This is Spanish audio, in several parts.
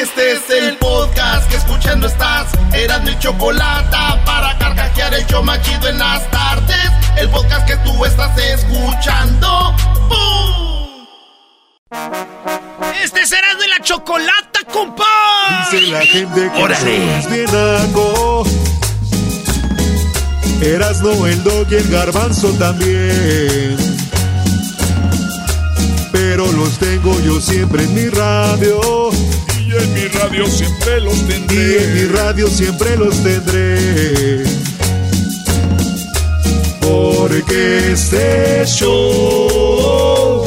Este es el podcast que escuchando estás. Eran mi chocolate para carcajear el show machido en las tardes. El podcast que tú estás escuchando. ¡Bum! Este será de la chocolata, compa. Dice la gente que Órale. bien naco. Erasno, el dog y el garbanzo también. Pero los tengo yo siempre en mi radio. Y en mi radio siempre los Y tendré. en mi radio siempre los tendré. Porque este show,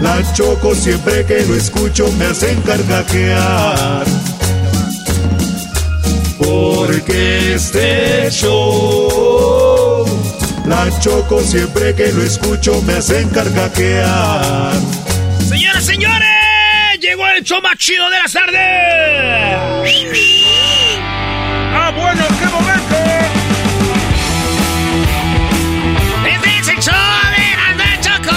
la choco siempre que lo escucho me hacen carcajear. Porque este show, la choco siempre que lo escucho me hacen carcajear. Señoras, señores, llegó el show más chido de la tarde. ¡Ah, bueno, qué momento! Este es el show de Choco.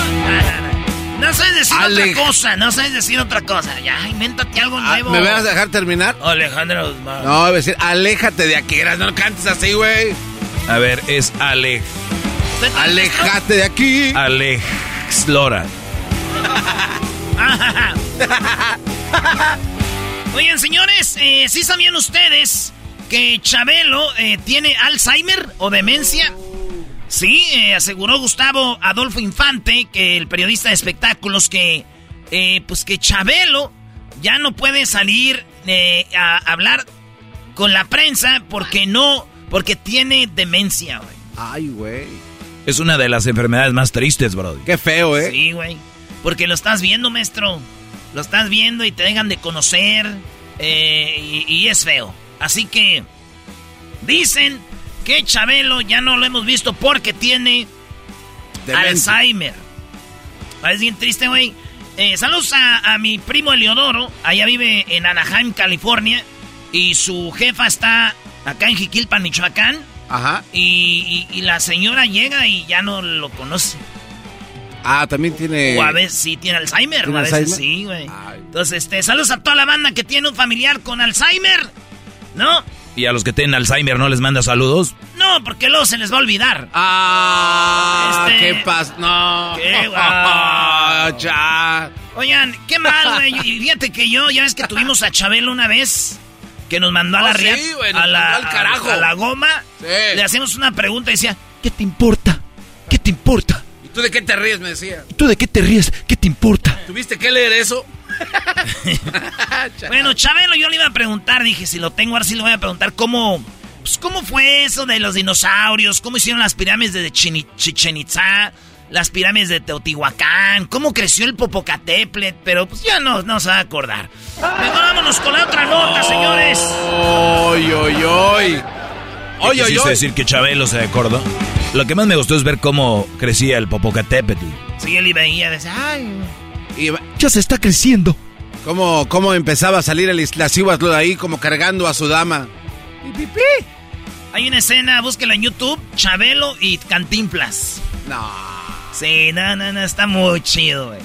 No, sabes decir Ale- otra cosa, no sabes decir otra cosa. Ya, invéntate algo Ah, nuevo. ¿Me vas a dejar terminar? Alejandro Guzmán. No, voy a decir, aléjate de aquí, no cantes así, güey. A ver, es Ale. ¿Usted está listo? Aléjate de aquí. Alex Lora. Oigan, señores, eh, ¿sí sabían ustedes que Chabelo eh, tiene Alzheimer o demencia? Sí, eh, aseguró Gustavo Adolfo Infante, que el periodista de espectáculos, que eh, pues que Chabelo ya no puede salir eh, a hablar con la prensa porque no, porque tiene demencia, güey. Ay, güey. Es una de las enfermedades más tristes, Brody. Qué feo, ¿eh? Sí, güey. Porque lo estás viendo, maestro. Lo estás viendo y te dejan de conocer. eh, y, y es feo. Así que dicen que Chabelo ya no lo hemos visto porque tiene Demencia. Alzheimer. Es bien triste, güey. Eh, saludos a, a mi primo Eliodoro. Allá vive en Anaheim, California. Y su jefa está acá en Jiquilpan, Michoacán. Ajá. Y, y- y la señora llega y ya no lo conoce. Ah, también tiene. O a veces sí tiene Alzheimer. ¿Tiene a veces Alzheimer? sí, güey. Entonces, este, saludos a toda la banda que tiene un familiar con Alzheimer. ¿No? ¿Y a los que tienen Alzheimer no les manda saludos? No, porque luego se les va a olvidar. Ah, Este- qué pasa. No. Qué guau. ya. Oigan, qué mal, güey. Y fíjate que yo, ya ves que tuvimos a Chabelo una vez. Que nos mandó a la Oh, sí, nos a la, al carajo. a- a la goma. Sí. Le hacemos una pregunta y decía, ¿qué te importa? ¿Qué te importa? ¿Y tú de qué te ríes? Me decía. ¿Tú de qué te ríes? ¿Qué te importa? ¿Tuviste que leer eso? Bueno, Chabelo, yo le iba a preguntar, dije, si lo tengo ahora sí le voy a preguntar cómo, pues, cómo fue eso de los dinosaurios, cómo hicieron las pirámides de Chichen Itza, las pirámides de Teotihuacán, cómo creció el Popocatépetl, pero pues ya no, no se va a acordar. Mejor vámonos con la otra nota, señores. ¡Oy, oy, oy! ¡Oy, oy, Quisiste oy! decir que Chabelo se acordó. Lo que más me gustó es ver cómo crecía el Popocatépetl. Sí, él y veía, decía, ay, Y va- Ya se está creciendo. ¿Cómo, cómo empezaba a salir el Iztaccíhuatl ahí como cargando a su dama? hay una escena, búsquela en YouTube, Chabelo y Cantinflas. No. Sí, no, no, no, está muy chido, güey.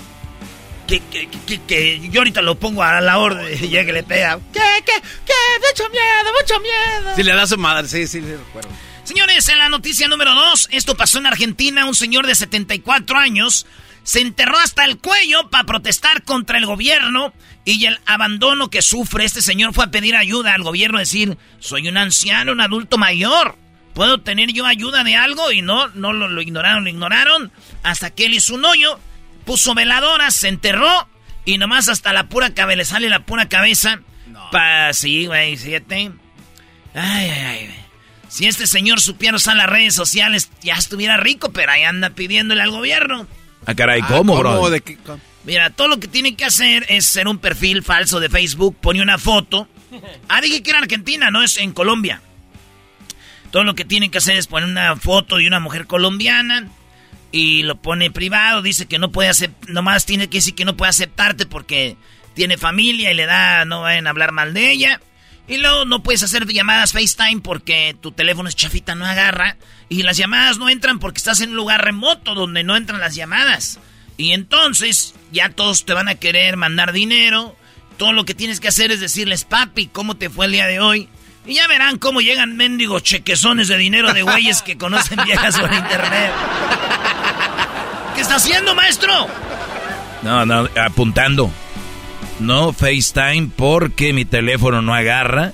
Que, que, que, que yo ahorita lo pongo a la orden y ya que le pega. ¿Qué, qué, qué? Mucho miedo, mucho miedo. Si le da su madre, sí, sí, sí, recuerdo. Señores, en la noticia número 2, esto pasó en Argentina. Un señor de 74 años se enterró hasta el cuello para protestar contra el gobierno y el abandono que sufre. Este señor fue a pedir ayuda al gobierno, decir, soy un anciano, un adulto mayor. ¿Puedo tener yo ayuda de algo? Y no, no lo, ignoraron, lo ignoraron. Hasta que él hizo un hoyo, puso veladoras, se enterró y nomás hasta la pura cabeza, le sale la pura cabeza. No. Pa, sí, güey, siete. Ay, ay, ay. Si este señor supiera usar las redes sociales, ya estuviera rico, pero ahí anda pidiéndole al gobierno. Ah, caray, ah, ¿cómo, bro? Mira, todo lo que tiene que hacer es ser un perfil falso de Facebook, pone una foto. Ah, dije que era Argentina, no es en Colombia. Todo lo que tiene que hacer es poner una foto de una mujer colombiana y lo pone privado, dice que no puede hacer, nomás tiene que decir que no puede aceptarte porque tiene familia y le da, no vayan a hablar mal de ella. Y luego no puedes hacer llamadas FaceTime porque tu teléfono es chafita, no agarra. Y las llamadas no entran porque estás en un lugar remoto donde no entran las llamadas. Y entonces ya todos te van a querer mandar dinero. Todo lo que tienes que hacer es decirles, papi, ¿cómo te fue el día de hoy? Y ya verán cómo llegan mendigos chequezones de dinero de güeyes que conocen viejas por internet. ¿Qué está haciendo, maestro? No, no, apuntando. No FaceTime porque mi teléfono no agarra.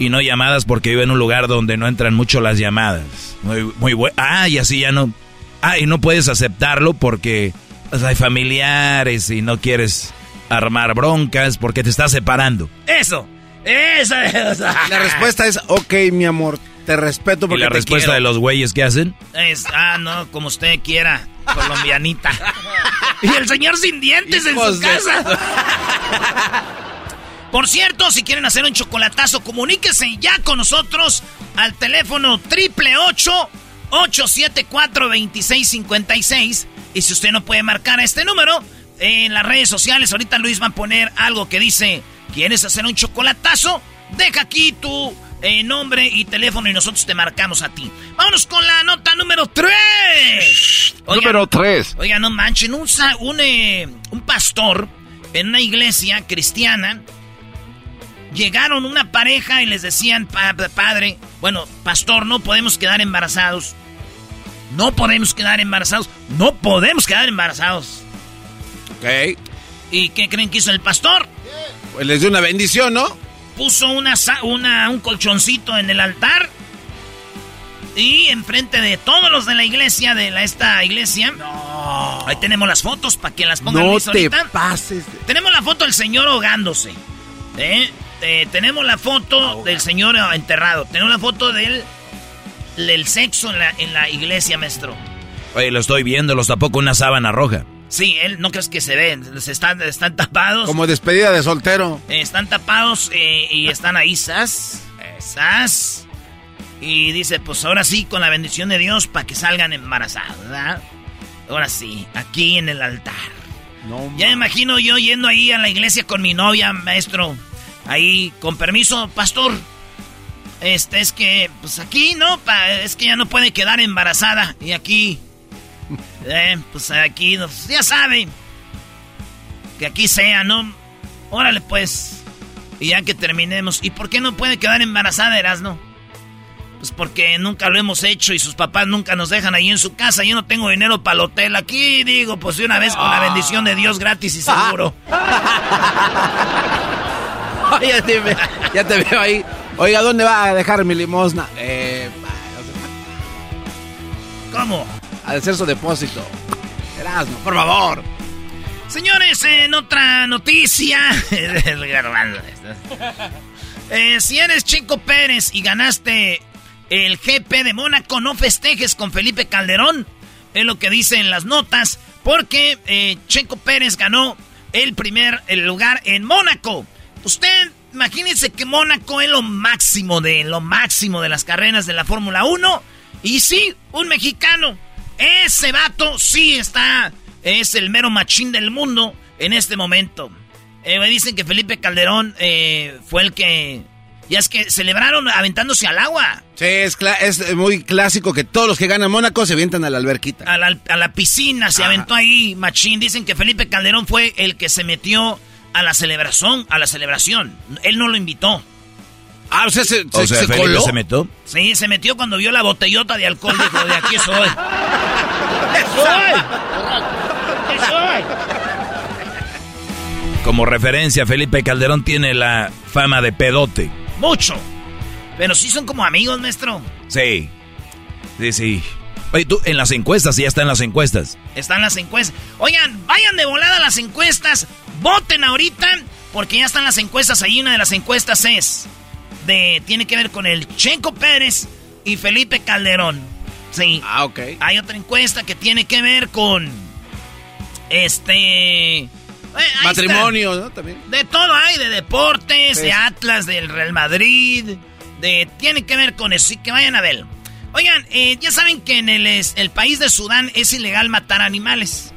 Y no llamadas porque vivo en un lugar donde no entran mucho las llamadas. Muy, muy bueno. Ah, y así ya no. Ah, y no puedes aceptarlo porque pues, hay familiares y no quieres armar broncas porque te estás separando. Eso. Esa es. La respuesta es, ok, mi amor, te respeto porque ¿Y la respuesta de los güeyes que hacen? Es, ah, no, como usted quiera, colombianita. y el señor sin dientes en su casa. Por cierto, si quieren hacer un chocolatazo, comuníquese ya con nosotros al teléfono triple 874 2656 Y si usted no puede marcar a este número, en las redes sociales, ahorita Luis va a poner algo que dice ¿Quieres hacer un chocolatazo? Deja aquí tu eh, nombre y teléfono y nosotros te marcamos a ti. Vámonos con la nota número 3. número 3. Oiga, no manchen, un, un, eh, un pastor en una iglesia cristiana llegaron una pareja y les decían, padre, bueno, pastor, no podemos quedar embarazados. No podemos quedar embarazados. No podemos quedar embarazados. Ok. ¿Y qué creen que hizo el pastor? Pues les dio una bendición, ¿no? Puso una, una, un colchoncito en el altar. Y enfrente de todos los de la iglesia, de la, esta iglesia. No. Ahí tenemos las fotos para que las pongan No te pases. Tenemos la foto del señor ahogándose. ¿eh? ¿eh? tenemos la foto del señor enterrado. Tenemos la foto del, del sexo en la, en la iglesia, maestro. Oye, lo estoy viendo, los tapó con una sábana roja. Sí, él no crees que se ven, están, están tapados. Como despedida de soltero. están tapados eh, y están ahí, sas, sas. Y dice, pues ahora sí, con la bendición de Dios, para que salgan embarazados, ¿verdad? Ahora sí, aquí en el altar. No, ya me imagino yo yendo ahí a la iglesia con mi novia, maestro. Ahí, con permiso, pastor. Este, es que, pues aquí, ¿no? es que ya no puede quedar embarazada. Y aquí eh, pues aquí, ya saben. Que aquí sea, ¿no? Órale, pues. Y ya que terminemos. ¿Y por qué no puede quedar embarazada, Erasno? Pues porque nunca lo hemos hecho y sus papás nunca nos dejan ahí en su casa. Yo no tengo dinero para el hotel. Aquí digo, pues de una vez con la bendición de Dios gratis y seguro. ya, te ya te veo ahí. Oiga, ¿dónde va a dejar mi limosna? Eh, ¿Cómo? Al hacer su depósito. Erasmo, por favor. Señores, en otra noticia. eh, si eres Chico Pérez y ganaste el GP de Mónaco, no festejes con Felipe Calderón. Es lo que dicen las notas. Porque eh, Pérez ganó el primer lugar en Mónaco. Usted, imagínense que Mónaco es lo máximo de lo máximo de las carreras de la Fórmula 1. Y sí, un mexicano ese vato sí está, es el mero machín del mundo en este momento. Eh, me dicen que Felipe Calderón eh, fue el que... Ya es que celebraron aventándose al agua. Sí, es, es muy clásico que todos los que ganan Mónaco se avientan a la alberquita. A la, piscina, se aventó ahí, machín. Dicen que Felipe Calderón fue el que se metió a la celebración, a la celebración. Él no lo invitó. Ah, o sea, se, o se, se metió. Sí, se metió cuando vio la botellota de alcohol. Dijo, de aquí soy. ¡Soy! Como referencia, Felipe Calderón tiene la fama de pedote. Mucho. Pero sí son como amigos, maestro. Sí. Sí, sí. Oye, tú, en las encuestas, ya está en las encuestas. Están las encuestas. Oigan, vayan de volada a las encuestas. Voten ahorita, porque ya están las encuestas. Ahí una de las encuestas es de. Tiene que ver con el Checo Pérez y Felipe Calderón. Sí. Ah, ok. Hay otra encuesta que tiene que ver con. Este. Matrimonio, ¿no? También. De todo hay, de deportes, de Atlas, del Real Madrid, de... Tiene que ver con eso, sí que vayan a ver. Oigan, eh, ya saben que en el, el país de Sudán es ilegal matar animales.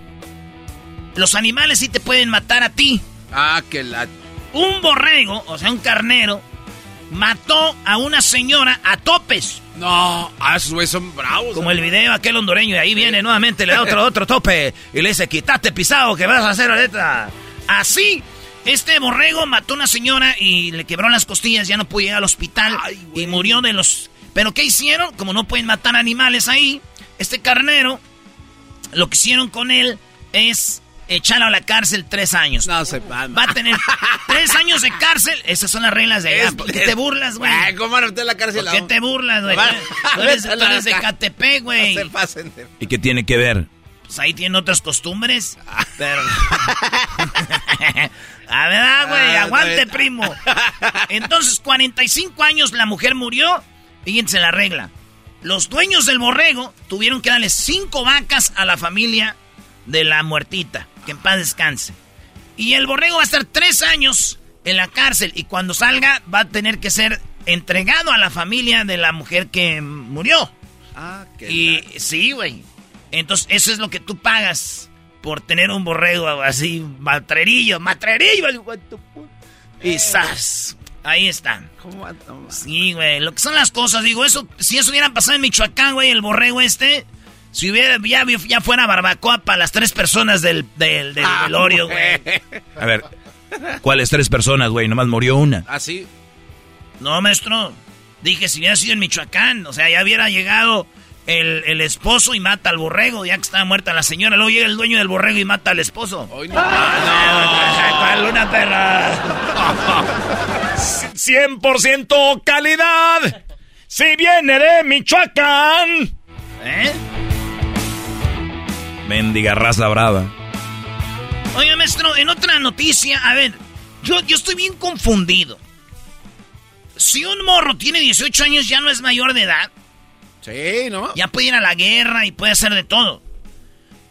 Los animales sí te pueden matar a ti. Ah, que la... Un borrego, o sea, un carnero, mató a una señora a topes. No, ah, esos güeyes son bravos. Como el video aquel hondureño y ahí viene nuevamente, le da otro, otro tope y le dice, quítate pisado, que vas a hacer ahorita. Así, este borrego mató a una señora y le quebró las costillas, ya no pudo llegar al hospital y murió de los... Pero ¿qué hicieron? Como no pueden matar animales ahí, este carnero, lo que hicieron con él es echarlo a la cárcel tres años. No se va. Va a tener tres años de cárcel. Esas son las reglas de allá. ¿Por qué te burlas, güey? ¿Cómo van a meter la cárcel? ¿Por qué te burlas, güey? Tú eres, tú eres de Catepec, güey. No se pasen de... ¿Y qué tiene que ver? Pues ahí tienen otras costumbres. Pero... A ver, güey, aguante, primo. Entonces, 45 años la mujer murió. Fíjense la regla. Los dueños del borrego tuvieron que darle cinco vacas a la familia de la muertita. Que en paz descanse. Y el borrego va a estar tres años en la cárcel. Y cuando salga, va a tener que ser entregado a la familia de la mujer que murió. Ah, qué Y sí, güey. Entonces, eso es lo que tú pagas por tener un borrego así, matrerillo, matrerillo. Y ¡zas! Ahí están. ¿Cómo va? Sí, güey. Lo que son las cosas, digo, eso, si eso hubiera pasado en Michoacán, güey, el borrego este, si hubiera, ya, ya fuera barbacoa para las tres personas del, del, del Ah, velorio, güey. A ver, ¿cuáles tres personas, güey? Nomás murió una. ¿Ah, sí? No, maestro. Dije, si hubiera sido en Michoacán, o sea, ya hubiera llegado el, el esposo y mata al borrego, ya que estaba muerta la señora. Luego llega el dueño del borrego y mata al esposo. Hoy no. Ah, no. una perra. 100% calidad. Si viene de Michoacán. ¿Eh? Mendiga raza brava. Oye, maestro, en otra noticia, a ver, yo, yo estoy bien confundido. Si un morro tiene 18 años, ya no es mayor de edad. Sí, ¿no? Ya puede ir a la guerra y puede hacer de todo.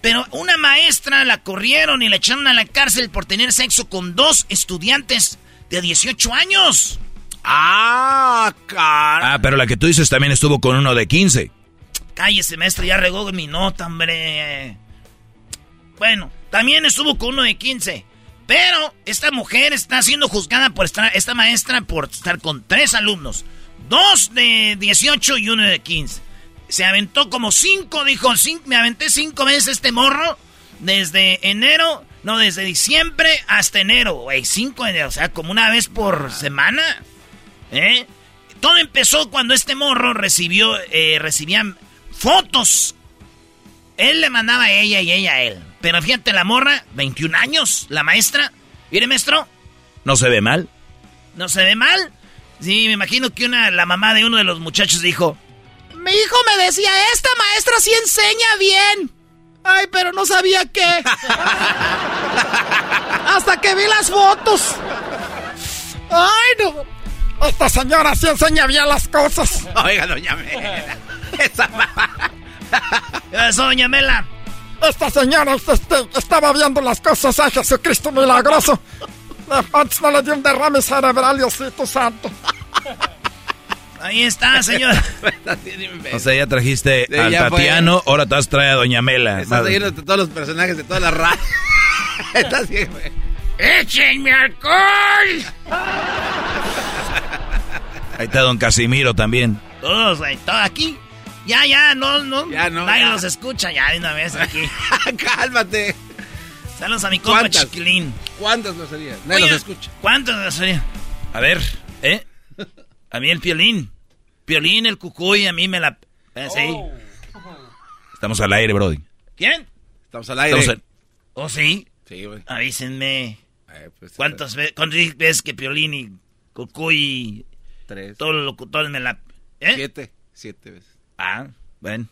Pero una maestra la corrieron y la echaron a la cárcel por tener sexo con dos estudiantes de 18 años. Ah, cara. Ah, pero la que tú dices también estuvo con uno de 15. Cállese, maestro, ya regó mi nota, hombre. Bueno, también estuvo con uno de 15. Pero esta mujer está siendo juzgada por estar, esta maestra por estar con tres alumnos. Dos de 18 y uno de 15. Se aventó como cinco, dijo, "Cin- me aventé cinco veces este morro. Desde enero, no, desde diciembre hasta enero, güey. Cinco, de- o sea, como una vez por semana. ¿Eh? Todo empezó cuando este morro recibió, eh, recibían fotos. Él le mandaba a ella y ella a él. Pero fíjate, la morra, 21 años, la maestra. Mire, maestro, ¿No se ve mal? ¿no se ve mal? Sí, me imagino que una, la mamá de uno de los muchachos dijo... Mi hijo me decía, esta maestra sí enseña bien. Ay, pero no sabía qué. Hasta que vi las fotos. Ay, no. Esta señora sí enseña bien las cosas. Oiga, doña Mela. Esa ma- Eso, doña Mela. Esta señora este, estaba viendo las cosas a Jesucristo milagroso. Antes no le dio un derrame cerebral, Diosito Santo. Ahí está, señor. O sea, ya trajiste Sí, al ya fue. Tatiano, ahora te vas a traer a Doña Mela. Estás Madre. leyendo todos los personajes de toda la raza. Estás bien, güey. ¡Échenme alcohol! Ahí está Don Casimiro también. Todos, todo aquí. Ya, ya, no, no. Ya no, Nadie ya. los escucha ya de una vez aquí. Cálmate. Saludos a mi compa ¿Cuántas? Chiquilín. ¿Cuántos lo serían? Nadie Oye, los escucha. ¿Cuántos los sería? A ver, ¿eh? A mí el piolín. Piolín, el cucuy, a mí me la... eh, sí. Oh. Estamos al aire, Brody. ¿Quién? Estamos al aire. Estamos al- ¿Oh, sí? Sí, güey. Avísenme. Eh, pues, ¿Cuántas veces, cuántas veces que Piolín y Cucuy Tres. todos los locutores me la... ¿Eh? Siete. Siete veces. Ah, ven.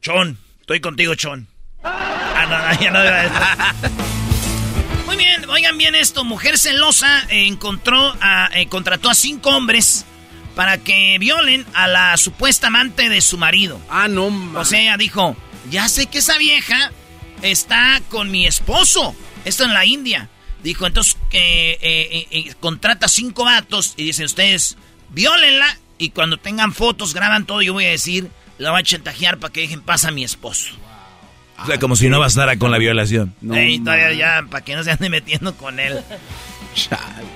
Chon, estoy contigo, Chon. Ah, no, no, ya no. Muy bien, oigan bien esto. Mujer celosa encontró a, eh, contrató a cinco hombres para que violen a la supuesta amante de su marido. Ah, no, O sea, ella dijo, ya sé que esa vieja está con mi esposo. Esto en la India. Dijo, entonces eh, eh, eh, contrata cinco vatos y dicen ustedes, violenla y cuando tengan fotos, graban todo, yo voy a decir, la voy a chantajear para que dejen paz a mi esposo. O sea, como si no bastara con la violación. No, Ey, todavía man. ya, para que no se ande metiendo con él. Chale.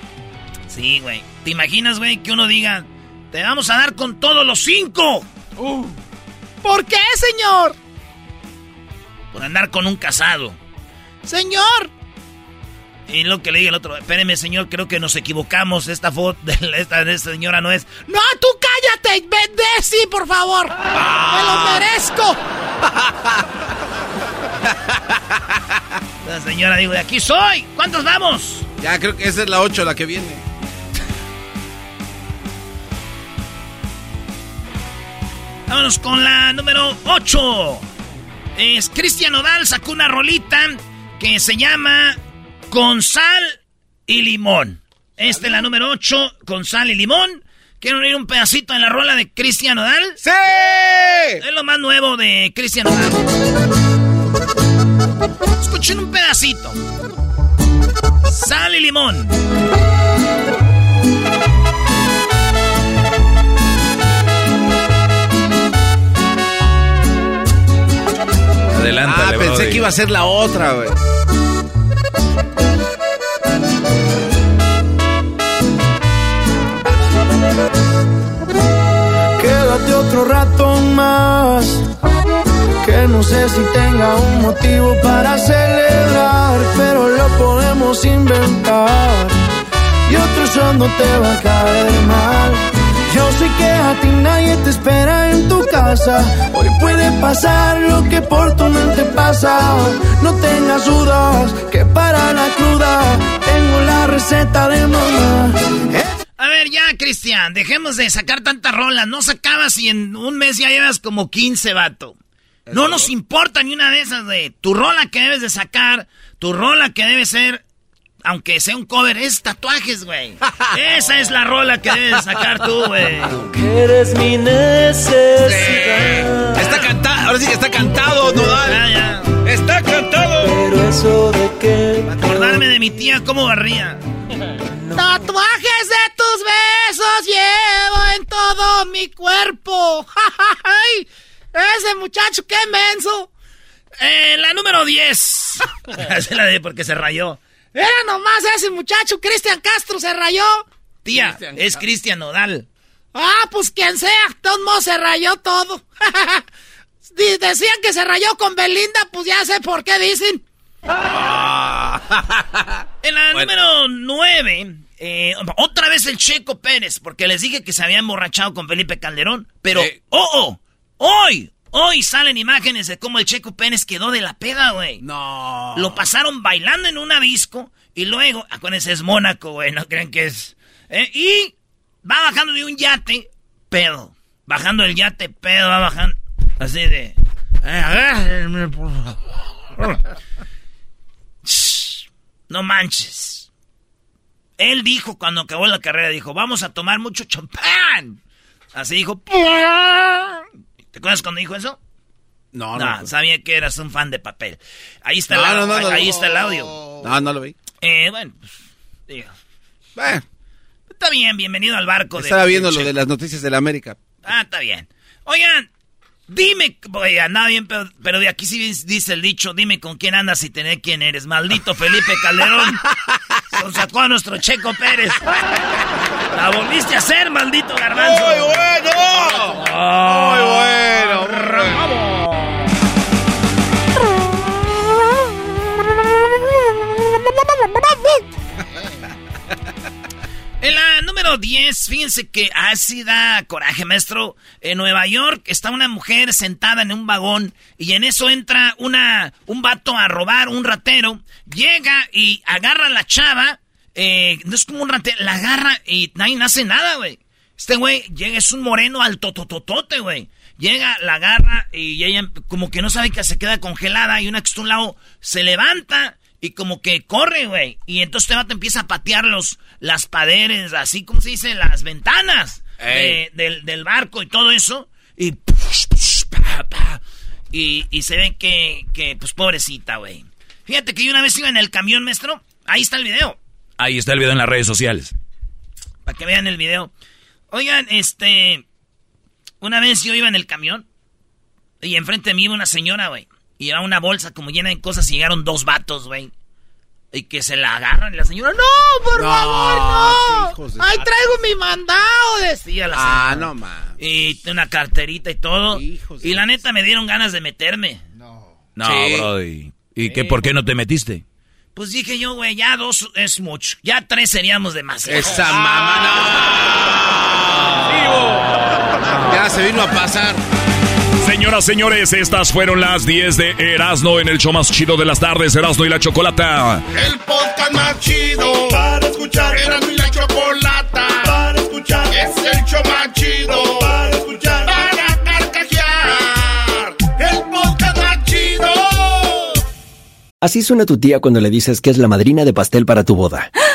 Sí, güey. ¿Te imaginas, güey, que uno diga, te vamos a dar con todos los cinco? ¿Por qué, señor? Por andar con un casado. Señor. Y lo que le diga el otro, espéreme, señor, creo que nos equivocamos. Esta foto de esta, de esta señora no es. No, tú cállate, ve, sí, por favor. Me lo merezco. La señora dijo, de aquí soy. ¿Cuántos vamos? Ya creo que esa es la ocho, la que viene. Vámonos con la número 8. Es Cristian Odal sacó una rolita que se llama Con sal y limón. Esta es la número 8, con sal y limón. ¿Quieren oír un pedacito en la rola de Cristian Odal? ¡Sí! Es lo más nuevo de Cristian Odal. Escuchen un pedacito. Sal y limón. Adelante, Ah, pensé que iba a ser la otra, güey. Quédate otro rato más. Que no sé si tenga un motivo para celebrar, pero lo podemos inventar. Y otro shot no te va a caer mal. Yo sé que a ti nadie te espera en tu casa. Hoy puede pasar lo que por tu mente pasa. No tengas dudas que para la cruda tengo la receta de mamá. A ver, ya, Cristian, dejemos de sacar tantas rolas. No sacabas y en un mes ya llevas como 15, vato. No nos importa ni una de esas de tu rola que debes de sacar, tu rola que debe ser, aunque sea un cover, es tatuajes, güey. Esa es la rola que debes de sacar tú, güey. Que eres mi necesidad. Está cantado, ahora sí que está cantado, Nodal. Ya, ya. Está cantado. Pero eso de que Acordarme de mi tía cómo barría. Tatuajes de tus besos llevo en todo mi cuerpo. ¡Ay! Ese muchacho, qué menso. Eh, la número 10. Esa la de porque se rayó. Era nomás ese muchacho, Cristian Castro, se rayó. Tía, es Cristian Nodal. Ah, pues quien sea, modos se rayó todo. Decían que se rayó con Belinda, pues ya sé por qué dicen. En la número 9, otra vez el Checo Pérez, porque les dije que se había emborrachado con Felipe Calderón. Pero, Sí. oh, oh, hoy, hoy salen imágenes de cómo el Checo Pérez quedó de la peda, güey. No. Lo pasaron bailando en una disco y luego, acuérdense, es Mónaco, güey, no creen que es. ¿eh? Y va bajando de un yate, pedo. Bajando el yate, pedo, va bajando. Así de. "Eh, agárrenme, por favor". No manches. Él dijo cuando acabó la carrera, dijo, vamos a tomar mucho champán. Así dijo. ¿Te acuerdas cuando dijo eso? No, No, no. sabía que eras un fan de papel. Ahí está, No, el, no, no, ahí está el audio. No, no lo vi. Eh, bueno, pues, digo, Eh, está bien, bienvenido al barco. de- estaba viendo lo de las noticias de la América. Ah, está bien. Oigan, dime, oye, andaba bien, pero, pero de aquí sí dice el dicho, dime con quién andas y tener quién eres. Maldito Felipe Calderón. Nos sacó a nuestro Checo Pérez. La volviste a hacer, maldito garbanzo. ¡Muy bueno! Ah, Muy bueno. En la número 10, fíjense que así da coraje, maestro. En Nueva York está una mujer sentada en un vagón y en eso entra una, un vato a robar, un ratero. Llega y agarra a la chava. Eh, no es como un ratero, la agarra y nadie hace nada, güey. Este güey llega, es un moreno alto tototote, güey. Llega, la agarra y ella como que no sabe que se queda congelada y una que está a un lado se levanta y como que corre, güey. Y entonces este vato empieza a patear los, las paredes, así como se dice, las ventanas del, barco y todo eso. Y, y, se ve que, que, pues pobrecita, güey. Fíjate que yo una vez iba en el camión, maestro. Ahí está el video. Ahí está el video en las redes sociales. Para que vean el video. Oigan, este... Una vez yo iba en el camión y enfrente de mí iba una señora, güey. Y era una bolsa como llena de cosas y llegaron dos vatos, güey. Y que se la agarran y la señora, no, por favor, no. Ay, traigo mi mandado, decía la señora. Ah, no, ma. Y una carterita y todo. y la neta me dieron ganas de meterme. No. No, bro. ¿Y, qué, por qué no te metiste? Pues dije yo, güey, ya dos es mucho. Ya tres seríamos demasiado. Esa mamá, no. Ya se vino a pasar. Señoras, señores, estas fueron las 10 de Erasno en el show más chido de las tardes, Erasno y la Chocolata. El podcast más chido para escuchar. Erasno y la Chocolata para escuchar. Es el show más chido para escuchar. Para carcajear. El podcast más chido. Así suena tu tía cuando le dices que es la madrina de pastel para tu boda.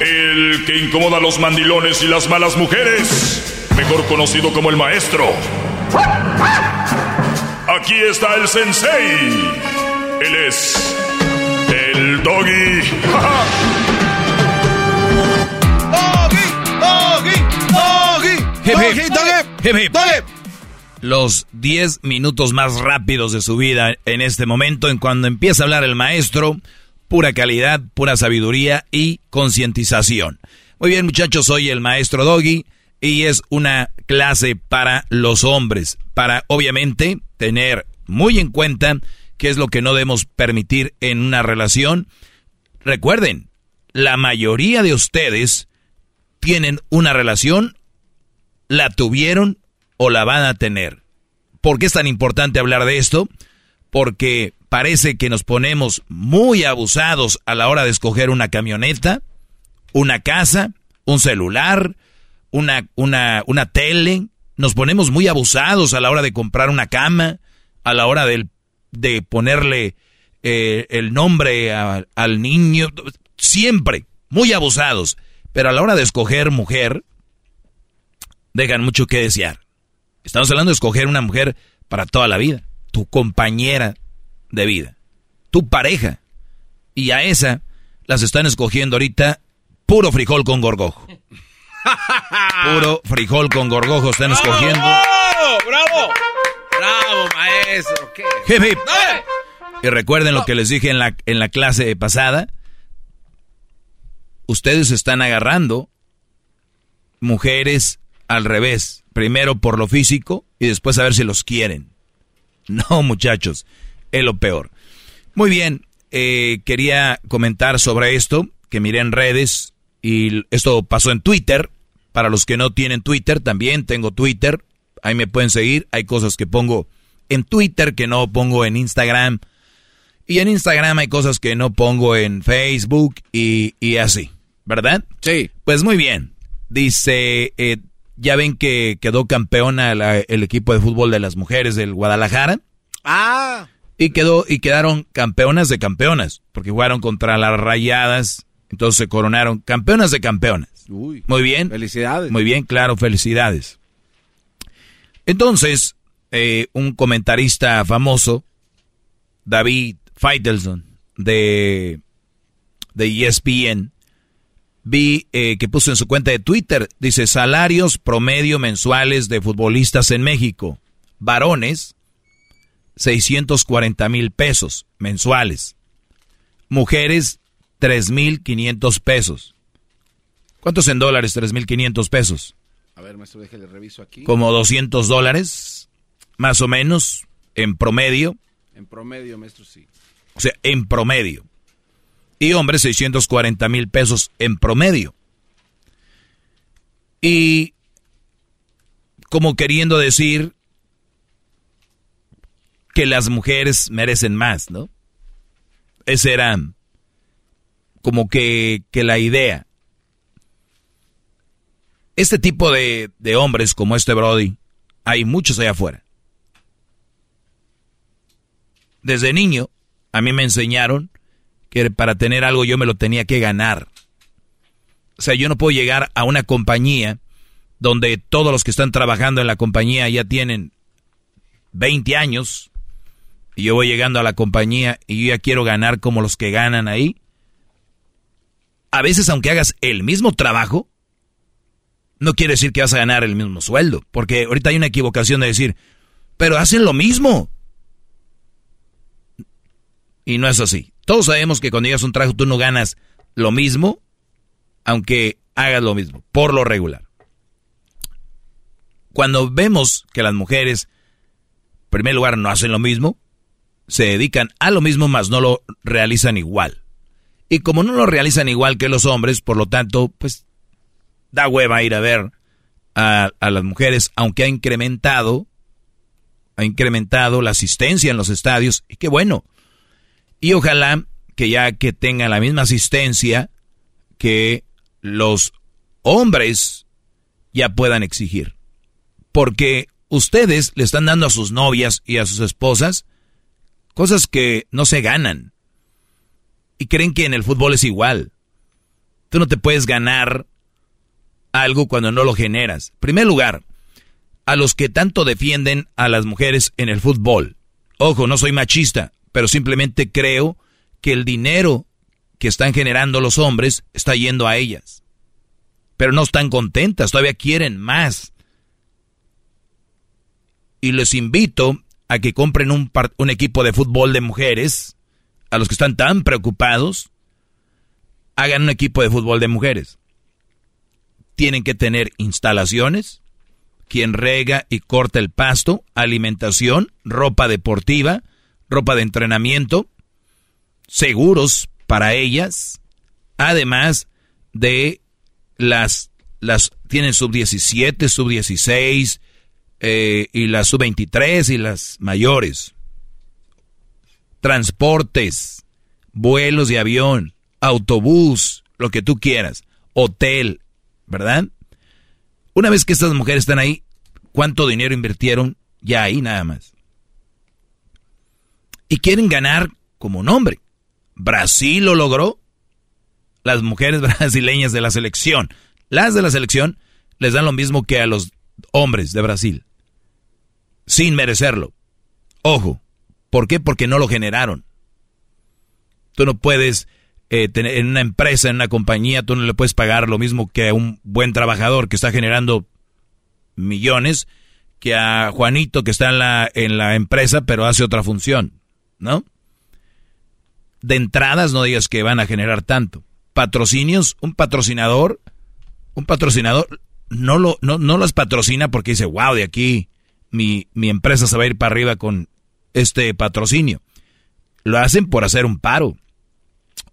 el que incomoda a los mandilones y las malas mujeres, mejor conocido como el maestro. Aquí está el sensei. Él es el doggy. doggy, doggy, doggy, doggy, doggy, Los 10 minutos más rápidos de su vida en este momento, en cuando empieza a hablar el maestro pura calidad, pura sabiduría y concientización. Muy bien muchachos, soy el maestro Doggy y es una clase para los hombres, para obviamente tener muy en cuenta qué es lo que no debemos permitir en una relación. Recuerden, la mayoría de ustedes tienen una relación, la tuvieron o la van a tener. ¿Por qué es tan importante hablar de esto? Porque parece que nos ponemos muy abusados a la hora de escoger una camioneta, una casa, un celular, una, una, una tele. Nos ponemos muy abusados a la hora de comprar una cama, a la hora de, ponerle eh, el nombre al niño. Siempre, muy abusados. Pero a la hora de escoger mujer, dejan mucho que desear. Estamos hablando de escoger una mujer para toda la vida, tu compañera de vida. Tu pareja. Y a esa las están escogiendo ahorita puro frijol con gorgojo. Puro frijol con gorgojo están escogiendo. ¡Bravo! ¡Bravo! ¡Bravo, maestro! ¿Qué? Y recuerden lo que les dije en la, en la clase pasada. Ustedes están agarrando mujeres al revés. Primero por lo físico y después a ver si los quieren. No, muchachos, es lo peor. Muy bien, eh, quería comentar sobre esto, que miré en redes y esto pasó en Twitter. Para los que no tienen Twitter, también tengo Twitter. Ahí me pueden seguir. Hay cosas que pongo en Twitter que no pongo en Instagram. Y en Instagram hay cosas que no pongo en Facebook y, y así, ¿verdad? Sí. Pues muy bien. Dice, eh, ya ven que quedó campeona el equipo de fútbol de las mujeres del Guadalajara. Ah. Y quedó, y quedaron campeonas de campeonas, porque jugaron contra las rayadas, entonces se coronaron campeonas de campeonas. Uy, muy bien. Felicidades. Muy bien, claro, felicidades. Entonces, eh, un comentarista famoso, David Feitelson, de, de ESPN, vi eh, que puso en su cuenta de Twitter, dice, salarios promedio mensuales de futbolistas en México. Varones, 640 mil pesos mensuales. Mujeres, 3.500 pesos. ¿Cuántos en dólares 3.500 pesos? A ver, maestro, déjale reviso aquí. Como 200 dólares, más o menos, en promedio. En promedio, maestro, sí. O sea, en promedio. Y hombres, 640 mil pesos en promedio. Y como queriendo decir que las mujeres merecen más, ¿no? Esa era como que, que la idea. Este tipo de, de hombres como este Brody, hay muchos allá afuera. Desde niño, a mí me enseñaron que para tener algo yo me lo tenía que ganar. O sea, yo no puedo llegar a una compañía donde todos los que están trabajando en la compañía ya tienen 20 años y yo voy llegando a la compañía y yo ya quiero ganar como los que ganan ahí. A veces aunque hagas el mismo trabajo, no quiere decir que vas a ganar el mismo sueldo, porque ahorita hay una equivocación de decir, pero hacen lo mismo. Y no es así. Todos sabemos que cuando llegas a un trabajo tú no ganas lo mismo, aunque hagas lo mismo, por lo regular. Cuando vemos que las mujeres, en primer lugar, no hacen lo mismo, se dedican a lo mismo, más no lo realizan igual. Y como no lo realizan igual que los hombres, por lo tanto, pues da hueva ir a ver a, a las mujeres, aunque ha incrementado, ha incrementado la asistencia en los estadios, y qué bueno. Y ojalá que ya que tengan la misma asistencia que los hombres ya puedan exigir. Porque ustedes le están dando a sus novias y a sus esposas cosas que no se ganan. Y creen que en el fútbol es igual. Tú no te puedes ganar algo cuando no lo generas. En primer lugar, a los que tanto defienden a las mujeres en el fútbol. Ojo, no soy machista, pero simplemente creo que el dinero que están generando los hombres está yendo a ellas. Pero no están contentas, todavía quieren más. Y les invito a que compren un, un equipo de fútbol de mujeres, a los que están tan preocupados, hagan un equipo de fútbol de mujeres. Tienen que tener instalaciones, quien rega y corta el pasto, alimentación, ropa deportiva, ropa de entrenamiento, seguros para ellas, además de las, las tienen sub 17, sub 16 eh, y las sub 23 y las mayores. Transportes, vuelos de avión, autobús, lo que tú quieras, hotel, ¿verdad? Una vez que estas mujeres están ahí, ¿cuánto dinero invirtieron? Ya ahí nada más y quieren ganar como un hombre. Brasil lo logró. Las mujeres brasileñas de la selección, las de la selección, les dan lo mismo que a los hombres de Brasil. Sin merecerlo. Ojo. ¿Por qué? Porque no lo generaron. Tú no puedes eh, tener en una empresa, en una compañía, tú no le puedes pagar lo mismo que a un buen trabajador que está generando millones que a Juanito que está en la, en la empresa pero hace otra función. ¿No? De entradas no digas que van a generar tanto. Patrocinios, un patrocinador, un patrocinador no, lo, no, no las patrocina porque dice, wow, de aquí mi, mi empresa se va a ir para arriba con este patrocinio. Lo hacen por hacer un paro.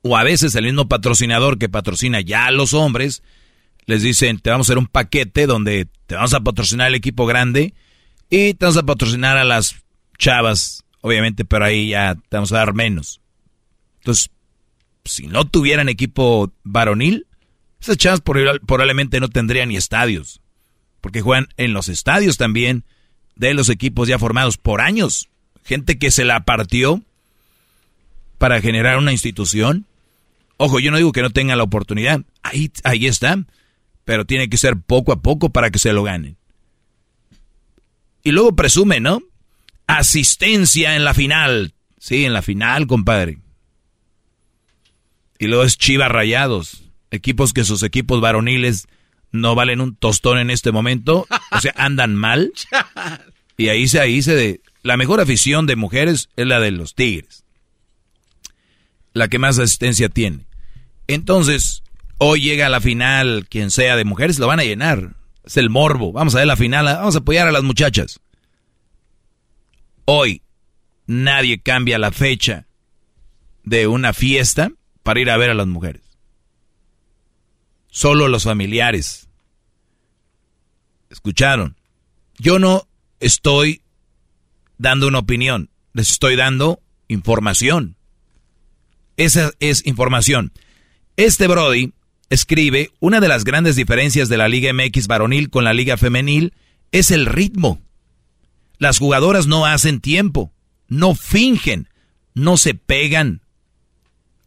O a veces el mismo patrocinador que patrocina ya a los hombres, les dicen, te vamos a hacer un paquete donde te vamos a patrocinar el equipo grande y te vamos a patrocinar a las chavas, obviamente, pero ahí ya te vamos a dar menos. Entonces, si no tuvieran equipo varonil, esas chavas probablemente no tendrían ni estadios. Porque juegan en los estadios también de los equipos ya formados por años. Gente que se la partió para generar una institución. Ojo, yo no digo que no tengan la oportunidad. Ahí, ahí está. Pero tiene que ser poco a poco para que se lo ganen. Y luego presume, ¿no? Asistencia en la final. Sí, en la final, compadre. Y luego es Chivas Rayados. Equipos que sus equipos varoniles no valen un tostón en este momento. O sea, andan mal. Y ahí se, ahí se de. La mejor afición de mujeres es la de los Tigres. La que más asistencia tiene. Entonces, hoy llega a la final, quien sea de mujeres, lo van a llenar. Es el morbo. Vamos a ver la final, vamos a apoyar a las muchachas. Hoy, nadie cambia la fecha de una fiesta para ir a ver a las mujeres. Solo los familiares. ¿Escucharon? Yo no estoy dando una opinión, les estoy dando información. Esa es información. Este Brody escribe, una de las grandes diferencias de la Liga MX varonil con la Liga femenil es el ritmo. Las jugadoras no hacen tiempo, no fingen, no se pegan.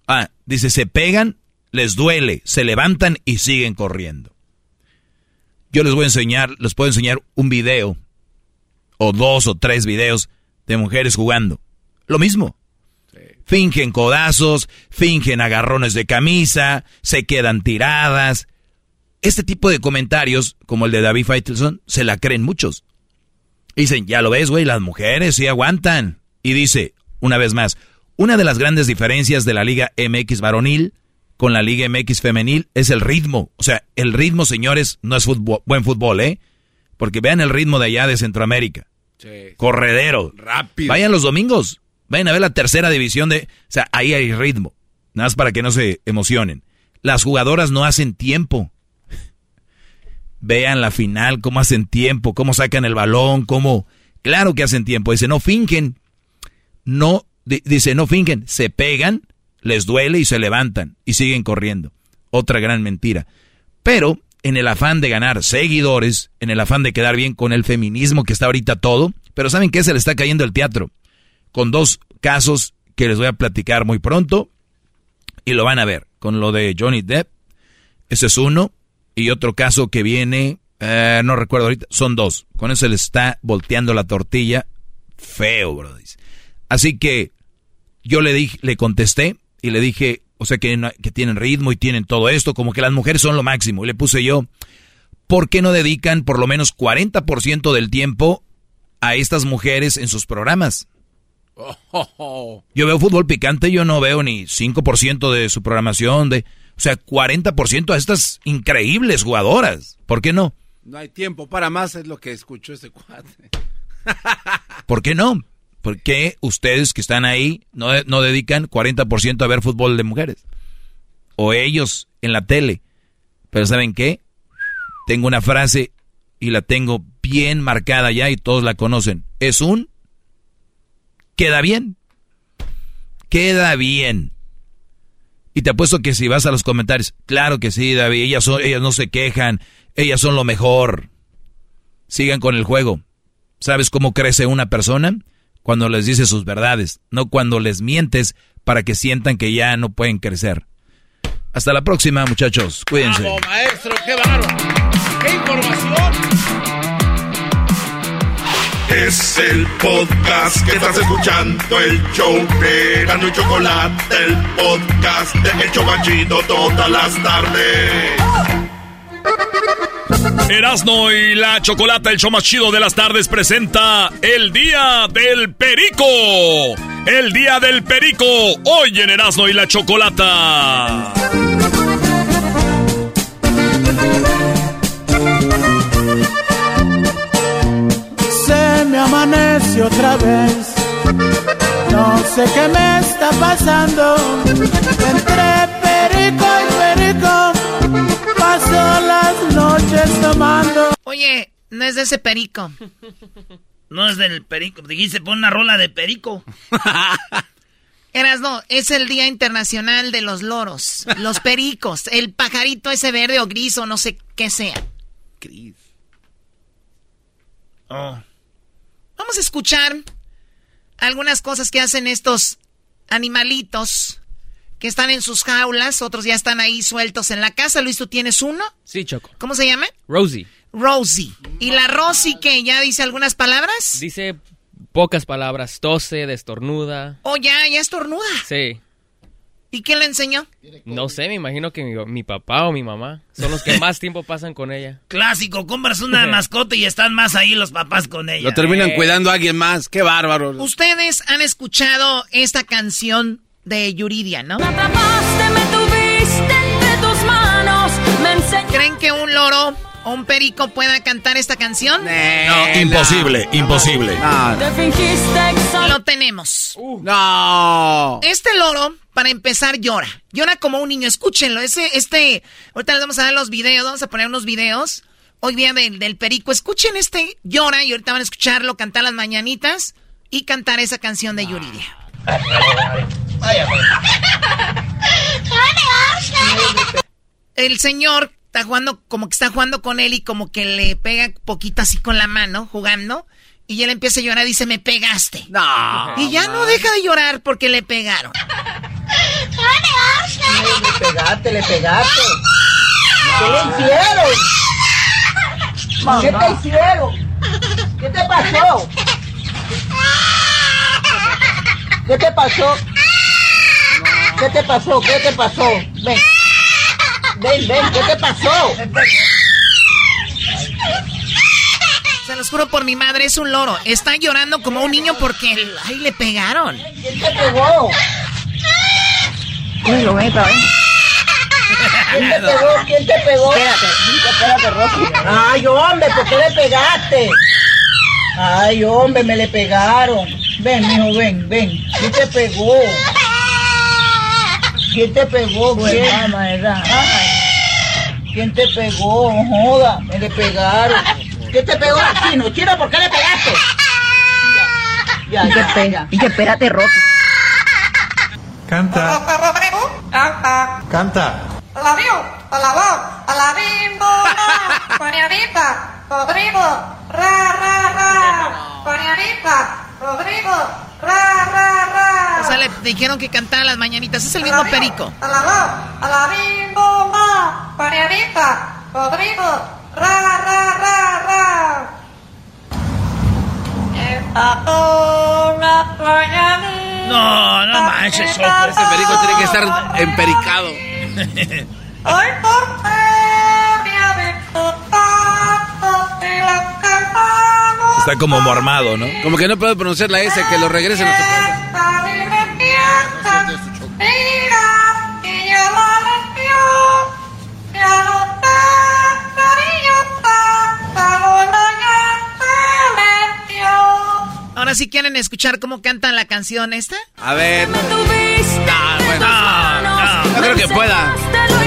Ah, dice, se pegan, les duele, se levantan y siguen corriendo. Yo les voy a enseñar, les puedo enseñar un video, o dos o tres videos de mujeres jugando. Lo mismo. Fingen codazos, fingen agarrones de camisa, se quedan tiradas. Este tipo de comentarios, como el de David Faitelson, se la creen muchos. Dicen, ya lo ves, güey, las mujeres sí aguantan. Y dice, una vez más, una de las grandes diferencias de la Liga MX varonil con la Liga MX femenil es el ritmo. O sea, el ritmo, señores, no es buen fútbol, ¿eh? Porque vean el ritmo de allá de Centroamérica. Corredero. Rápido. Vayan los domingos. Vayan a ver la tercera división de... O sea, ahí hay ritmo. Nada más para que no se emocionen. Las jugadoras no hacen tiempo. Vean la final, cómo hacen tiempo, cómo sacan el balón, cómo... Claro que hacen tiempo. Dice, no fingen. No, dice, no fingen. Se pegan, les duele y se levantan y siguen corriendo. Otra gran mentira. Pero en el afán de ganar seguidores, en el afán de quedar bien con el feminismo que está ahorita todo, pero ¿saben qué? Se le está cayendo el teatro. Con dos casos que les voy a platicar muy pronto y lo van a ver. Con lo de Johnny Depp, ese es uno, y otro caso que viene, eh, no recuerdo ahorita, son dos. Con eso le está volteando la tortilla feo, bro. Así que yo le, dije, le contesté y le dije, o sea, que, que tienen ritmo y tienen todo esto, como que las mujeres son lo máximo. Y le puse yo, ¿por qué no dedican por lo menos 40% del tiempo a estas mujeres en sus programas? Yo veo fútbol picante, yo no veo ni 5% de su programación, de, o sea, 40% a estas increíbles jugadoras. ¿Por qué no? No hay tiempo para más, es lo que escuchó ese cuate. ¿Por qué no? ¿Por qué ustedes que están ahí no, no dedican 40% a ver fútbol de mujeres? O ellos en la tele. Pero ¿saben qué? Tengo una frase y la tengo bien marcada ya y todos la conocen. Es un... Queda bien. Queda bien. Y te apuesto que si vas a los comentarios, claro que sí, David, ellas, son, ellas no se quejan, ellas son lo mejor. Sigan con el juego. ¿Sabes cómo crece una persona? cuando les dices sus verdades, no cuando les mientes para que sientan que ya no pueden crecer. Hasta la próxima, muchachos. Cuídense. ¡Bravo, maestro! ¡Qué! ¡Qué información! Es el podcast que estás escuchando, el show de y Chocolate, el podcast de El Chocachito todas las tardes. Erasno y la Chocolata, el show más chido de las tardes, presenta el Día del Perico. El Día del Perico, hoy en Erasno y la Chocolata. Otra vez. No sé qué me está pasando. Entre perico y perico, paso las noches tomando. Oye, no es de ese perico. No es del perico. Dijiste, pon una rola de perico. Eras no, es el Día Internacional de los Loros, los pericos, el pajarito ese verde o gris o no sé qué sea. Gris. Oh. Vamos a escuchar algunas cosas que hacen estos animalitos que están en sus jaulas, otros ya están ahí sueltos en la casa. Luis, ¿tú tienes uno? Sí, Choco. ¿Cómo se llama? Rosie. Rosie. ¿Y la Rosie que ya dice algunas palabras? Dice pocas palabras, tose, destornuda. Oh, ya, ya estornuda. Sí. ¿Y quién le enseñó? No sé, me imagino que mi, mi, papá o mi mamá son los que más tiempo pasan con ella. Clásico, compras una mascota y están más ahí los papás con ella. Lo terminan eh. cuidando a alguien más, qué bárbaro. Ustedes han escuchado esta canción de Yuridia, ¿no? ¿Creen que un loro un perico pueda cantar esta canción? no, imposible, imposible. Lo tenemos. Uh. no. Este loro, para empezar, llora. Llora como un niño. Escúchenlo. Ese, este, ahorita les vamos a dar los videos, vamos a poner unos videos. Hoy día del, del perico. Escuchen este llora y ahorita van a escucharlo cantar las mañanitas y cantar esa canción de Yuridia. El señor está jugando, como que está jugando con él y como que le pega poquito así con la mano, jugando. Y él empieza a llorar y dice, me pegaste. No. Y ya no deja de llorar porque le pegaron. le pegaste, le pegaste. ¿Qué le hicieron? ¿Qué te hicieron? ¿Qué te pasó? ¿Qué te pasó? ¿Qué te pasó? ¿Qué te pasó? Ven. Ven, ven, ¿qué te pasó? Se los juro por mi madre, es un loro. Está llorando como un niño porque ahí le pegaron. ¿Quién te pegó? Uy, lo meto, ¿eh? ¿Quién te pegó? ¿Quién te pegó? Espérate, espérate, Rosy. Ay, hombre, ¿por qué le pegaste? Ay, hombre, me le pegaron. Ven, mijo, ven, ven. ¿Quién te pegó? ¿Quién te pegó? ¿Quién? ¿verdad? ¿Quién te pegó? Joda, me le pegaron. ¿Quién te pegó? Chino, Chino, ¿por qué le pegaste? Ya, ya, ya. ya. Y que espérate, Rocky. Canta. Canta. La vio, a la voz, a la bimbo, Marianita, Rodrigo, ra, ra, ra, Marianita, Rodrigo, ra, ra, ra. O sea, le dijeron que cantara las mañanitas. Es el mismo perico. A la voz, a la bimbo, ma, Marianita, Rodrigo, ra, ra, ra, ra. No, no manches, Choco. Ese perico tiene que estar empericado. Ay, por Está como mormado, ¿no? Como que no puedo pronunciar la S, que lo regresen a su Ahora sí quieren escuchar cómo cantan la canción esta. A ver. No, bueno. No, no. No creo que pueda.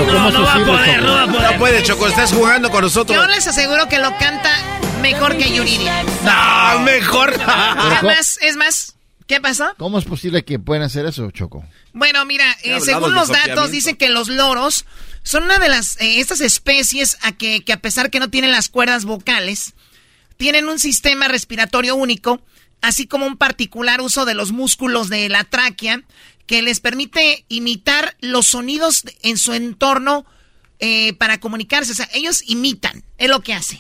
No, no va a poder, no va a poder. No puede, Choco, estás jugando con nosotros. Yo les aseguro que lo canta mejor que Yuridia. No, mejor. Es más, es más. ¿Qué pasó? ¿Cómo es posible que puedan hacer eso, Choco? Bueno, mira, eh, según los datos dicen que los loros son una de las eh, estas especies a que, que a pesar que no tienen las cuerdas vocales, tienen un sistema respiratorio único, así como un particular uso de los músculos de la tráquea que les permite imitar los sonidos en su entorno eh, para comunicarse. O sea, ellos imitan, es lo que hacen.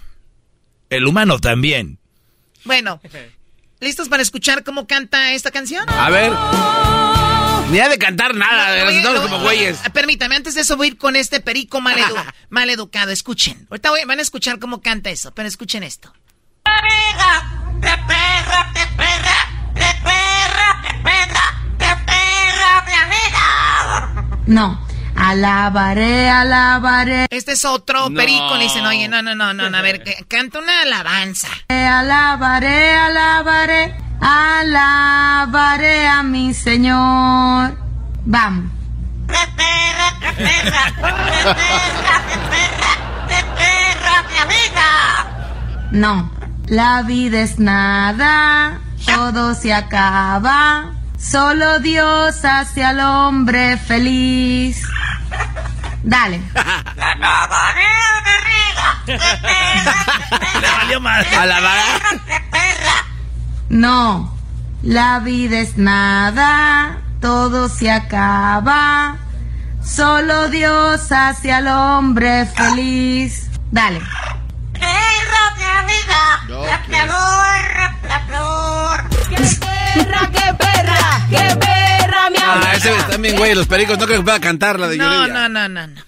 El humano también. Bueno, ¿listos para escuchar cómo canta esta canción? A ver. Ni ha de cantar nada, de Oye, estamos lo- como güeyes. Permítame, antes de eso voy a ir con este perico mal, edu- mal educado. Escuchen. Ahorita voy- van a escuchar cómo canta eso, pero escuchen esto. No. Alabaré, alabaré. Este es otro No. perico. Le dicen, oye, no, no, no, no, no, a ver, canta una alabanza. Alabaré, alabaré alabaré a mi Señor. Vamos. No, la vida es nada, todo se acaba, solo Dios hace al hombre feliz. Dale. Le valió más. A la vara. No, la vida es nada, todo se acaba, solo Dios hace al hombre feliz. Dale. ¡Qué perra, qué perra! ¡Qué perra, mi amor! Ah, ese también, güey, los pericos no creo que pueda cantar la de No, Yuridia. no, no, no, no.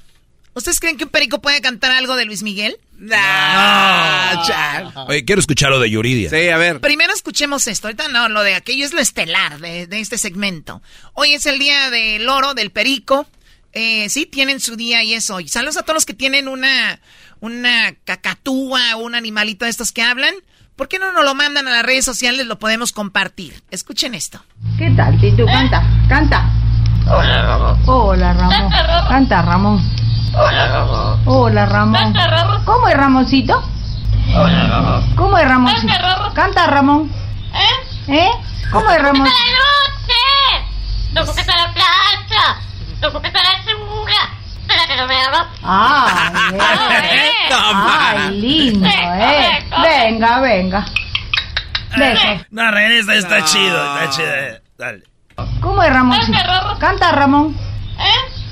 ¿Ustedes creen que un perico puede cantar algo de Luis Miguel? Ah, chal. Oye, quiero escuchar lo de Yuridia. Sí, a ver. Primero escuchemos esto. Ahorita no, lo de aquello es lo estelar de, de este segmento. Hoy es el día del oro, del perico. Eh, sí, tienen su día y es hoy. Saludos a todos los que tienen una, una cacatúa o un animalito de estos que hablan. ¿Por qué no nos lo mandan a las redes sociales? Lo podemos compartir. Escuchen esto. ¿Qué tal, Tito? Canta, canta. Hola, Ramón. Hola, Ramón. Canta, Ramón. Hola, Ramón. ¿Cómo es Ramoncito? ¿Cómo es Ramoncito? Canta, Ramón. ¿Eh? ¿Cómo es Ramón? ¡No comes a la plaza! ¡No la segura! ¡Para que no me hagas! Ay, eh. Ay, lindo, ¿eh? Venga, venga. Venga. No, regresa, está chido, está chido. eh. Dale. ¿Cómo es Ramoncito? Canta, Ramón.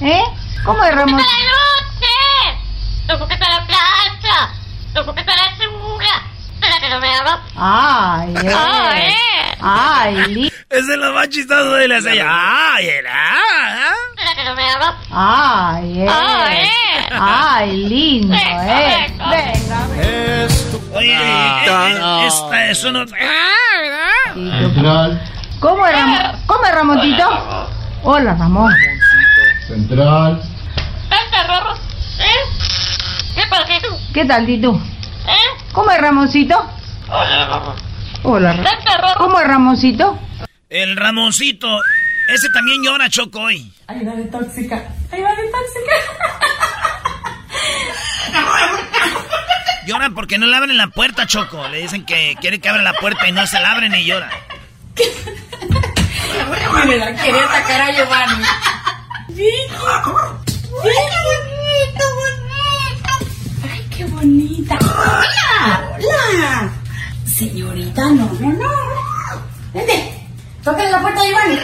¿Eh? ¿Cómo es Ramón? ¡No comes a la plaza! ¡No comes a la segura! ¡Para que no me hagas! Ay, eh. Ay, Ay, lindo. Es de lo más chistoso de la serie. ¡Ay, el ah! ¡Para que no me hagas! Ay, eh. Ay, Ay, lindo, eh. Venga, Oye, eh, eh, esta es uno. venga. ¿Cómo es Ramón? ¿Cómo es Ramoncito? Hola, Ramón. Central. ¿Eh? ¿Qué pasa, tú? ¿Qué tal, Tito? ¿Cómo es Ramoncito? Hola, Rorro. Hola, Ra- ¿Cómo es Ramoncito? El Ramoncito. Ese también llora, Choco, hoy. Ahí va de tóxica. Ahí va de tóxica. Llora porque no le abren la puerta, Choco. Le dicen que quiere que abra la puerta y no se la abren y llora. Mira, quería sacar a Giovanni. Vicky. bonito, bonito. Ay, qué bonita. Hola, hola. Señorita, no, no, no. Vente. Tócale la puerta a Giovanni.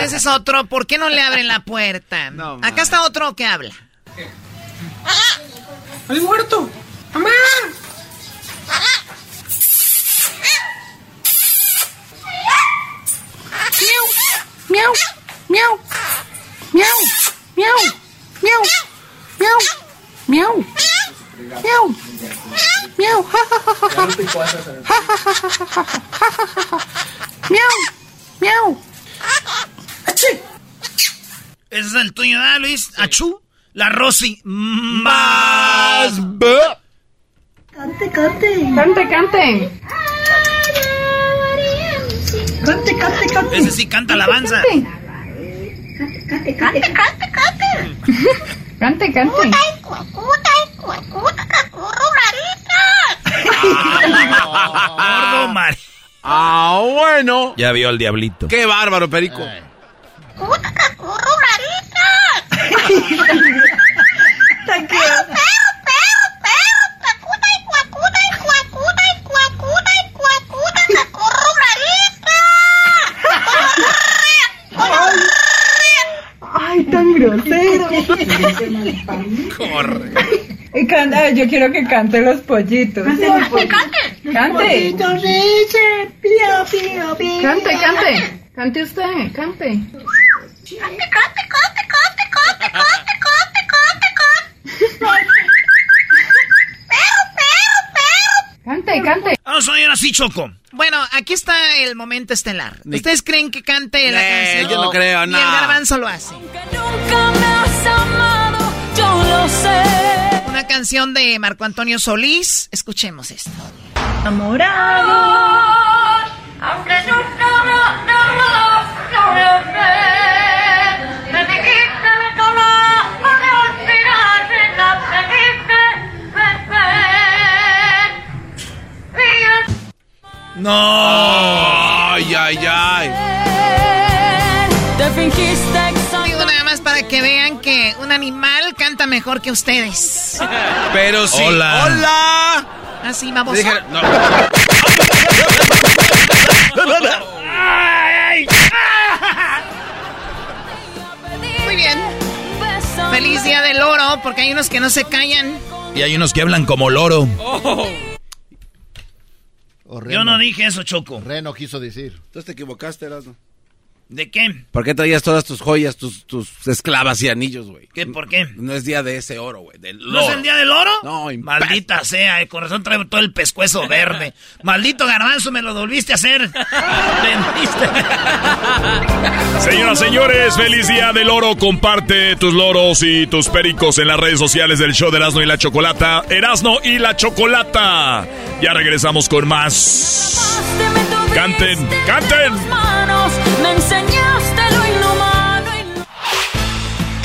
Ese es otro. ¿Por qué no le abren la puerta? Acá está otro que habla. ¡Al muerto! ¡Mamá! Miau, miau, miau, miau, miau, miau, miau, miau, miau, ja, ja, ja, ja, ja, ja, ja, ja, ja, ja, ja, ja, ja, miau, miau. Ese es el tuyo, ¿verdad, Luis? Achú. La Rosy. Más. Cante, cante. Cante, cante. Cante, cante, cante. Ese sí canta alabanza. Cante, cante, cante, cante. Cante, cante. Gordo Mar. Ah, bueno. Ya vio al diablito. Qué bárbaro, perico. Ay, tan grosero. Corre. Y canta, ay, yo quiero que cante los pollitos. Cante, cante. Cante. Cante, cante. Cante usted, cante. Cante, cante. Vamos a oír así, Choco. Bueno, aquí está el momento estelar. Ni- ¿Ustedes creen que cante la Eh, canción? yo no creo, Y no. el garbanzo lo hace. Nunca me has desamado, yo lo sé. Una canción de Marco Antonio Solís. Escuchemos esto. Enamorado, aunque no, No. Ay, ay, ay. te fingiste Digo nada más para que vean que un animal canta mejor que ustedes. Pero sí. Hola. Hola. Así vamos. Dije- no. Muy bien. Feliz día del oro, porque hay unos que no se callan. Y hay unos que hablan como loro. Yo no dije eso, Choco. Reno quiso decir. Entonces te equivocaste, Erasmo. ¿De qué? ¿Por qué traías todas tus joyas, tus, tus esclavas y anillos, güey? ¿Qué? ¿Por qué? No es día de ese oro, güey. del ¿No es el día del oro? No, Maldita sea, el corazón trae todo el pescuezo verde. Maldito garbanzo, me lo volviste a hacer. Vendiste. Señoras, señores, feliz día del oro. Comparte tus loros y tus pericos en las redes sociales del show de Erasmo y la Chocolata. Erasmo y la Chocolata. Ya regresamos con más. Canten, canten.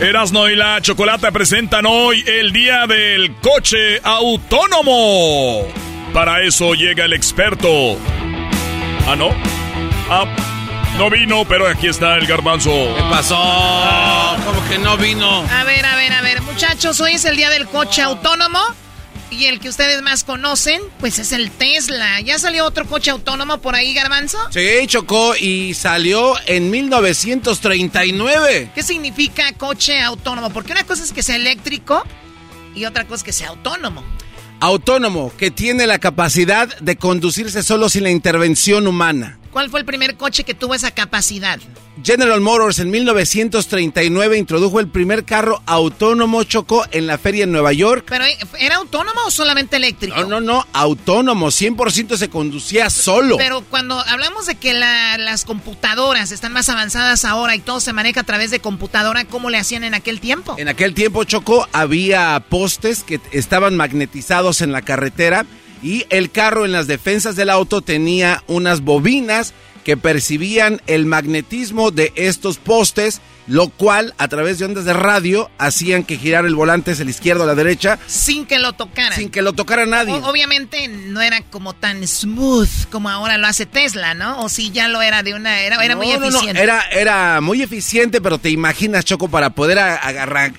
Erasno y la Chocolata presentan hoy el día del coche autónomo. Para eso llega el experto. Ah, no. Ah, no vino, pero aquí está el garbanzo. ¿Qué pasó? Como que no vino. A ver, a ver, a ver, muchachos, hoy es el día del coche autónomo. Y el que ustedes más conocen, pues es el Tesla. ¿Ya salió otro coche autónomo por ahí, Garbanzo? Sí, chocó y salió en 1939. ¿Qué significa coche autónomo? Porque una cosa es que sea eléctrico y otra cosa es que sea autónomo. Autónomo, que tiene la capacidad de conducirse solo sin la intervención humana. ¿Cuál fue el primer coche que tuvo esa capacidad? General Motors en 1939 introdujo el primer carro autónomo chocó en la feria en Nueva York. ¿Pero era autónomo o solamente eléctrico? No, no, no, autónomo, 100% se conducía solo. Pero cuando hablamos de que la- las computadoras están más avanzadas ahora y todo se maneja a través de computadora, ¿cómo le hacían en aquel tiempo? En aquel tiempo, Choco, había postes que estaban magnetizados en la carretera y el carro en las defensas del auto tenía unas bobinas que percibían el magnetismo de estos postes, lo cual a través de ondas de radio hacían que girar el volante hacia la izquierda o la derecha. Sin que lo tocaran. Sin que lo tocara nadie. O- obviamente no era como tan smooth como ahora lo hace Tesla, ¿no? O si ya lo era de una... Era, era muy No, no, no, eficiente. Era, era muy eficiente, pero te imaginas, Choco, para poder a-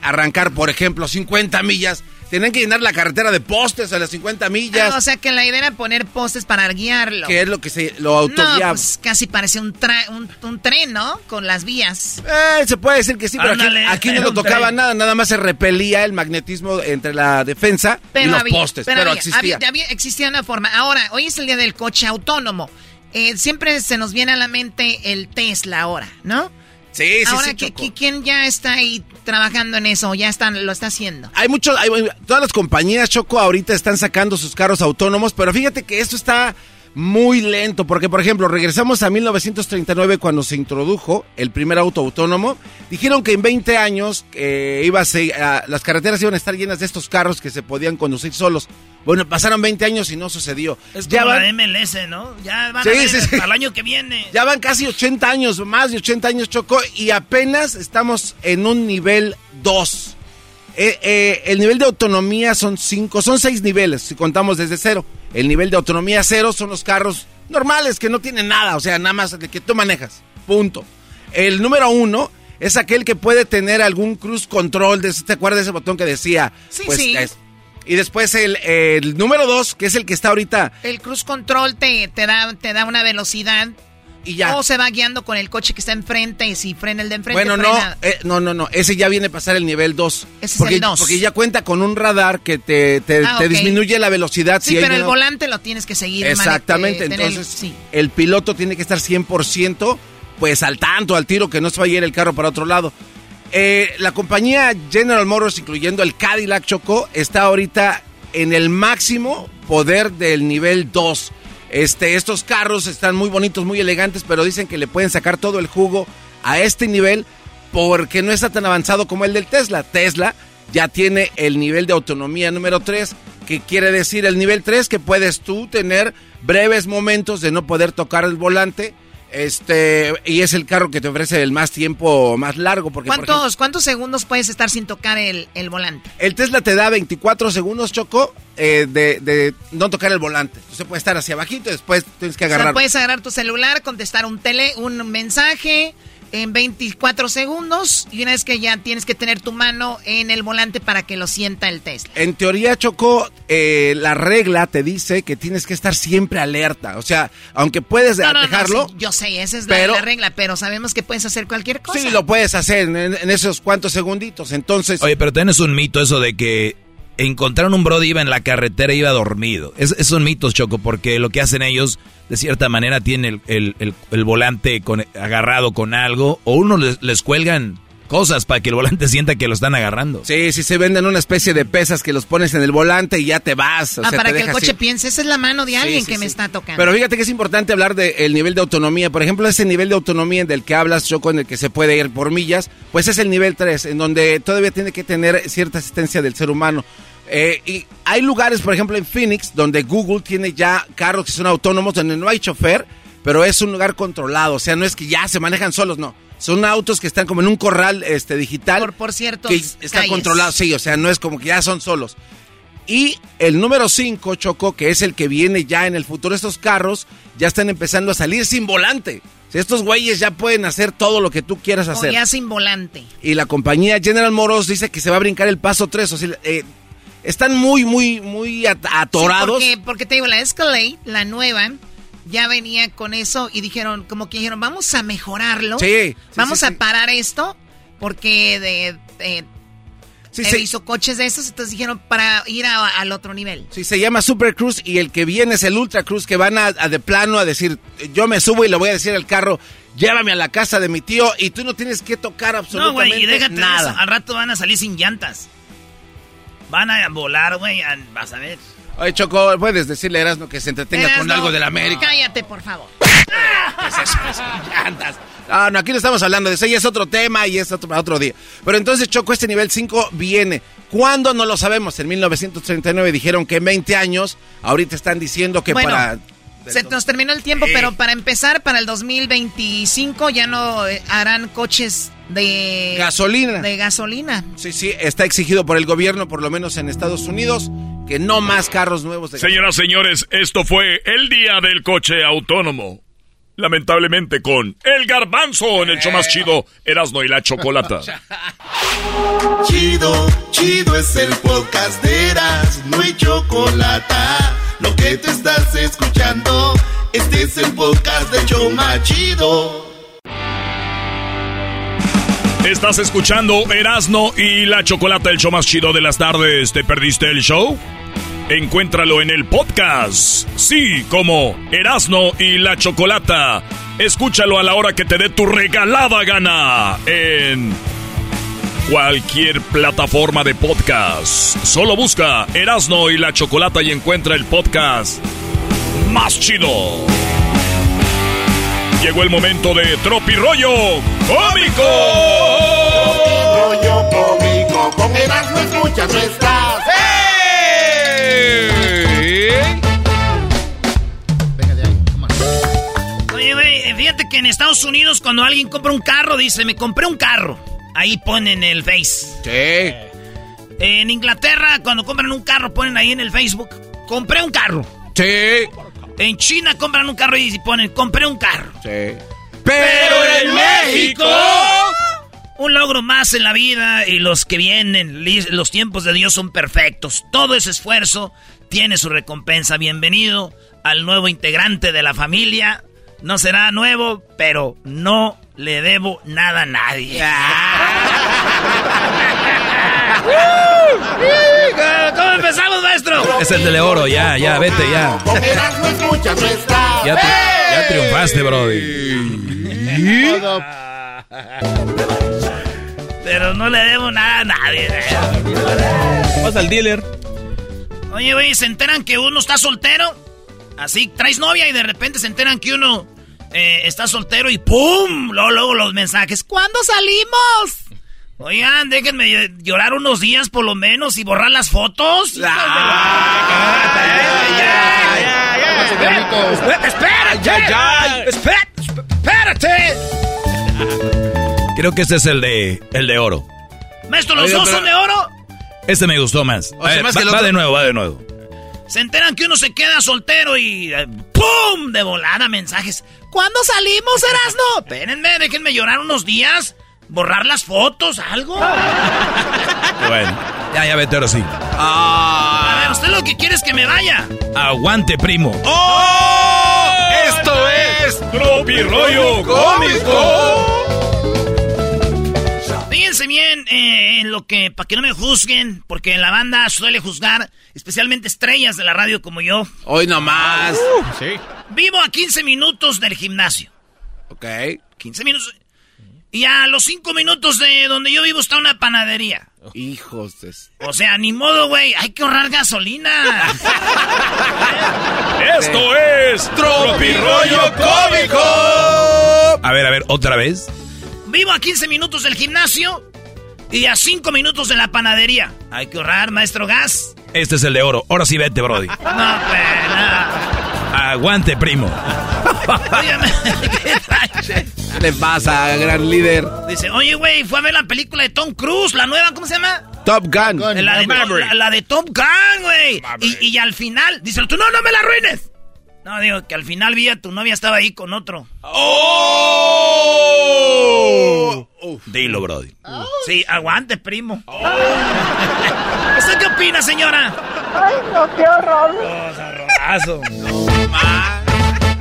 arrancar, por ejemplo, 50 millas, tenían que llenar la carretera de postes a las 50 millas. Ah, o sea que la idea era poner postes para guiarlo. que es lo que se lo No, autoguiaba. pues casi parece un, tra- un, un tren, ¿no? Con las vías. Eh, se puede decir que sí, pero aquí- Ándale, aquí, era no lo tocaba tren. nada, nada más se repelía el magnetismo entre la defensa y los había- postes, pero, había- existía. había- existía una forma. Ahora, hoy es el día del coche autónomo. Eh, siempre se nos viene a la mente el Tesla ahora, ¿no? Sí, sí, Ahora, sí, ¿qui- Choco. qui- ¿quién ya está ahí trabajando en eso? ¿Ya están, lo está haciendo? Hay mucho, hay- todas las compañías Choco ahorita están sacando sus carros autónomos, pero fíjate que esto está muy lento, porque por ejemplo, regresamos a 1939 cuando se introdujo el primer auto autónomo. Dijeron que en 20 años eh, iba a ser- las carreteras iban a estar llenas de estos carros que se podían conducir solos. Bueno, pasaron 20 años y no sucedió. Es Ya como van- la MLS, ¿no? Ya van Sí, a sí, sí. al año que viene. Ya van casi 80 años, más de 80 años, Choco, y apenas estamos en un nivel 2. Eh, eh, el nivel de autonomía son 5, son 6 niveles, si contamos desde cero. El nivel de autonomía cero son los carros normales, que no tienen nada, o sea, nada más de que tú manejas, punto. El número uno es aquel que puede tener algún cruise control, de, ¿te acuerdas de ese botón que decía? Sí, Pues, sí. es- y después el, el número dos, que es el que está ahorita El cruise control te, te, da, te da una velocidad. Y ya. O se va guiando con el coche que está enfrente y si frena el de enfrente. Bueno, no, eh, no, no, no, ese ya viene a pasar el nivel 2. Ese es porque, el dos. Porque ya cuenta con un radar que te, te, Ah, te disminuye la velocidad. Sí, si pero el volante lo tienes que seguir. Exactamente, eh, tener- entonces sí. el piloto tiene que estar 100% pues al tanto, al tiro, que no se vaya a ir el carro para otro lado. Eh, la compañía General Motors, incluyendo el Cadillac Choco, está ahorita en el máximo poder del nivel 2. Este, estos carros están muy bonitos, muy elegantes, pero dicen que le pueden sacar todo el jugo a este nivel porque no está tan avanzado como el del Tesla. Tesla ya tiene el nivel de autonomía número 3, que quiere decir el nivel 3 que puedes tú tener breves momentos de no poder tocar el volante. Este, y es el carro que te ofrece el más tiempo más largo porque por ejemplo, ¿Cuántos, ¿Cuántos segundos puedes estar sin tocar el, el volante? el Tesla te da 24 segundos, Choco, eh, de, de no tocar el volante. Entonces puede estar hacia abajito y después tienes que O sea, agarrar. puedes agarrar tu celular, contestar un tele, un mensaje en 24 segundos y una vez que ya tienes que tener tu mano en el volante para que lo sienta el Tesla. En teoría, Choco, eh, la regla te dice que tienes que estar siempre alerta. O sea, aunque puedes No, no, no, dejarlo, sí, yo sé, esa es la- pero- la, regla, pero sabemos que puedes hacer cualquier cosa. sí lo puedes hacer en, en esos cuantos segunditos. Entonces, Oye, pero tienes un mito eso de que encontraron un brody iba en la carretera iba dormido. Es, es un mito, Choco, porque lo que hacen ellos, de cierta manera, tienen el, el- el- el volante con- agarrado con algo, o uno les, les cuelgan cosas para que el volante sienta que lo están agarrando. sí, sí se venden una especie de pesas que los pones en el volante y ya te vas. o ah, sea, para te que el coche piense, esa es la mano de alguien sí, que me está tocando. Pero fíjate que es importante hablar del nivel de autonomía. Por ejemplo, ese nivel de autonomía del que hablas, Choco, en el que se puede ir por millas, pues es el nivel 3, en donde todavía tiene que tener cierta asistencia del ser humano. Eh, y hay lugares, por ejemplo, en Phoenix, donde Google tiene ya carros que son autónomos, donde no hay chofer, pero es un lugar controlado. O sea, no es que ya se manejan solos, no. Son autos que están como en un corral este, digital. por, por cierto, que está controlado, sí, o sea, no es como que ya son solos. Y el número 5, Choco, que es el que viene ya en el futuro, estos carros ya están empezando a salir sin volante. Estos güeyes ya pueden hacer todo lo que tú quieras O hacer. ya sin volante. Y la compañía General Motors dice que se va a brincar el paso 3. O sea, eh, están muy, muy, muy at- atorados. Sí, porque, porque te digo, la Escalade, la nueva, ya venía con eso y dijeron, como que dijeron, vamos a mejorarlo. Sí, sí, vamos sí, a sí. parar esto porque de, de- Sí, sí. visto coches de esos, entonces dijeron para ir a- al otro nivel. Sí, se llama Super Cruise y el que viene es el Ultra Cruise que van a, a de plano a decir, yo me subo y le voy a decir al carro, llévame a la casa de mi tío y tú no tienes que tocar No, absolutamente güey, y déjate nada. eso. Al rato van a salir sin llantas. Van a volar, güey, vas a ver. Oye, Choco, puedes decirle a Erasmo que se entretenga con algo de la América. Cállate, por favor. Pues eso, eso, llantas. No, no, aquí no estamos hablando de eso, y es otro tema y es otro, otro día. Pero entonces, Choco, este nivel 5 viene. ¿Cuándo? No lo sabemos. En 1939 dijeron que en 20 años, ahorita están diciendo que Bueno, para... Se nos terminó el tiempo, pero para empezar, para el 2025 ya no eh, harán coches de Gasolina. De gasolina. Sí, sí, está exigido por el gobierno, por lo menos en Estados Unidos, que no más carros nuevos de Señoras, señores, esto fue el día del coche autónomo. Lamentablemente con El Garbanzo en el show más chido, Erasno y la Chocolata. Chido, chido es el podcast de Eras, no hay chocolate. Lo que te estás escuchando, este es el podcast de Choma Chido. Estás escuchando Erasno y la Chocolata, el show más chido de las tardes. ¿Te perdiste el show? Encuéntralo en el podcast. Sí, como Erasno y la Chocolata. Escúchalo a la hora que te dé tu regalada gana en cualquier plataforma de podcast. Solo busca Erasno y la Chocolata y encuentra el podcast más chido. Llegó el momento de Tropirollo Cómico. Rollo cómico, con Erasmo escuchas no estás. Oye, güey, fíjate que en Estados Unidos cuando alguien compra un carro, dice, me compré un carro. Ahí ponen el Face. Sí. En Inglaterra, cuando compran un carro, ponen ahí en el Facebook, compré un carro. Sí. En China compran un carro y ponen, compré un carro. Sí. Pero en México... Un logro más en la vida y los que vienen, los tiempos de Dios son perfectos. Todo ese esfuerzo tiene su recompensa. Bienvenido al nuevo integrante de la familia. No será nuevo, pero no le debo nada a nadie. ¿Cómo empezamos, maestro? Es el de oro, ya, ya, vete, ya. Ya, tri- ya triunfaste, Brody. Pero no le debo nada a nadie. Vas al dealer. Oye, güey, se enteran que uno está soltero. Así, traes novia y de repente se enteran que uno eh, está soltero y ¡pum! Luego, luego los mensajes. ¿Cuándo salimos? Oigan, déjenme ll- llorar unos días por lo menos y borrar las fotos. Espérate, espérate, espérate, espérate. Creo que este es el de, el de oro. Maestro, los Oiga, dos pero- son de oro. Este me gustó más. O sea, Eh, más va, va de nuevo, va de nuevo. Se enteran que uno se queda soltero y eh, ¡pum! De volada mensajes. ¿Cuándo salimos, Erasno? Espérenme, déjenme llorar unos días. Borrar las fotos, algo. Bueno, ya, ya vete ahora sí. A ver, usted lo que quiere es que me vaya. Aguante, primo. ¡Oh! Esto es Tropirollo Cómico. Fíjense bien eh, en lo que, para que no me juzguen, porque en la banda suele juzgar, especialmente estrellas de la radio como yo. Hoy nomás. Sí. Vivo a 15 minutos del gimnasio. Ok. 15 minutos. Y a los 5 minutos de donde yo vivo está una panadería. Hijos de... O sea, ni modo, güey. Hay que ahorrar gasolina. Esto es Tropirollo Cómico. A ver, a ver, otra vez. Vivo a 15 minutos del gimnasio y a 5 minutos de la panadería. Hay que ahorrar, maestro gas. Este es el de oro. Ahora sí vete, Brody. No, pues, no. Aguante, primo. ¿qué le pasa, gran líder? Dice, oye, güey, fue a ver la película de Tom Cruise, la nueva, ¿cómo se llama? Top Gun. La de, la, la de Top Gun, güey. Y, y al final, dice, tú no, no me la arruines. No, digo, que al final vi a tu novia estaba ahí con otro. ¡Oh! Dilo, Brody. Sí, aguante, primo. ¿Usted qué opina, señora? Ay, no, qué horror.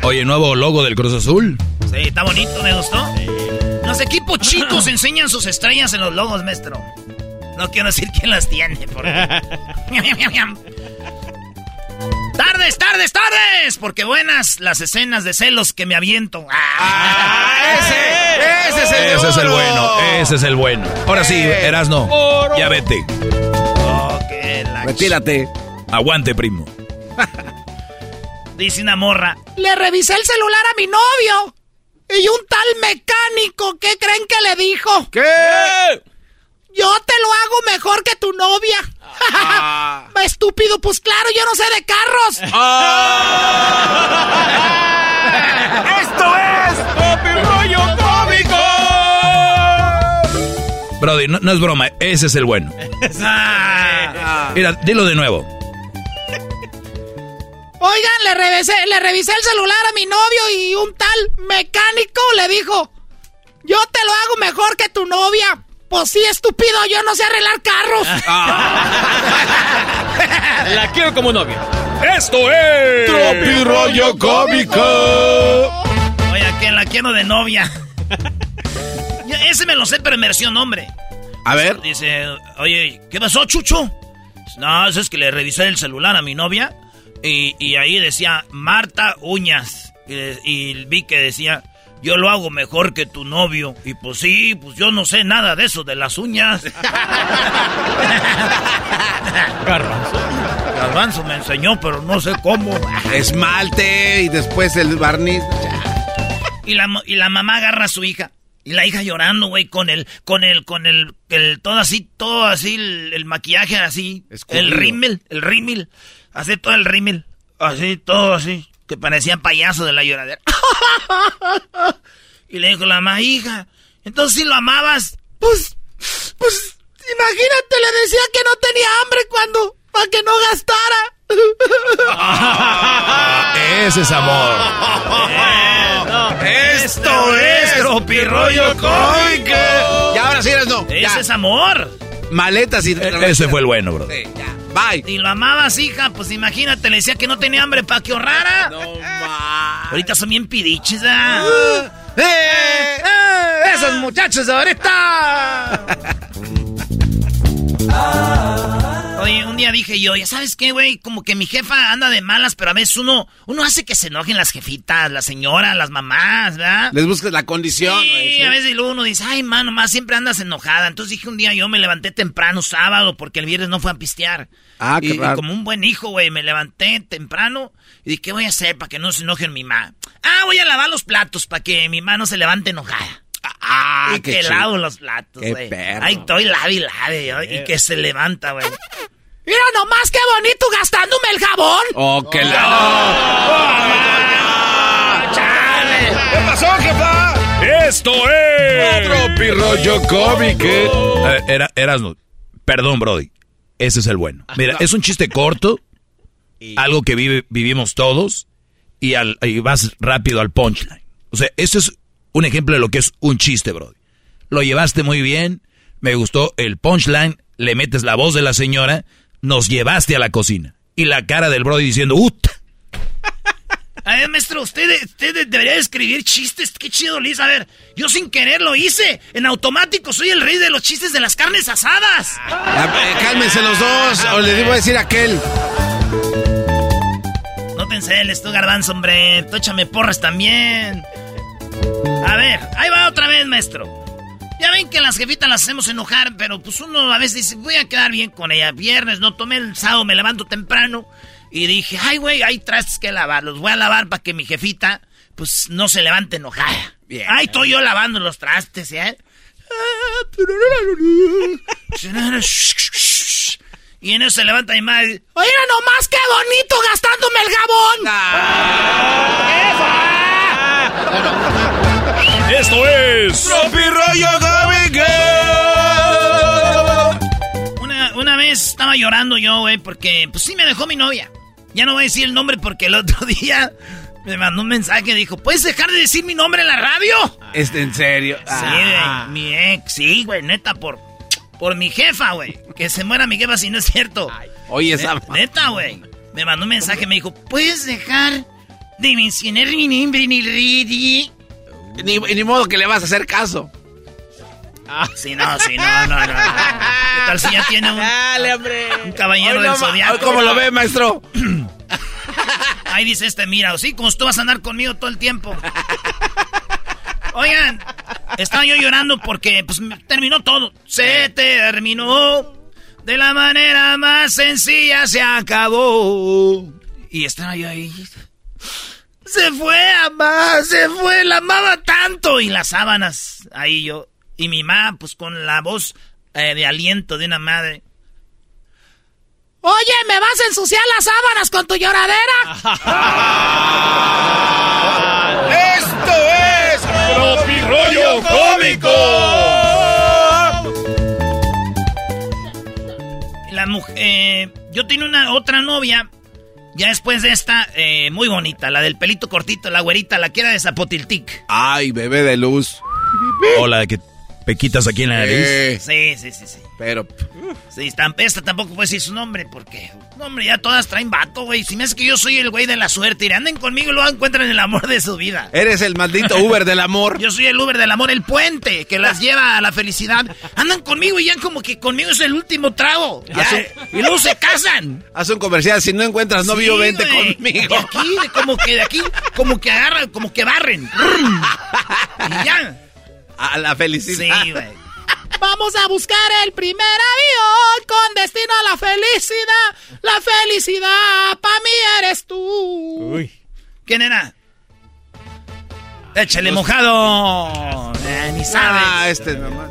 Oye, nuevo logo del Cruz Azul. Sí, está bonito, me gustó. Los equipos chicos enseñan sus estrellas en los logos, maestro. No quiero decir quién las tiene, porque... ¡Tardes, tardes, tardes! Porque buenas las escenas de celos que me aviento. Ah, ese, ese es el Ese es el oro. bueno, ese es el bueno. Ahora sí, Erasno, ya vete. Oh, qué la Retírate. Aguante, primo. Dice una morra. Le revisé el celular a mi novio. Y un tal mecánico, ¿qué creen que le dijo? ¿Qué? Yo te lo hago mejor que tu novia. Ah. Estúpido, pues claro, yo no sé de carros. ¡Esto es Tropirollo Cómico! Brody, no, no es broma, ese es el bueno. Ah. Mira, dilo de nuevo. Oigan, le revisé, le revisé el celular a mi novio y un tal mecánico le dijo, yo te lo hago mejor que tu novia. Pues sí, estúpido, yo no sé arreglar carros. La quiero como novia. Esto es Tropirollo Cómico. Oye, que la quiero de novia. Ya, ese me lo sé, pero en versión hombre. A ver. Dice, oye, ¿qué pasó, Chucho? No, eso es que le revisé el celular a mi novia y, y ahí decía Marta Uñas. Y, y vi que decía, yo lo hago mejor que tu novio. Y pues sí, pues yo no sé nada de eso, de las uñas. Garbanzo me enseñó, pero no sé cómo. Esmalte y después el barniz. Y la, mo- y la mamá agarra a su hija. Y la hija llorando, güey, con el, con el, con el, el, todo así, todo así, el, el maquillaje así. Escurrido. El rímel, el rímel. Así todo el rímel. Así, todo así. Que parecían payasos de la lloradera. y le dijo la mamá, hija, entonces si lo amabas. Pues, pues, imagínate, le decía que no tenía hambre cuando, para que no gastara. Ese es amor. Esto es tropirollo cómico. Y ahora sí eres no. Ese es amor. Maletas y... E- Ese fue el bueno, bro. Sí, ya. Bye. Y lo amabas, hija, pues imagínate, le decía que no tenía hambre para que ahorrara. No ma. Ahorita son bien pidiches, ¿ah? ¡Eh! ¡Eh! ¡Esos muchachos de ahorita! Oye, un día dije yo, ya sabes qué, güey, como que mi jefa anda de malas, pero a veces uno, uno hace que se enojen las jefitas, las señoras, las mamás, ¿verdad? Les buscas la condición. Sí, a veces luego uno dice, ay, mano, más siempre andas enojada. Entonces dije un día yo me levanté temprano sábado porque el viernes no fue a pistear. Ah, qué y, y raro. como un buen hijo, güey, me levanté temprano y dije, ¿qué voy a hacer para que no se enojen mi mamá? Ah, voy a lavar los platos para que mi mamá no se levante enojada. Ah, y qué que chido. lavo los platos, Qué güey. perro. Ahí estoy, lave y lave, yo, y que se levanta, güey. Mira nomás qué bonito gastándome el jabón. Oh, qué la... ¿Qué pasó, jefa? Esto es. Otro pirroyo cómico. A ver, era, eras no. Perdón, Brody. Ese es el bueno. Mira, es un chiste corto, algo que vive- vivimos todos, y, al, y vas rápido al punchline. O sea, este es un ejemplo de lo que es un chiste, Brody. Lo llevaste muy bien, me gustó el punchline, le metes la voz de la señora, nos llevaste a la cocina. Y la cara del Brody diciendo, ¡ut! A ver, maestro, usted, usted debería escribir chistes. Qué chido, Liz. A ver, yo sin querer lo hice. En automático soy el rey de los chistes de las carnes asadas. Ah, eh, Cálmense los dos, o le debo decir a aquel. No te enceles tú, garbanzo, hombre. Tú échame porras también. A ver, ahí va otra vez, maestro. Ya ven que las jefitas las hacemos enojar, pero pues uno a veces dice, voy a quedar bien con ella. Viernes no tomé el sábado, me levanto temprano. Y dije, ay, güey, hay trastes que lavar. Los voy a lavar para que mi jefita, pues, no se levante enojada. Bien. Ahí estoy yo lavando los trastes, ¿eh? Y en eso se levanta mi madre. Oiga nomás, qué bonito gastándome el jabón. Esto es. Una, una vez estaba llorando yo, güey, porque pues sí me dejó mi novia. Ya no voy a decir el nombre porque el otro día me mandó un mensaje y dijo, ¿puedes dejar de decir mi nombre en la radio? Este, en serio. Sí, Ah. güey, mi ex, sí, güey, neta, por, por mi jefa, güey. Que se muera mi jefa si no es cierto. Oye, esa... Ne- Neta, güey. Me mandó un mensaje, me dijo, ¿puedes dejar Ni, ni modo que le vas a hacer caso. Sí, no, sí, no, no, no. ¿Qué tal si ya tiene un, Dale, hombre. un caballero Hoy del zodiaco? ¿Cómo lo ve, maestro? Ahí dice este, mira, o sí, como tú vas a andar conmigo todo el tiempo. Oigan, estaba yo llorando porque pues terminó todo. Se terminó de la manera más sencilla, se acabó. Y estaba yo ahí. Se fue, amá, se fue, la amaba tanto. Y las sábanas, ahí yo. Y mi mamá, pues con la voz eh, de aliento de una madre. Oye, ¿me vas a ensuciar las sábanas con tu lloradera? Esto es. Tropirollo cómico. La mujer, eh, yo tenía una otra novia, ya después de esta, eh, muy bonita, la del pelito cortito, la güerita, la que era de Zapotiltic. Ay, bebé de luz. O la de que pequitas aquí en la nariz. Sí, sí, sí, sí. pero... Sí, esta tampoco puede decir su nombre, porque, no, hombre, ya todas traen vato, güey. Si me hace que yo soy el güey de la suerte, y anden conmigo y luego encuentran el amor de su vida. Eres el maldito Uber del amor. Yo soy el Uber del amor, el puente que las lleva a la felicidad. Andan conmigo y ya como que conmigo es el último trago. Ya, y luego se casan. Haz un comercial. Si no encuentras novio, Sí, vente güey. conmigo. De aquí, de como que de aquí, como que agarran, como que barren. y ya. A la felicidad. Sí, güey. Vamos a buscar el primer avión con destino a la felicidad. La felicidad para mí eres tú. Uy. ¿Quién era? Échale mojado. Eh, ni sabes. Ah, este nomás.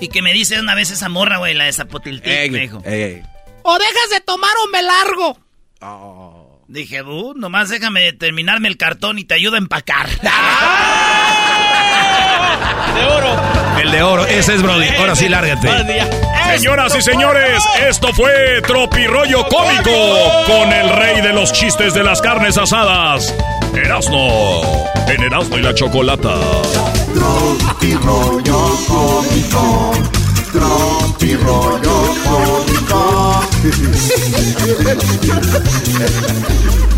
Y que me dice una vez esa morra, güey, la de Zapotiltic, me dijo. O dejas de tomar o me largo. Dije, uh, nomás déjame terminarme el cartón y te ayudo a empacar. De oro. El de oro, ese es Brody. Ahora sí, lárgate. Señoras y señores, esto fue Tropirollo Cómico con el rey de los chistes de las carnes asadas, Erasno, en Erasno y la Chocolata. Tropirollo cómico. Tropirollo cómico.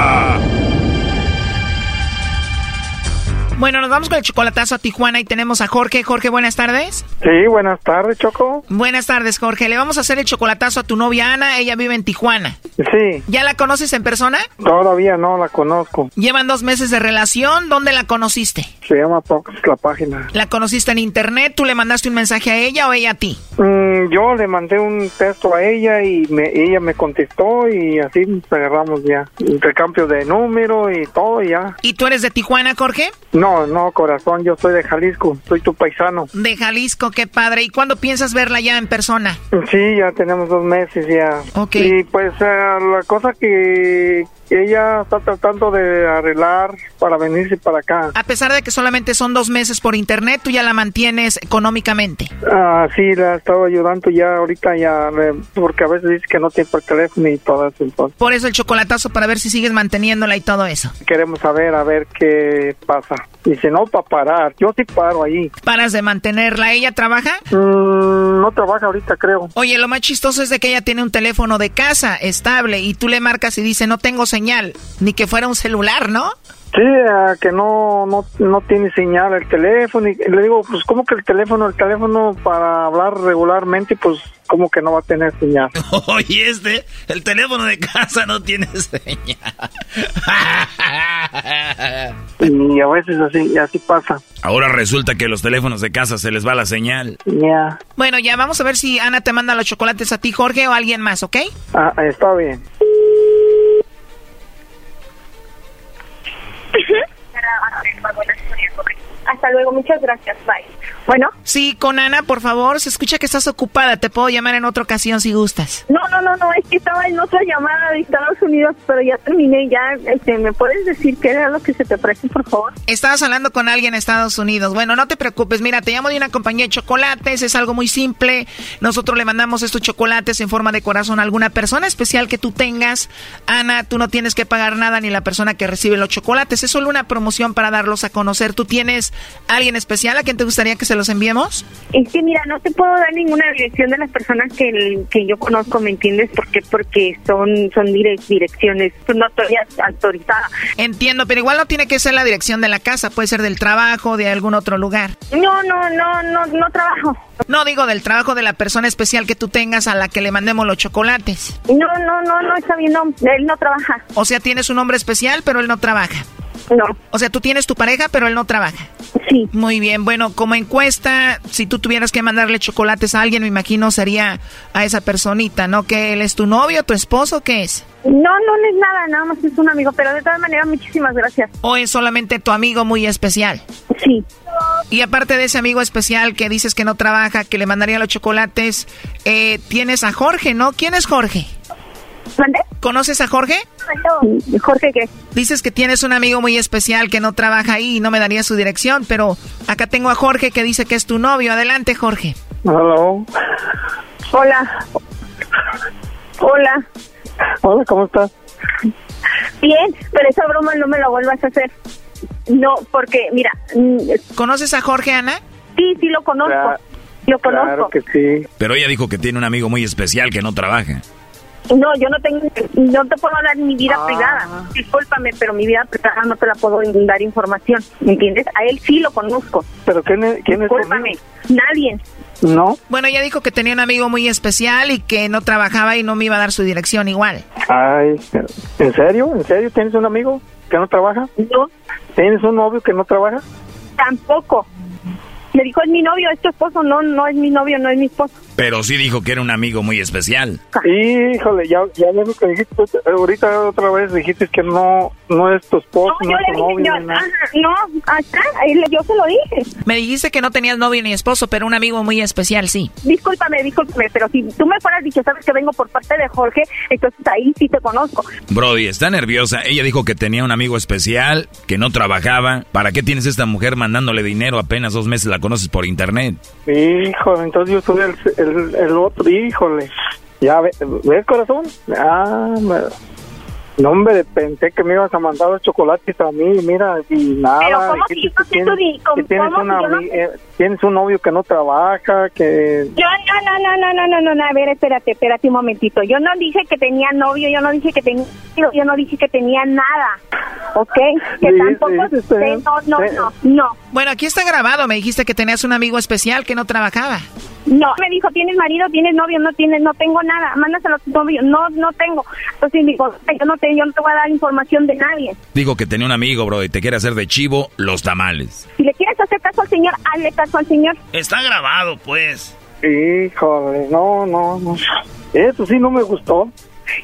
Bueno, nos vamos con el chocolatazo a Tijuana y tenemos a Jorge. Jorge, buenas tardes. Sí, buenas tardes, Choco. Buenas tardes, Jorge. Le vamos a hacer el chocolatazo a tu novia Ana. Ella vive en Tijuana. Sí, ¿Ya la conoces en persona? todavía no la conozco. Llevan dos meses de relación. ¿Dónde la conociste? Se llama Pox la página. ¿La conociste en internet? ¿Tú le mandaste un mensaje a ella o ella a ti? Mm, yo le mandé un texto a ella y me, ella me contestó y así nos agarramos ya. Intercambio de número y todo ya. ¿Y tú eres de Tijuana, Jorge? No, no, corazón, yo soy de Jalisco, soy tu paisano. De Jalisco, qué padre. ¿Y cuándo piensas verla ya en persona? Sí, ya tenemos dos meses ya. Ok. Y pues eh, la cosa que ella está tratando de arreglar para venirse para acá. A pesar de que solamente son dos meses por internet, tú ya la mantienes económicamente. Ah, sí, la he estado ayudando ya ahorita ya, eh, porque a veces dice que no tiene por teléfono y todo eso. Entonces Por eso el chocolatazo para ver si sigues manteniéndola y todo eso. queremos saber, a ver qué pasa. Y si no, para parar. Yo sí paro ahí. ¿Paras de mantenerla? ¿Ella trabaja? Mm, no trabaja ahorita, creo. Oye, lo más chistoso es de que ella tiene un teléfono de casa estable y tú le marcas y dice no tengo señal, ni que fuera un celular, ¿no? Sí, que no, no, no tiene señal el teléfono. Y le digo, pues, ¿cómo que el teléfono? El teléfono para hablar regularmente, pues, ¿cómo que no va a tener señal? Oye, este, el teléfono de casa no tiene señal. Y a veces así, así pasa. Ahora resulta que los teléfonos de casa se les va la señal. Ya. Bueno, ya vamos a ver si Ana te manda los chocolates a ti, Jorge, o a alguien más, ¿ok? Ah, está bien. Hasta luego, muchas gracias. Bye. Bueno. Sí, con Ana, por favor, se escucha que estás ocupada. Te puedo llamar en otra ocasión si gustas. No, no, no, no, es que estaba en otra llamada de Estados Unidos, pero ya terminé, ya, este, ¿me puedes decir qué era lo que se te ofrece, por favor? Estabas hablando con alguien en Estados Unidos. Bueno, no te preocupes. Mira, te llamo de una compañía de chocolates. Es algo muy simple. Nosotros le mandamos estos chocolates en forma de corazón a alguna persona especial que tú tengas. Ana, tú no tienes que pagar nada ni la persona que recibe los chocolates. Es solo una promoción para darlos a conocer. ¿Tú tienes alguien especial a quien te gustaría que se los enviemos? Es que mira, no te puedo dar ninguna dirección de las personas que, que yo conozco, ¿me entiendes? ¿Por qué? Porque son, son dire- direcciones, pues, no estoy autorizada. Entiendo, pero igual no tiene que ser la dirección de la casa. Puede ser del trabajo, de algún otro lugar. No, no, no, no, no trabajo. No digo del trabajo de la persona especial que tú tengas a la que le mandemos los chocolates. No, no, no, no, está bien, no, él no trabaja. O sea, tienes un nombre especial, pero él no trabaja. No. O sea, tú tienes tu pareja, pero él no trabaja. Sí. Muy bien. Bueno, como encuesta, si tú tuvieras que mandarle chocolates a alguien, me imagino sería a esa personita, ¿no? Que él es tu novio, tu esposo, ¿qué es? No, no, no es nada, nada más es un amigo, pero de todas maneras, muchísimas gracias. ¿O es solamente tu amigo muy especial? Sí. Y aparte de ese amigo especial que dices que no trabaja, que le mandaría los chocolates, eh, tienes a Jorge, ¿no? ¿Quién es Jorge? ¿Conoces a Jorge? Jorge, ¿qué? Dices que tienes un amigo muy especial que no trabaja ahí y no me daría su dirección, pero acá tengo a Jorge que dice que es tu novio. Adelante, Jorge. Hello. Hola. Hola. Hola, ¿cómo estás? Bien, pero esa broma no me la vuelvas a hacer. No, porque, mira. mm, ¿Conoces a Jorge, Ana? Sí, sí lo conozco. Claro, lo conozco. Claro que sí. Pero ella dijo que tiene un amigo muy especial que no trabaja. No, yo no tengo, no te puedo dar mi vida Ah. privada. Discúlpame, pero mi vida privada no te la puedo dar información. ¿Me entiendes? A él sí lo conozco. ¿Pero quién es, quién es Discúlpame. Nadie. No. Bueno, ella dijo que tenía un amigo muy especial y que no trabajaba y no me iba a dar su dirección igual. Ay, ¿en serio? ¿En serio tienes un amigo que no trabaja? No. ¿Tienes un novio que no trabaja? Tampoco. Le dijo, es mi novio, es tu esposo. No, no es mi novio, no es mi esposo. Pero sí dijo que era un amigo muy especial. Híjole, ya, ya lo que dijiste, pues, ahorita otra vez dijiste que no, no es tu esposo, no, yo es tu le dije, novio. yo, ajá, no, acá, yo se lo dije. Me dijiste que no tenías novio ni esposo, pero un amigo muy especial, sí. Discúlpame, discúlpame, pero si tú me fueras dicho, sabes que vengo por parte de Jorge, entonces ahí sí te conozco. Brody, está nerviosa. Ella dijo que tenía un amigo especial, que no trabajaba. ¿Para qué tienes esta mujer mandándole dinero? Apenas dos meses la conoces por internet. Híjole, entonces yo soy el, el, otro, híjole. Ya, ve- ¿ves corazón? Ah, no, hombre, pensé que me ibas a mandar los chocolates a mí, mira, y nada. Pero ¿cómo si yo tienes, tienes, no... Eh, tienes un novio que no trabaja, que... Yo no, no, no, no, no, no, no, a ver, espérate, espérate un momentito. Yo no dije que tenía novio, yo no dije que tenía... Yo no dije que tenía nada, ¿ok? Que sí, tampoco... Sí, sí, no, no, no, no. Bueno, aquí está grabado, me dijiste que tenías un amigo especial que no trabajaba. No, me dijo, ¿tienes marido? ¿Tienes novio? No tienes, no tengo nada. Mándaselo a tu novio. No, no tengo. Entonces dijo, yo no te, yo no te voy a dar información de nadie. Dijo que tenía un amigo, bro, y te quiere hacer de chivo los tamales. Si le quieres hacer caso al señor, hazle caso al señor. Está grabado, pues. Híjole, no, no, no. Eso sí no me gustó,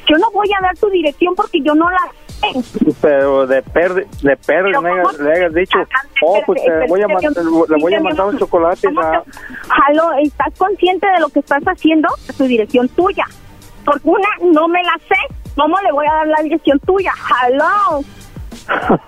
Yo no voy a dar tu dirección porque yo no la. Pero de perder, de perder, Pero me ¿cómo hayas- le hayas dicho, oh, pues te voy a, le voy a mandar los ¿cómo chocolates te- a... Jalo, ¿estás consciente de lo que estás haciendo? Tu dirección tuya. Porque una, no me la sé. ¿Cómo le voy a dar la dirección tuya? Jalo.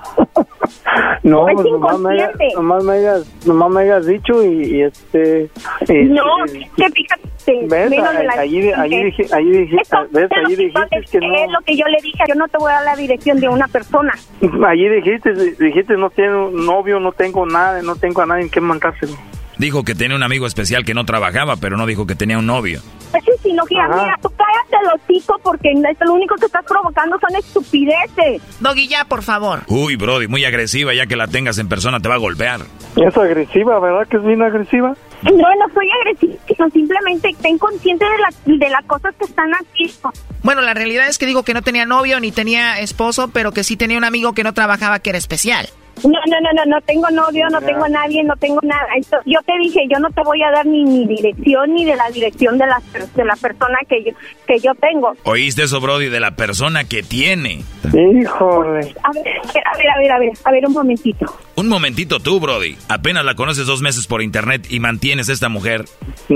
No, Es pues nomás me, inconsciente. nomás, me hayas, nomás me hayas dicho y, y este... y- No, y- que fíjate. ¿Ves? Allí, allí, dije, allí, dije, Esto ¿ves? es lo Allí que yo dijiste le- que no... Es lo que yo le dije. Yo no te voy a dar la dirección de una persona. Allí dijiste, dijiste, no tengo novio, no tengo nada, no tengo a nadie en que mandárselo. Dijo que tenía un amigo especial que no trabajaba, pero no dijo que tenía un novio. Es insinología. Ajá. Mira, tú cállate el hocico porque lo único que estás provocando son estupideces. Doggy, ya, por favor. Uy, Brody, muy agresiva, ya que la tengas en persona te va a golpear. Es agresiva, ¿verdad que es bien agresiva? No, no soy agresiva, sino simplemente ten consciente de, la, de las cosas que están haciendo. Bueno, la realidad es que digo que no tenía novio ni tenía esposo, pero que sí tenía un amigo que no trabajaba que era especial. No, no, no, no, no tengo novio, no tengo nadie, no tengo nada. Esto- yo te dije, yo no te voy a dar ni mi dirección ni de la dirección de la, de la persona que yo, que yo tengo. ¿Oíste eso, Brody, de la persona que tiene? Híjole. A ver, a ver, a ver, a ver, a ver un momentito. Un momentito tú, Brody. Apenas la conoces dos meses por internet y mantienes a esta mujer.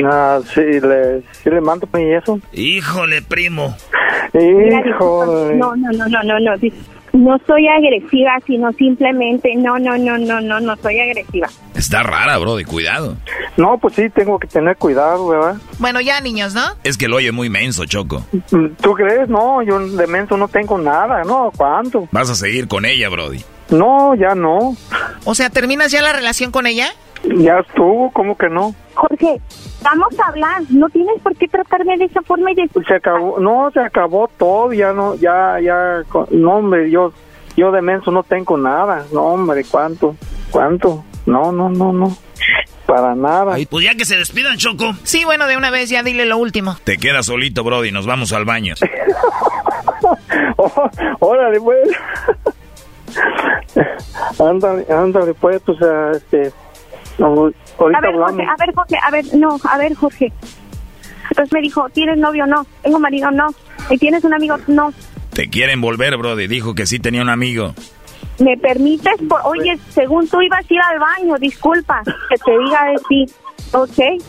Ah, sí, le, sí le mando y eso. Híjole, primo. Híjole. No, no, no, no, no, no. No soy agresiva, sino simplemente, no, no, no, no, no, no soy agresiva. Está rara, Brody, cuidado. No, pues sí, tengo que tener cuidado, ¿verdad? Bueno, ya, niños, ¿no? Es que lo oye muy menso, Choco. ¿Tú crees? No, yo de menso no tengo nada, ¿no? ¿Cuánto? Vas a seguir con ella, Brody. No, ya no. O sea, ¿terminas ya la relación con ella? Ya estuvo, ¿cómo que no? Jorge, vamos a hablar. No tienes por qué tratarme de esa forma y de... Se acabó, no, se acabó todo, ya no, ya, ya, no, hombre, yo, yo de menso no tengo nada, no, hombre, ¿cuánto? ¿Cuánto? No, no, no, no, para nada. Pues ya que se despidan, Choco. Sí, bueno, de una vez ya dile lo último. Te quedas solito, Brody, nos vamos al baño. Oh, órale, pues. Ándale, ándale, pues, pues, este, no, ahorita A ver, hablamos. Jorge, a ver, Jorge, a ver, no, a ver, Jorge. Entonces me dijo, ¿tienes novio? No. ¿Tengo marido? No. ¿Y tienes un amigo? No. Te quieren volver, Brody. Dijo que sí tenía un amigo. ¿Me permites? Por- Oye, según tú ibas a ir al baño, disculpa, que te diga de sí. ¿Ok?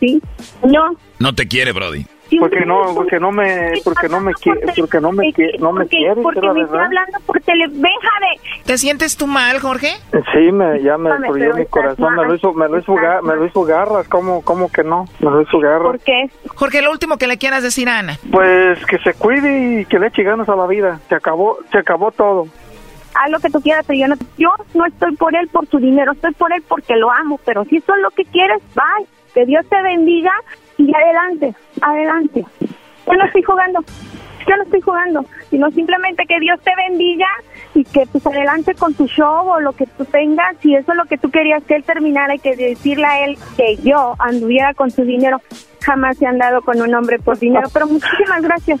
¿Sí? No. No te quiere, Brody. Porque no, porque no me, porque no me quiere, porque no me quiere, no me Porque, quiere, porque me estoy verdad. hablando por tele... ¿Te sientes tú mal, Jorge? Sí, me, ya me destruyó mi corazón, me lo hizo, me lo hizo, me lo hizo garras, ¿cómo, cómo que no? Me lo hizo garras. ¿Por qué? Jorge, lo último que le quieras decir a Ana. Pues que se cuide y que le eche ganas a la vida. Se acabó, se acabó todo. Haz lo que tú quieras, pero yo no, yo no estoy por él por su dinero, estoy por él porque lo amo, pero si eso es lo que quieres, bye. Que Dios te bendiga y adelante, adelante. Yo no estoy jugando, yo no estoy jugando, sino simplemente que Dios te bendiga y que pues adelante con tu show o lo que tú tengas, si eso es lo que tú querías que él terminara y que decirle a él que yo anduviera con su dinero, jamás se han dado con un hombre por dinero, pero muchísimas gracias.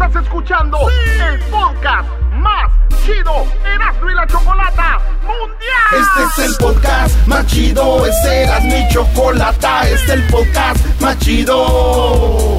Estás escuchando el podcast más chido Erasmo y la Chocolata Mundial. Este es el podcast más chido, este era mi chocolata, este es el podcast más chido.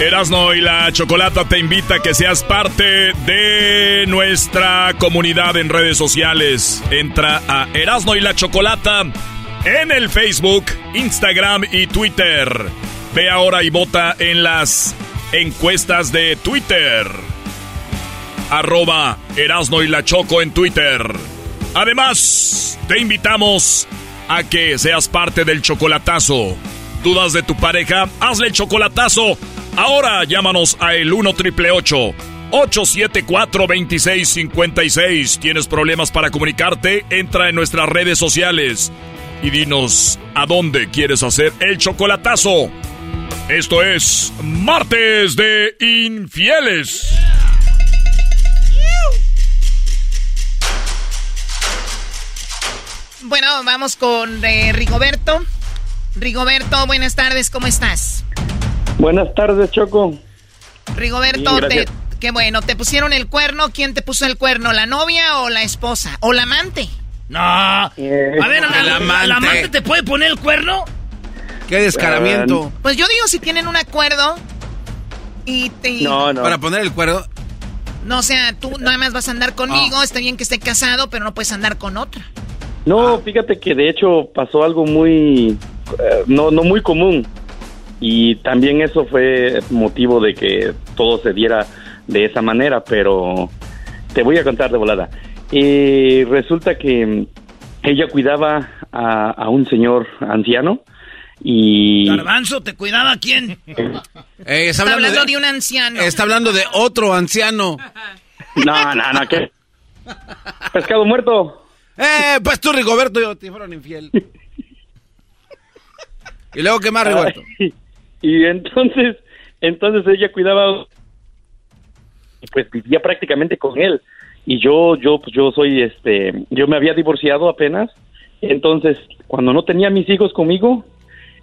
Erasno y la Chocolata te invita a que seas parte de nuestra comunidad en redes sociales. Entra a Erasno y la Chocolata en el Facebook, Instagram y Twitter. Ve ahora y vota en las encuestas de Twitter. Arroba Erasno y la Choco en Twitter. Además, te invitamos a que seas parte del chocolatazo. ¿Dudas de tu pareja? Hazle el chocolatazo. Ahora llámanos a el 1 triple 874 2656. ¿Tienes problemas para comunicarte? Entra en nuestras redes sociales y dinos a dónde quieres hacer el chocolatazo. Esto es Martes de Infieles. Bueno, vamos con eh, Rigoberto. Rigoberto, buenas tardes, ¿cómo estás? Buenas tardes, Choco. Rigoberto, Bien, te, qué bueno, ¿te pusieron el cuerno? ¿Quién te puso el cuerno? ¿La novia o la esposa? ¿O la amante? No. A ver, ¿la, amante. la amante te puede poner el cuerno? Qué descaramiento. Pues yo digo si tienen un acuerdo y te... Para poner el cuerno. No, o sea, tú nada más vas a andar conmigo, Ah. está bien que esté casado, pero no puedes andar con otra. No, fíjate que de hecho pasó algo muy, eh, no, no muy común. Y también eso fue motivo de que todo se diera de esa manera, pero te voy a contar de volada. Eh, resulta que ella cuidaba a, a un señor anciano y... Garbanzo, ¿te cuidaba quién? Eh, Está hablando de un anciano. Está hablando de otro anciano. No, no, no, ¿qué? Pescado muerto. Eh, pues tú, Rigoberto, yo te fueron infiel. ¿Y luego qué más, Rigoberto? Ay, Y entonces, Entonces ella cuidaba pues vivía prácticamente con él. Y yo yo pues yo soy este yo me había divorciado apenas. Entonces cuando no tenía mis hijos conmigo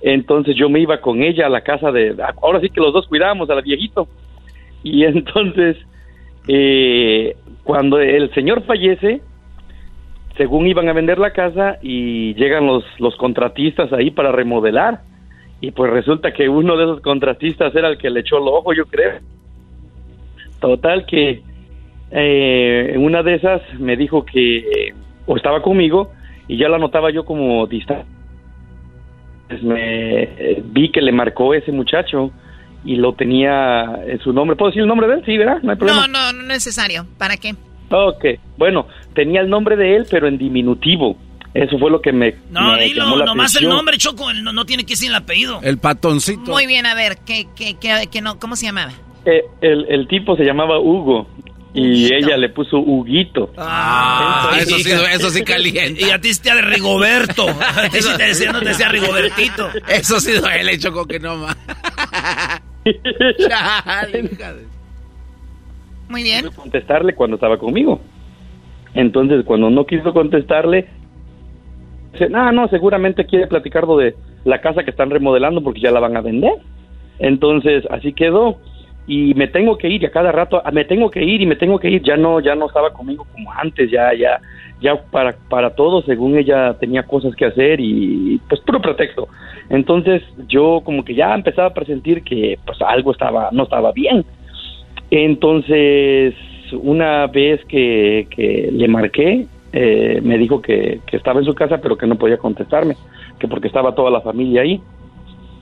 entonces yo me iba con ella a la casa de ahora sí que los dos cuidábamos al viejito. Y entonces eh, cuando el señor fallece según iban a vender la casa y llegan los los contratistas ahí para remodelar y pues resulta que uno de esos contratistas era el que le echó el ojo yo creo Total que eh, una de esas me dijo que eh, o estaba conmigo y ya la notaba yo como distante. Pues me eh, vi que le marcó ese muchacho y lo tenía en su nombre. ¿Puedo decir el nombre de él? Sí, ¿verdad? No hay problema. No, no, no es necesario. ¿Para qué? Ok, bueno, tenía el nombre de él, pero en diminutivo. Eso fue lo que me. No, me dilo, llamó la nomás el nombre, Choco, no, no tiene que decir el apellido. El patoncito. Muy bien, a ver, ¿qué, qué, qué, qué no, ¿cómo se llamaba? Eh, el, el tipo se llamaba Hugo y ella le puso Huguito. Ah, eso sí, eso sí calienta. Y a ti te de Rigoberto. A ti sí te decía, no te decía Rigobertito. Eso sí duele, Choco, que no más. Muy bien. quiso contestarle cuando estaba conmigo. Entonces, cuando no quiso contestarle, dice, no, no, seguramente quiere platicar de la casa que están remodelando porque ya la van a vender. Entonces, así quedó. Y me tengo que ir, y a cada rato, ah, me tengo que ir y me tengo que ir. Ya no, ya no estaba conmigo como antes, ya, ya, ya para, para todo, según ella tenía cosas que hacer y pues puro pretexto. Entonces, yo como que ya empezaba a presentir que pues algo estaba, no estaba bien. Entonces, una vez que, que le marqué, eh, me dijo que, que estaba en su casa, pero que no podía contestarme, que porque estaba toda la familia ahí.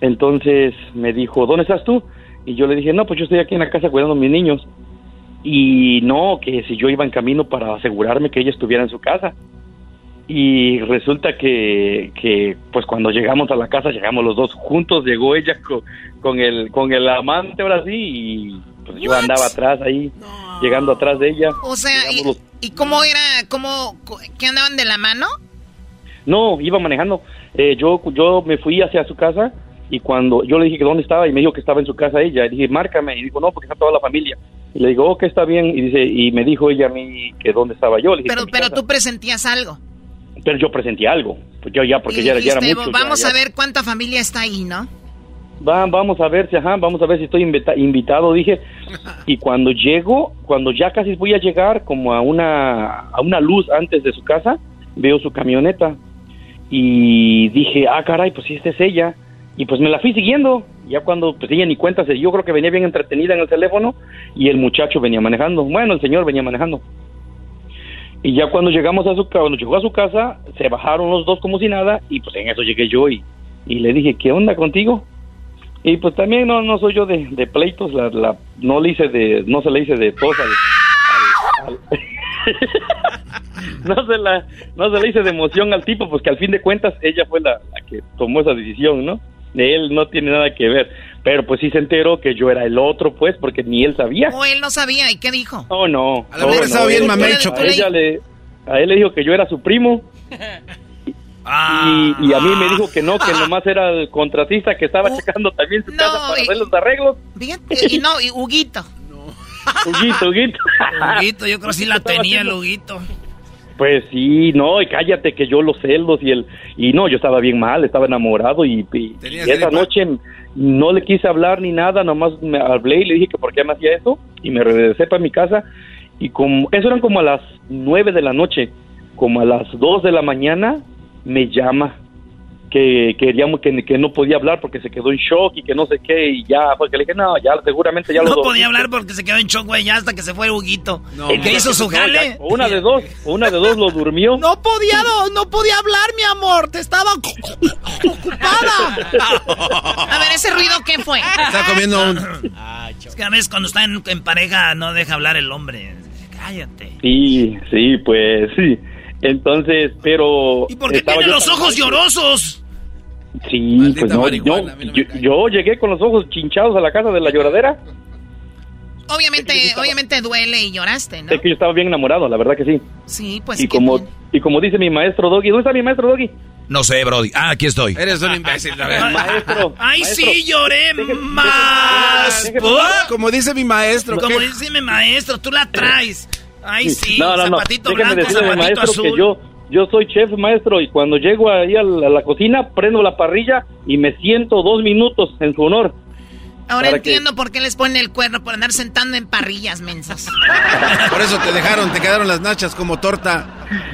Entonces me dijo, ¿dónde estás tú? Y yo le dije, no, pues yo estoy aquí en la casa cuidando a mis niños. Y no, que si yo iba en camino para asegurarme que ella estuviera en su casa. Y resulta que, que pues cuando llegamos a la casa, llegamos los dos juntos, llegó ella con, con el, con el amante ahora sí, y pues yo andaba atrás ahí, llegando atrás de ella. O sea, ¿y, Llegamos los- y cómo era, cómo, qué andaban de la mano? No, iba manejando. Eh, yo, yo me fui hacia su casa y cuando yo le dije que dónde estaba y me dijo que estaba en su casa ella, y dije, márcame. Y dijo, no, porque está toda la familia. Y le digo, oh, que está bien. Y dice, y me dijo ella a mí que dónde estaba yo. Le dije, Pero, "En mi pero casa". tú presentías algo. Pero yo presentí algo. Pues yo ya, porque Y ya, era- ya era dijiste, mucho. ya- vamos ya- a ver cuánta familia está ahí, ¿no? Va- vamos a ver si, ajá, vamos a ver si estoy invita- invitado, dije. Y cuando llego, cuando ya casi voy a llegar como a una, a una luz antes de su casa, veo su camioneta. Y dije, ah, caray, pues si esta es ella. Y pues me la fui siguiendo. Ya cuando, pues ella ni cuenta, yo creo que venía bien entretenida en el teléfono y el muchacho venía manejando. Bueno, el señor venía manejando. Y ya cuando llegamos a su cuando llegó a su casa, se bajaron los dos como si nada y pues en eso llegué yo y, y le dije, ¿qué onda contigo? Y pues también no, no soy yo de, de pleitos, la, la, no le hice de, no se le hice de tos al- al- al- no se la, no se le hice de emoción al tipo, pues que al fin de cuentas ella fue la, la que tomó esa decisión, ¿no? De él no tiene nada que ver, pero pues sí se enteró que yo era el otro, pues, porque ni él sabía. O él no sabía, ¿y qué dijo? No, no. A lo mejor no, estaba no, bien mamecho, A ella le, a él le dijo que yo era su primo. Ah. Y, y a mí me dijo que no, que nomás era el contratista que estaba checando también su casa para y- hacer los arreglos. Fíjate, y no, y Huguito. Huguito, Huguito. Huguito, yo creo que sí la tenía el Huguito. Pues sí, no, y cállate que yo los celos y el y no, yo estaba bien mal, estaba enamorado y, y- y ¿Tenías esa noche no le quise hablar ni nada, nomás me hablé y le dije que por qué me hacía eso y me regresé para mi casa y como eso eran como a las nueve de la noche, como a las dos de la mañana me llama que queríamos que, que no podía hablar porque se quedó en shock y que no sé qué y ya porque le dije no ya seguramente ya lo No dormí". podía hablar porque se quedó en shock, güey, ya hasta que se fue Huguito. No, ¿Qué hizo su no, ya, jale? o una de dos, o una de dos lo durmió. No podía, no podía hablar, mi amor. Te estaba ocupada. A ver, ¿ese ruido qué fue? Está comiendo un... Es que a veces cuando está en, en pareja no deja hablar el hombre. Cállate. Sí, sí, pues sí. Entonces, pero... ¿Y por qué tiene los ojos llorosos? Sí, Maldita pues no, yo, no llegué con los ojos chinchados a la casa de la lloradera. Obviamente, obviamente duele y lloraste, ¿no? Es que yo estaba bien enamorado, la verdad que sí. Sí, pues y como bien. y como dice mi maestro Doggy, ¿dónde está mi maestro Doggy? No sé, Brody. Ah, aquí estoy. Eres un imbécil, la verdad. Maestro. Ay, maestro, sí, lloré déjeme- más. Como dice mi maestro. Como ¿qué? dice mi maestro, tú la traes. Ay, sí, no, no, no. zapatito Déjeme blanco, decirle, zapatito maestro, azul. que yo, yo soy chef, maestro, y cuando llego ahí a la, a la cocina, prendo la parrilla y me siento dos minutos en su honor. Ahora que- entiendo por qué les ponen el cuerno por andar sentando en parrillas mensas. Por eso te dejaron, te quedaron las nachas como torta.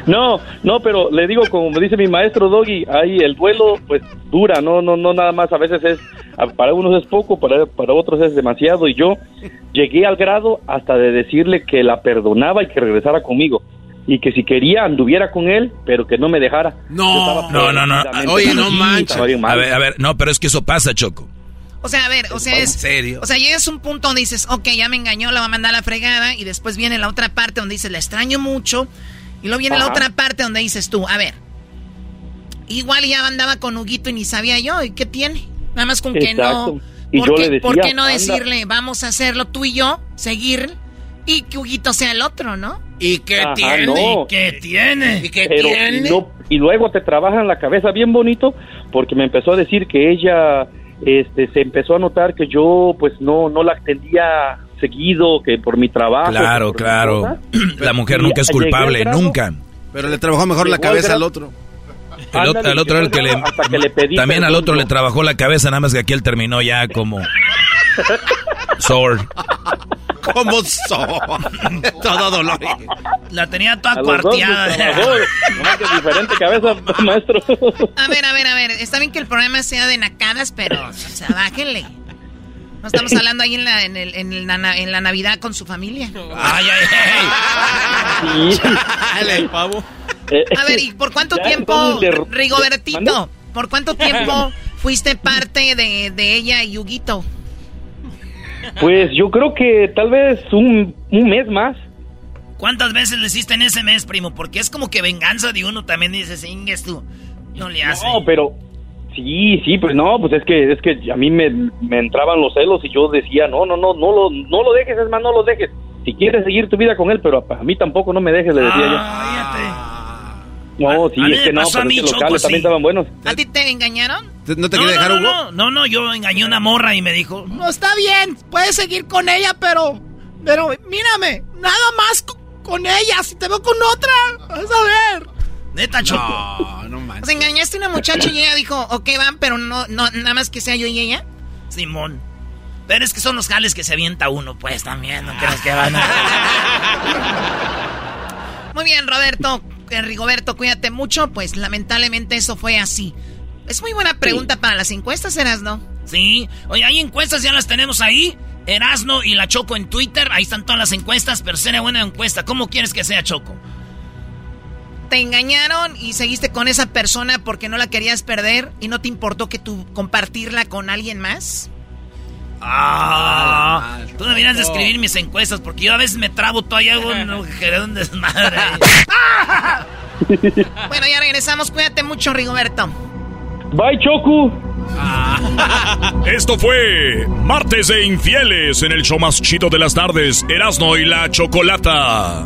No, no, pero le digo, como me dice mi maestro Doggy, ahí el duelo, pues dura, no, no, no, nada más, a veces es, para unos es poco, para, para otros es demasiado, y yo llegué al grado hasta de decirle que la perdonaba y que regresara conmigo, y que si quería anduviera con él, pero que no me dejara. No, No, no, no. Oye, no manches. A ver, a ver, no, pero es que eso pasa, Choco. O sea, a ver, o sea, es. ¿En serio? O sea, llegas a un punto donde dices, ok, ya me engañó, la va a mandar a la fregada. Y después viene la otra parte donde dices, la extraño mucho. Y luego viene la otra parte donde dices tú, a ver, igual ya andaba con Huguito y ni sabía yo. ¿Y qué tiene? Nada más con que no. Y ¿Por yo qué, le decía, por qué no anda. decirle, vamos a hacerlo tú y yo, seguir, y que Huguito sea el otro, ¿no? ¿Y qué Ajá, tiene? no. ¿Qué tiene? ¿Y qué pero tiene? y, no- y luego te trabaja en la cabeza bien bonito porque me empezó a decir que ella este se empezó a notar que yo pues no no la atendía seguido que por mi trabajo Claro, claro. La mujer nunca es culpable, grado- nunca. Pero le trabajó mejor la cabeza al otro. El, ot- Ándale, al otro era el que le... al grado hasta que le pedí También al otro le ¿no? trabajó la cabeza, nada más que aquí él terminó ya como... Sword. ¿Cómo son? Todo dolor. La tenía toda cuarteada. que diferente cabeza maestro A ver, a ver, a ver. Está bien que el programa sea de nacadas, pero, o sea, bájenle. No estamos hablando ahí en la, en, el- en en la Navidad con su familia. Ay, ay, ay. Pavo. Eh, A ver, ¿y por cuánto ya tiempo, le- Rigobertito? ¿Por cuánto tiempo fuiste parte de, de ella y Huguito? Pues yo creo que tal vez un, un mes más ¿Cuántas veces le hiciste en ese mes, primo? Porque es como que venganza de uno también dices, ingues tú. No le hace. No, pero sí, sí, pues no, pues es que es que a mí me, me entraban los celos y yo decía, no, no, no, no lo, no lo dejes, es más, no lo dejes. Si quieres seguir tu vida con él, pero a, a mí tampoco no me dejes, le decía Ah, yo. No, sí, es que no, pero los Choco, locales sí. también estaban buenos. ¿A ti te engañaron? ¿No te No, dejar no, Hugo? no, no, no, yo engañé a una morra y me dijo, No está bien, puedes seguir con ella, pero. Pero mírame, nada más co- con ella. Si te veo con otra, vas a ver. neta, Choco. No, no O manches. sea, engañaste a una muchacha y ella dijo, ok, van, pero no, no, nada más que sea yo y ella. Simón. Pero es que son los jales que se avienta uno, pues también, no crees que van a... Muy bien, Roberto, Rigoberto, cuídate mucho. Pues lamentablemente eso fue así. Es muy buena pregunta para las encuestas, ¿eras no? Sí, oye, hay encuestas, ya las tenemos ahí. Erasno y la Choco en Twitter, ahí están todas las encuestas, pero sería buena encuesta. ¿Cómo quieres que sea Choco? Te engañaron y seguiste con esa persona porque no la querías perder y no te importó que tú compartirla con alguien más. Ah, tú deberías de escribir mis encuestas porque yo a veces me trabo todavía hago un desmadre. Bueno, ya regresamos. Cuídate mucho, Rigoberto. Bye, Choco. Esto fue Martes de Infieles en el show más chido de las tardes, Erasno y la Chocolata.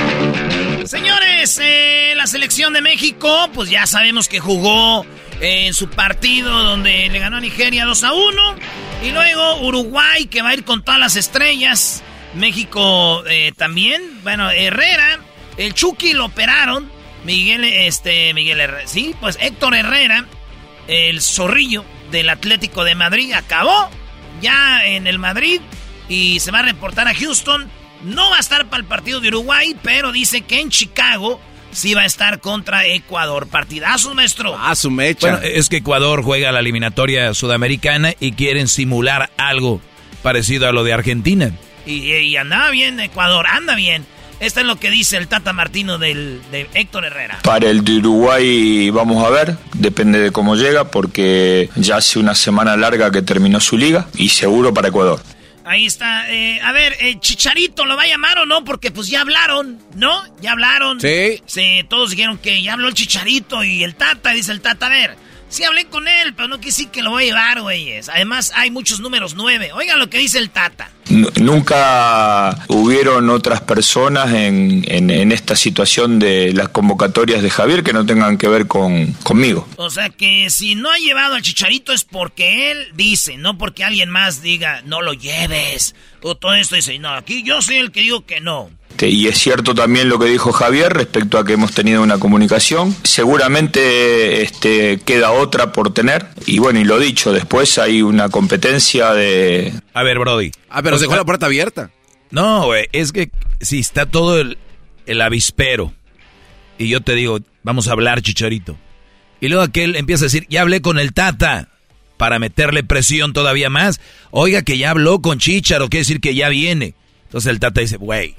Señores, eh, la selección de México, pues ya sabemos que jugó en su partido donde le ganó a Nigeria 2 a 1. Y luego Uruguay, que va a ir con todas las estrellas. México eh, también. Bueno, Herrera, el Chucky lo operaron. Miguel, este, Miguel Herrera. Sí, pues Héctor Herrera, el zorrillo del Atlético de Madrid, acabó ya en el Madrid y se va a reportar a Houston. No va a estar para el partido de Uruguay, pero dice que en Chicago sí va a estar contra Ecuador. Partidazo, maestro. Ah, su mecha. Bueno, es que Ecuador juega la eliminatoria sudamericana y quieren simular algo parecido a lo de Argentina. Y, y andaba bien Ecuador, anda bien. Esto es lo que dice el Tata Martino del, de Héctor Herrera. Para el de Uruguay vamos a ver, depende de cómo llega, porque ya hace una semana larga que terminó su liga y seguro para Ecuador. Ahí está. eh, a ver, eh, Chicharito, ¿lo va a llamar o no? Porque pues ya hablaron, ¿no? Ya hablaron. Sí. Sí, todos dijeron que ya habló el Chicharito y el Tata, dice el Tata. A ver, sí hablé con él, pero no que sí que lo voy a llevar, güeyes. Además, hay muchos números nueve. Oigan lo que dice el Tata. N- Nunca hubieron otras personas en, en- en esta situación de las convocatorias de Javier que no tengan que ver con, conmigo. O sea que si no ha llevado al Chicharito es porque él dice, no porque alguien más diga, no lo lleves. O todo esto dice, no, aquí yo soy el que digo que no. Este, Y es cierto también lo que dijo Javier respecto a que hemos tenido una comunicación. Seguramente este, queda otra por tener. Y bueno, y lo dicho, después hay una competencia de... A ver, Brody. Ah, pero O sea, dejó la puerta abierta. No, güey, es que si está todo el, el avispero y yo te digo, vamos a hablar, chicharito. Y luego aquel empieza a decir, ya hablé con el Tata para meterle presión todavía más. Oiga que ya habló con Chicharo, quiere decir que ya viene. Entonces el Tata dice, güey.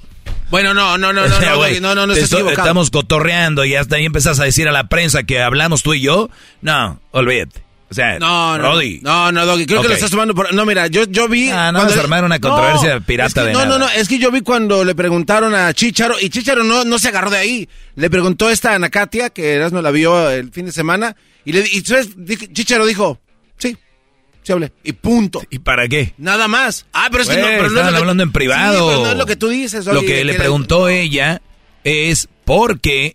Bueno, no, no, no, O no, sea, no, güey, no, no, no equivocado. Estamos cotorreando y hasta ahí empezás a decir a la prensa que hablamos tú y yo. No, olvídate. O sea, No, no, Brody. no, no, Doggy, creo Ok. que lo estás tomando por... No, mira, yo, yo vi... Ah, no cuando vas a le- armar una controversia pirata es que- de No, nada. no, no, es que yo vi cuando le preguntaron a Chicharo, y Chicharo no, no se agarró de ahí. Le preguntó esta Ana Katia, que Erasmo la vio el fin de semana, y, le, y Chicharo dijo, sí, hablé, y punto. ¿Y para qué? Nada más. Ah, pero es que no, Güey, pero no es lo que- hablando en privado. Sí, pero no es lo que tú dices. Lo Doggy, que le preguntó ella es porque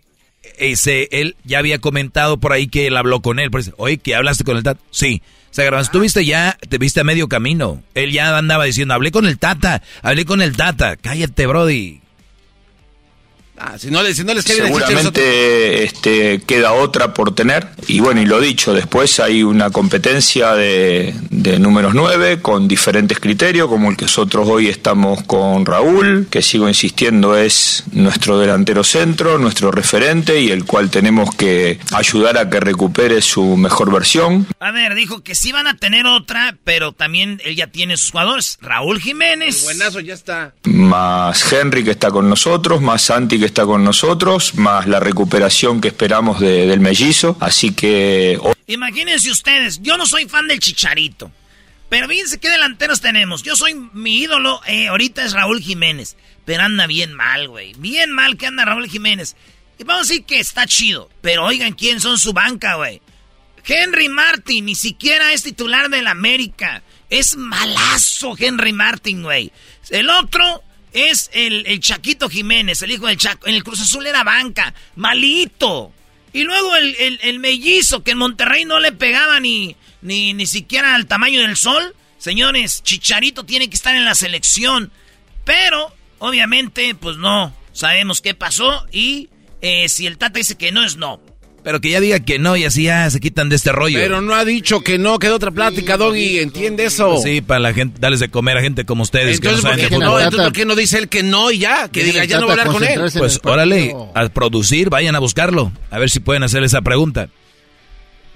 ese, él ya había comentado por ahí que él habló con él. Por eso, Oye, ¿que hablaste con el Tata? Sí. O sea, Garbanzo, tú viste ya, te viste a medio camino. Él ya andaba diciendo, hablé con el Tata, hablé con el Tata. Cállate, Brody. Ah, si no, le- si no les Seguramente este, queda otra por tener. Y bueno, y lo dicho, después hay una competencia de, de números 9 con diferentes criterios, como el que nosotros hoy estamos con Raúl, que sigo insistiendo es nuestro delantero centro, nuestro referente y el cual tenemos que ayudar a que recupere su mejor versión. A ver, dijo que sí van a tener otra, pero también él ya tiene sus jugadores. Raúl Jiménez. Buenazo, ya está. Más Henry que está con nosotros, más Santi que está con nosotros, más la recuperación que esperamos de- del mellizo. Así que Imagínense ustedes, yo no soy fan del Chicharito. Pero fíjense qué delanteros tenemos. Yo soy mi ídolo, eh, ahorita es Raúl Jiménez. Pero anda bien mal, güey. Bien mal que anda Raúl Jiménez. Y vamos a decir que está chido. Pero oigan quién son su banca, güey. Henry Martin, ni siquiera es titular del América. Es malazo Henry Martin, güey. El otro es el, el Chaquito Jiménez, el hijo del Chaco. En el Cruz Azul era banca. Malito. Y luego el, el- el mellizo, que en Monterrey no le pegaba ni, ni, ni siquiera al tamaño del sol. Señores, Chicharito tiene que estar en la selección. Pero, obviamente, pues no. Sabemos qué pasó y eh, si el Tata dice que no es no. Pero que ya diga que no y así ya se quitan de este rollo. Pero no ha dicho que no, quedó otra plática, Doggy, entiende eso. Sí, para la gente, darles de comer a gente como ustedes que no Entonces, saben ¿por de qué, no, entonces, ¿por qué no dice él que no y ya? Que diga, ya no voy a hablar con él. Pues órale, a producir, vayan a buscarlo. A ver si pueden hacer esa pregunta.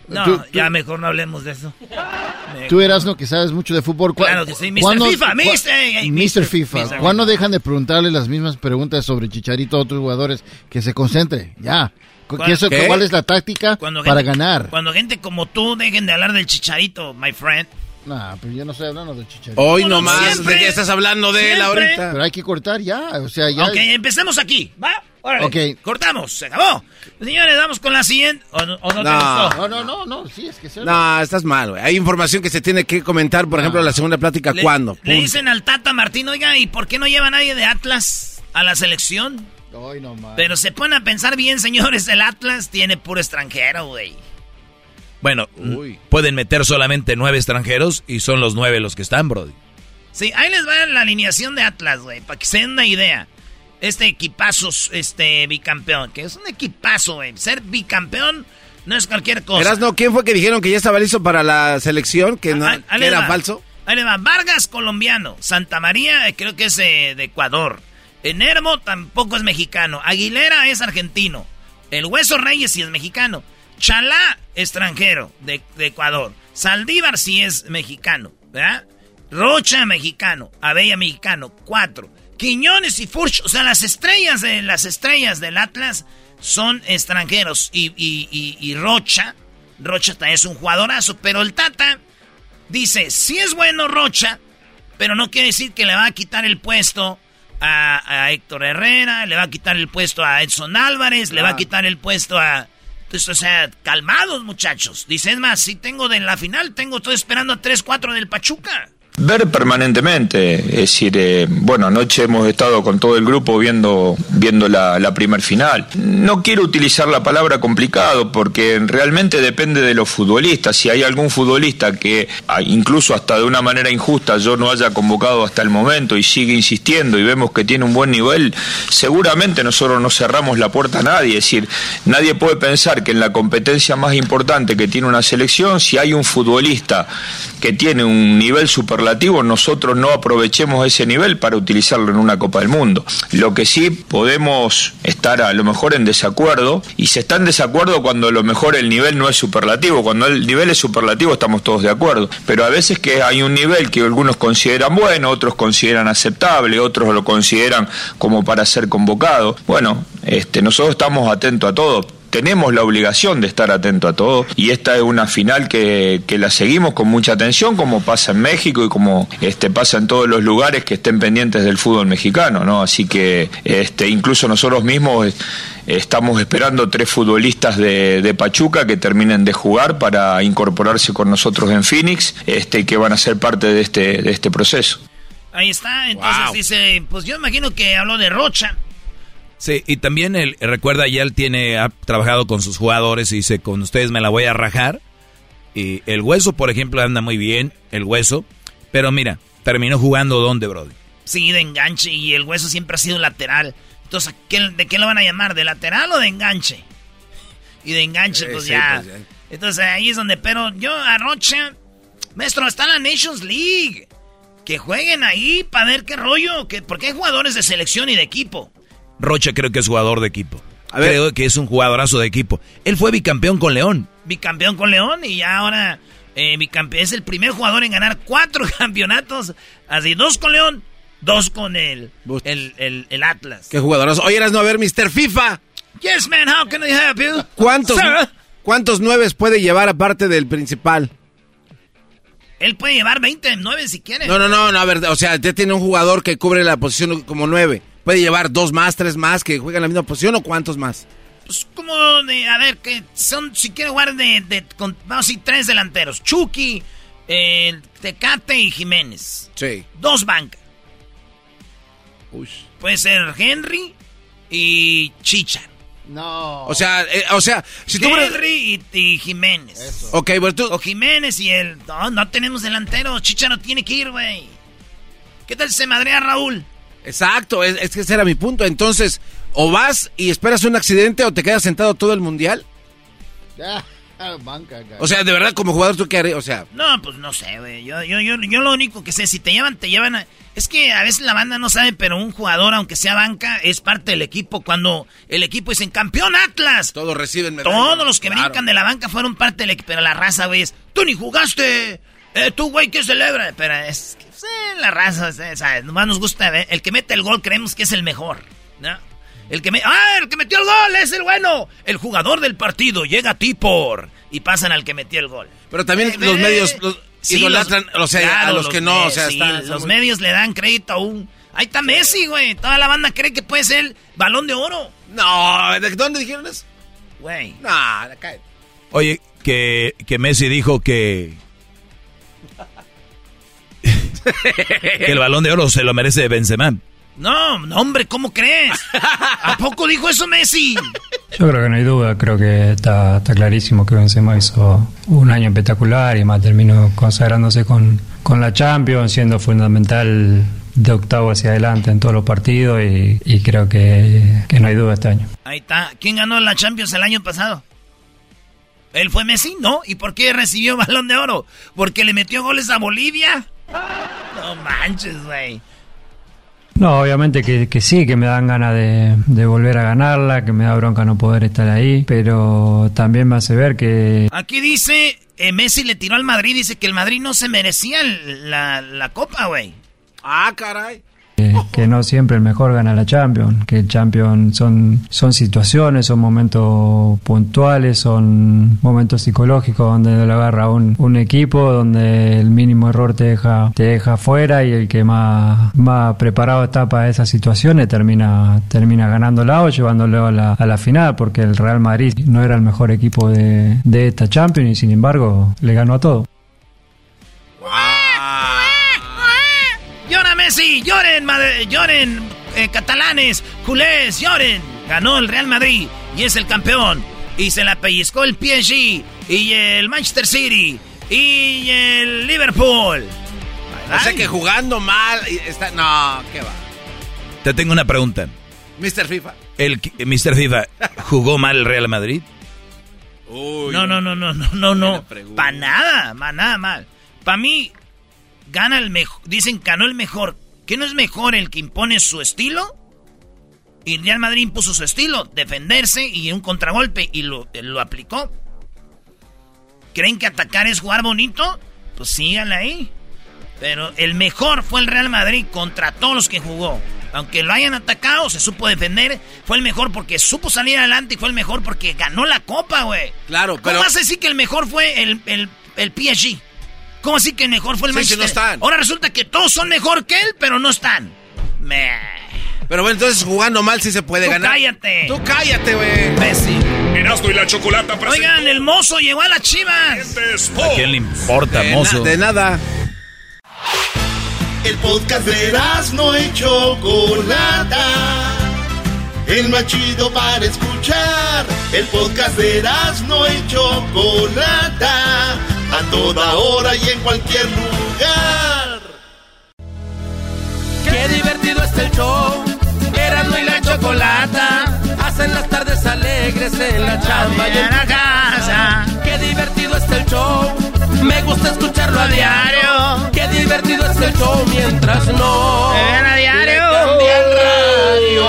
No, Tú- tú- ya mejor no hablemos de eso. Tú Erasno, que sabes mucho de fútbol. ¿cu- Claro que sí, Mr. cuándo- FIFA, Mr. Mr. FIFA. Mr. ¿Cuándo dejan de preguntarle las mismas preguntas sobre Chicharito a otros jugadores? Que se concentre, ya. Cu- ¿Cuál- ¿Qué eso-? ¿Cuál es la táctica Cuando para gente- ganar? Cuando gente como tú dejen de hablar del chicharito, my friend. Nah, pero yo no estoy hablando de Chicharito. Hoy Bueno, nomás, siempre- ¿de qué estás hablando de él siempre. ahorita? Pero hay que cortar ya, o sea, ya. Ok, empecemos aquí, ¿va? Órale, Ok. cortamos, se acabó. Señores, vamos con la siguiente. ¿O no, o no te No. gustó? No, no, no, no, sí, es que se No, estás mal, güey. Hay información que se tiene que comentar, por ejemplo, la segunda plática, Le- ¿cuándo? Le Punto. dicen al Tata Martín, oiga, ¿y por qué no lleva nadie de Atlas a la selección? Ay, no. Pero se ponen a pensar bien, señores, el Atlas tiene puro extranjero, güey. Bueno, pueden meter solamente nueve extranjeros y son los nueve los que están, Brody. Sí, ahí les va la alineación de Atlas, güey, para que se den una idea. Este equipazo, este bicampeón, que es un equipazo, güey. Ser bicampeón no es cualquier cosa. Erasno, ¿quién fue que dijeron que ya estaba listo para la selección? Que, no, Ah, ahí que les era va. falso. Ahí le va. Vargas, colombiano. Santa María, eh, creo que es eh, de Ecuador. Enermo tampoco es mexicano. Aguilera es argentino. El Hueso Reyes sí es mexicano. Chalá, extranjero, de, Ecuador. Saldívar sí es mexicano, ¿verdad? Rocha, mexicano. Abella, mexicano. Cuatro. Quiñones y Furch, o sea, las estrellas de las estrellas del Atlas son extranjeros. Y, y, y, y Rocha, Rocha también es un jugadorazo, pero el Tata dice, sí es bueno Rocha, pero no quiere decir que le va a quitar el puesto a, a Héctor Herrera, le va a quitar el puesto a Edson Álvarez, le va a quitar el puesto a... Entonces, o sea, calmados muchachos. Dice, es más, si tengo de la final, tengo, estoy esperando a 3-4 del Pachuca. Ver permanentemente, es decir, eh, bueno, anoche hemos estado con todo el grupo viendo, viendo la, la primer final. No quiero utilizar la palabra complicado porque realmente depende de los futbolistas. Si hay algún futbolista que ah, incluso hasta de una manera injusta yo no haya convocado hasta el momento y sigue insistiendo y vemos que tiene un buen nivel, seguramente nosotros no cerramos la puerta a nadie. Es decir, nadie puede pensar que en la competencia más importante que tiene una selección, si hay un futbolista que tiene un nivel superlativo, nosotros no aprovechemos ese nivel para utilizarlo en una Copa del Mundo. Lo que sí podemos estar a lo mejor en desacuerdo, y se está en desacuerdo cuando a lo mejor el nivel no es superlativo, cuando el nivel es superlativo estamos todos de acuerdo, pero a veces que hay un nivel que algunos consideran bueno, otros consideran aceptable, otros lo consideran como para ser convocado. Bueno, este, nosotros estamos atentos a todo tenemos la obligación de estar atento a todo y esta es una final que, que, la seguimos con mucha atención como pasa en México y como este pasa en todos los lugares que estén pendientes del fútbol mexicano, ¿no? Así que este incluso nosotros mismos estamos esperando tres futbolistas de, de, Pachuca que terminen de jugar para incorporarse con nosotros en Phoenix, este que van a ser parte de este de este proceso. Ahí está, entonces wow. dice, pues yo imagino que habló de Rocha. Sí, y también él, recuerda, ya él tiene, ha trabajado con sus jugadores y dice, con ustedes me la voy a rajar. Y el hueso, por ejemplo, anda muy bien, el hueso. Pero mira, terminó jugando donde, Brody. Sí, de enganche, y el hueso siempre ha sido lateral. Entonces, ¿de qué lo van a llamar? ¿De lateral o de enganche? Y de enganche, pues, sí, ya. pues ya. Entonces ahí es donde, pero yo a Rocha, maestro, está en la Nations League. Que jueguen ahí para ver qué rollo, que, porque hay jugadores de selección y de equipo. Rocha creo que es jugador de equipo. A ver. Creo que es un jugadorazo de equipo. Él fue bicampeón con León. Bicampeón con León y ya ahora eh, bicampeón. Es el primer jugador en ganar cuatro campeonatos. Así, dos con León, dos con el, el, el, el Atlas. Qué jugadorazo. Oye, eras no a ver, Mr. FIFA. Yes, man, how can I help you? ¿Cuántos, ¿Cuántos nueves puede llevar aparte del principal? Él puede llevar 20 nueve si quiere. No, no, no, no, a ver, o sea, ya tiene un jugador que cubre la posición como nueve. ¿Puede llevar dos más, tres más que juegan la misma posición o cuántos más? Pues como de, a ver, que son, si quiere jugar de, de con, vamos a decir, tres delanteros. Chucky, eh, Tecate y Jiménez. Sí. Dos bancas. Uy. Puede ser Henry y Chicha. No. O sea, eh, o sea, si tú... Henry y, y Jiménez. Eso. Ok, pues tú... O Jiménez y él. No, no tenemos delantero. Chicha no tiene que ir, güey. ¿Qué tal si se madrea Raúl? Exacto, es, es, que ese era mi punto. Entonces, o vas y esperas un accidente o te quedas sentado todo el mundial. Ya, banca, o sea, de verdad, como jugador, ¿tú qué harías? O sea. No, pues no sé, güey. Yo, yo, yo, yo lo único que sé, si te llevan, te llevan a... Es que a veces la banda no sabe, pero un jugador, aunque sea banca, es parte del equipo. Cuando el equipo dice campeón Atlas. Todos reciben medallas. Todos los que claro. brincan de la banca fueron parte del equipo. Pero la raza, güey, es, tú ni jugaste. Eh, tú, güey, ¿qué celebra? Pero es que sí, la raza, ¿sabes? Nomás nos gusta, ¿eh? el que mete el gol creemos que es el mejor, ¿no? El que me... ¡Ah, el que metió el gol es el bueno! El jugador del partido llega a ti por... Y pasan al que metió el gol. Pero también eh, los eh, medios los sí, idolatran, los, o sea, claro, a los, los que no, o sea, sí, están, Los medios le dan crédito a un... Ahí está Messi, güey. Toda la banda cree que puede ser el balón de oro. No, ¿de dónde dijeron eso? Güey. No, cae. Oye, que, que Messi dijo que que el balón de oro se lo merece Benzema. No, no, hombre, ¿cómo crees? ¿A poco dijo eso Messi? Yo creo que no hay duda, creo que está, está clarísimo que Benzema hizo un año espectacular y más terminó consagrándose con, con la Champions, siendo fundamental de octavo hacia adelante en todos los partidos y, y creo que, que no hay duda este año. Ahí está. ¿Quién ganó la Champions el año pasado? ¿Él fue Messi? No. ¿Y por qué recibió balón de oro? ¿Porque le metió goles a Bolivia? No manches, güey. No, obviamente que, que, sí, que me dan ganas de, de, volver a ganarla, que me da bronca no poder estar ahí, pero también me hace ver que... Aquí dice, eh, Messi le tiró al Madrid, dice que el Madrid no se merecía la, la copa, güey. Ah, caray. Eh, que no siempre el mejor gana la Champions, que el Champions son, son situaciones, son momentos puntuales, son momentos psicológicos donde lo agarra un, un equipo, donde el mínimo error te deja, te deja fuera y el que más, más preparado está para esas situaciones termina, termina ganándola o llevándolo a la, a la final, porque el Real Madrid no era el mejor equipo de, de esta Champions y sin embargo le ganó a todo. Messi, lloren, madre- lloren eh, catalanes, culés, lloren. Ganó el Real Madrid y es el campeón. Y se la pellizcó el PSG y el Manchester City y el Liverpool. O sea que jugando mal está no, qué va. Te tengo una pregunta. Mr. FIFA. El qui- Mr. FIFA jugó mal el Real Madrid. No, no, no, no, no, no, no. Para nada, para nada mal. Para mí, gana el mejor. Dicen ganó el mejor. ¿Qué no es mejor el que impone su estilo? Y el Real Madrid impuso su estilo, defenderse y un contragolpe y lo, lo aplicó. ¿Creen que atacar es jugar bonito? Pues síganle ahí. Pero el mejor fue el Real Madrid contra todos los que jugó. Aunque lo hayan atacado, se supo defender. Fue el mejor porque supo salir adelante y fue el mejor porque ganó la copa, güey. Claro, ¿Cómo pero vas a decir que el mejor fue el, el, el PSG? ¿Cómo así que mejor fue el Sí, no están. Ahora resulta que todos son mejor que él, pero no están. Me... Pero bueno, entonces jugando mal sí se puede Tú ganar. cállate. Tú cállate, güey. Imbécil. Erasmo y la chocolata Oigan, el mozo llegó a las chivas. ¿A quién le importa, De, na- mozo? de nada. El podcast de Erasmo y Chocolata. El más chido para escuchar. El podcast de Erasmo y Chocolata. A toda hora y en cualquier lugar. Qué divertido está el show. Erasmo y la chocolata. Hacen las tardes alegres en la chamba y en la casa. Qué divertido está el show. Me gusta escucharlo a diario. Qué divertido está el show mientras no. a diario. El radio.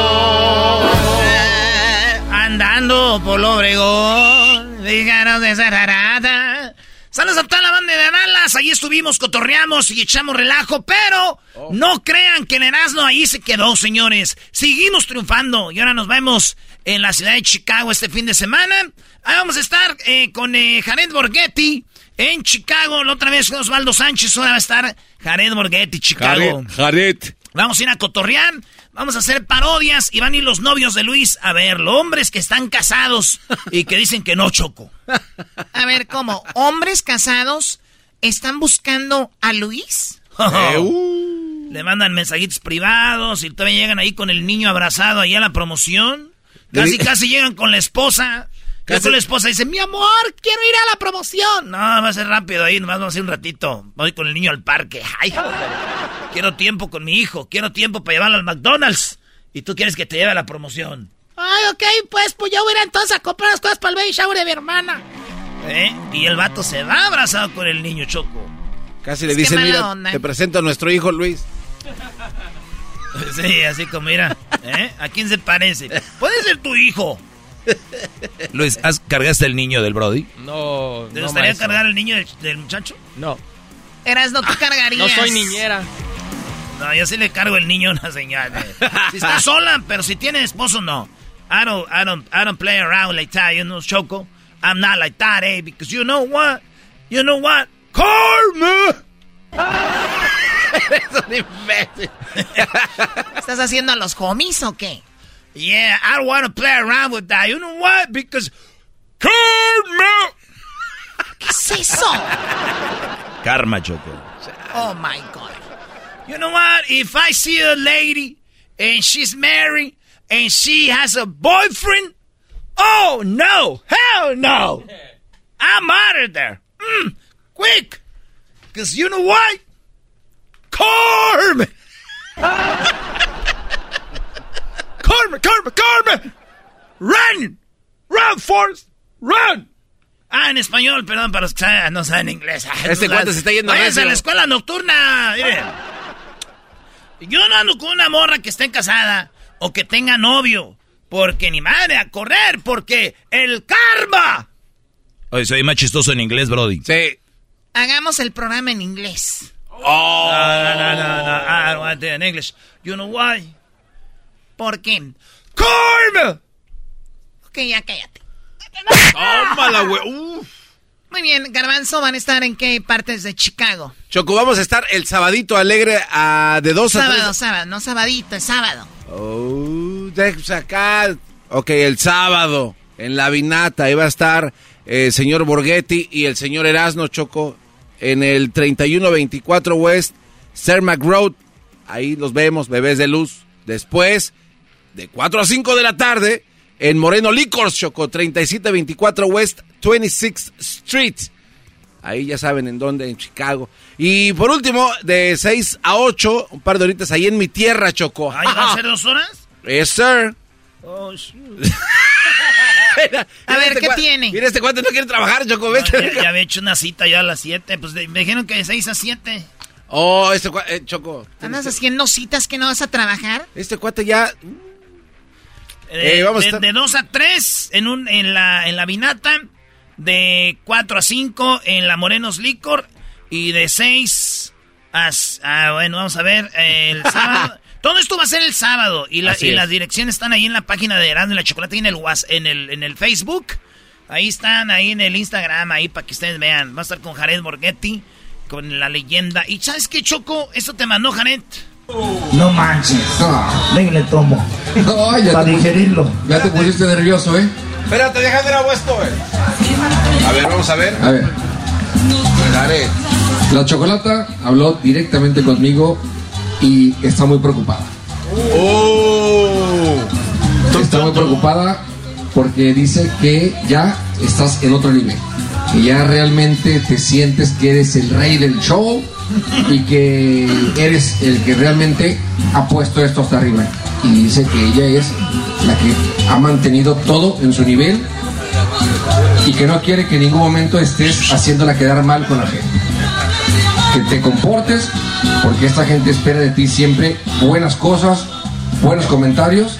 Andando por Obregón, díganos de esa rarata. Saludos a toda la banda de Dallas, ahí estuvimos, cotorreamos y echamos relajo, pero no crean que el Erasmo ahí se quedó, señores. Seguimos triunfando y ahora nos vemos en la ciudad de Chicago este fin de semana. Ahí vamos a estar eh, con eh, Jared Borghetti en Chicago, la otra vez con Osvaldo Sánchez, ahora va a estar Jared Borghetti, Chicago. Jared. Vamos a ir a cotorrear, vamos a hacer parodias y van a ir los novios de Luis a verlo. Hombres que están casados y que dicen que no choco. A ver, ¿cómo? ¿Hombres casados están buscando a Luis? Eh, Le mandan mensajitos privados y todavía llegan ahí con el niño abrazado ahí a la promoción. Casi, casi llegan con la esposa. Casi la esposa dice, mi amor, quiero ir a la promoción. No, va a ser rápido ahí, nomás vamos a ir un ratito. Voy con el niño al parque. Ay, joder. Quiero tiempo con mi hijo, quiero tiempo para llevarlo al McDonald's. Y tú quieres que te lleve a la promoción. Ay, ok, pues, pues yo voy a ir entonces a comprar las cosas para el baby shower de mi hermana. ¿Eh? Y el vato se va abrazado con el niño Choco. Casi le dicen, mira, onda. te presento a nuestro hijo Luis. Sí, así como mira, ¿eh? ¿A quién se parece? Puede ser tu hijo. Luis, ¿has cargaste el niño del Brody? No, ¿Te no, gustaría maestro. cargar el niño del, del muchacho? No. Eras, no tú cargarías. No soy niñera. No, yo sí le cargo el niño a una señora. Si está sola, pero si tiene esposo, no. I don't, I don't, I don't play around like that, you know, Choco. I'm not like that, eh? Because you know what? You know what? Karma! Eres un imbécil. ¿Estás haciendo a los homies o qué? Yeah, I don't want to play around with that. You know what? Because karma. ¿Qué es eso? Karma, Choco. Oh my God. You know what? If I see a lady and she's married and she has a boyfriend, oh no, hell no. I'm out of there. Mm, quick. Because you know what? Karma. karma, karma, karma. Run. Run, Forrest. Run. Ah, en español, perdón, para los que saben- no saben inglés. Ay, Este no cuate se está yendo Váyanse a la escuela nocturna. Miren. Yo no ando con una morra que esté casada o que tenga novio. Porque ni madre, a correr, porque el karma. Oye, soy más chistoso en inglés, Brody. Sí. Hagamos el programa en inglés. Oh. No, no, no, no, no. I don't want to in English. You know why? ¿Por qué? ¡Corn! Ok, ya cállate. Tómala, güey. Uf. Muy bien, Garbanzo, ¿van a estar en qué partes de Chicago? Choco, vamos a estar el sabadito alegre a, de 2 a 3. Sábado, sábado, no sabadito, es sábado. Oh, sacar. Ok, el sábado en la Vinata iba a estar el señor Borghetti y el señor Erasno Choco en el 3124 West Cermac Road. Ahí los vemos, bebés de luz. Después, de 4 a 5 de la tarde, en Moreno Liquors, Choco, 3724 West 26th Street. Ahí ya saben en dónde, en Chicago. Y por último, de 6 a 8, un par de horitas ahí en mi tierra, Choco. ¿Ahí va a ser dos horas? Yes, sir. Oh, shoot. Mira, A ver, este ¿qué tiene? Mira, este cuate no quiere trabajar, Choco, No, ya, ya había hecho una cita ya a las 7. Pues de- me dijeron que de 6 a 7. Oh, este cuate, eh, Choco. ¿Andas haciendo citas que no vas a trabajar? Este cuate ya... Eh, Eh, vamos a de, estar- de 2 a 3 en, un, en, la, en la Vinata. De 4 a 5 en la Morenos Licor. Y de 6 a... ah, bueno, vamos a ver. eh, el sábado... Todo esto va a ser el sábado. Y, la- y las direcciones están ahí en la página de Erasmo y la Chocolate y en el, en el, en el Facebook. Ahí están, ahí en el Instagram, ahí para que ustedes vean. Va a estar con Jared Borghetti, con la leyenda. ¿Y sabes qué, Choco? Eso te mandó Jared. No manches. Ven y le tomo. Para digerirlo. Ya te pusiste nervioso, ¿eh? Espérate, deja de grabo esto, güey. A ver, vamos a ver. A ver. Daré. La chocolata habló directamente conmigo y está muy preocupada. Oh. Está muy preocupada porque dice que ya estás en otro nivel. Que ya realmente te sientes que eres el rey del show y que eres el que realmente ha puesto esto hasta arriba. Y dice que ella es la que ha mantenido todo en su nivel y que no quiere que en ningún momento estés haciéndola quedar mal con la gente. Que te comportes porque esta gente espera de ti siempre buenas cosas, buenos comentarios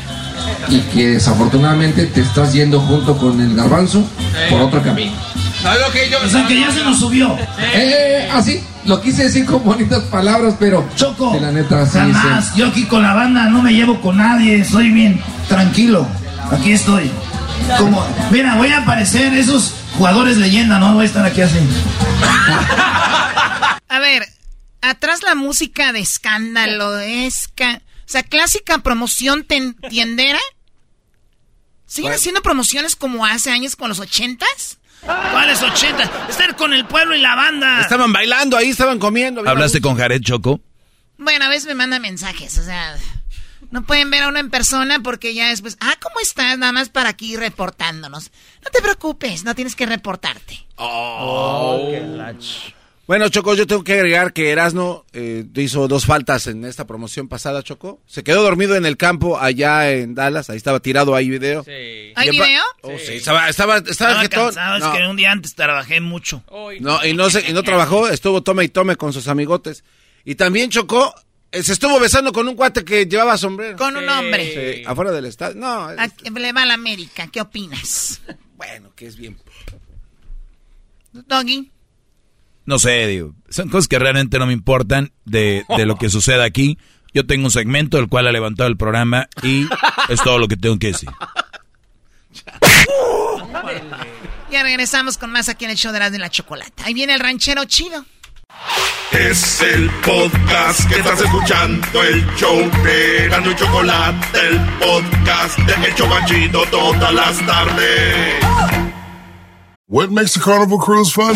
y que desafortunadamente te estás yendo junto con el garbanzo por otro camino. ¿Sabes lo que yo... O sea que ya se nos subió. Eh, así, lo quise decir con bonitas palabras, pero Choco. de la neta sí, Jamás. sí. Yo aquí con la banda no me llevo con nadie. Soy bien tranquilo. Aquí estoy. Como, mira, voy a aparecer esos jugadores leyenda, ¿no? Voy a estar aquí así. A ver, atrás la música de escándalo, esca... O sea, clásica promoción ten- tiendera. ¿Siguen haciendo promociones como hace años con los ochentas? ¿Cuáles 80? Estar con el pueblo y la banda. Estaban bailando ahí, estaban comiendo. ¿Hablaste con Jared Choco? Bueno, a veces me manda mensajes, o sea... No pueden ver a uno en persona porque ya después... Ah, ¿cómo estás? Nada más para aquí reportándonos. No te preocupes, no tienes que reportarte. Oh. Bueno, Choco, yo tengo que agregar que Erasno eh, hizo dos faltas en esta promoción pasada, Choco. Se quedó dormido en el campo allá en Dallas. Ahí estaba tirado ahí video. Sí. ¿Hay video? Oh, sí, estaba, estaba, estaba, Estaba jetón. cansado, es No. que un día antes trabajé mucho. No, y no, se, y no trabajó, estuvo tome y tome con sus amigotes. Y también chocó, eh, se estuvo besando con un cuate que llevaba sombrero. Con un hombre. Sí, afuera del estadio. No, es- ¿A qué le va a la América? ¿Qué opinas? bueno, que es bien. Doggy. No sé, digo. Son cosas que realmente no me importan de, de lo que suceda aquí. Yo tengo un segmento el cual ha levantado el programa y es todo lo que tengo que decir. Ya regresamos con más aquí en el show de las de la chocolata. Ahí viene el ranchero chido. Es el podcast que estás escuchando, el show de Erasmo y Chocolate, el podcast de El Chobachito todas las tardes. What makes a carnival cruise fun?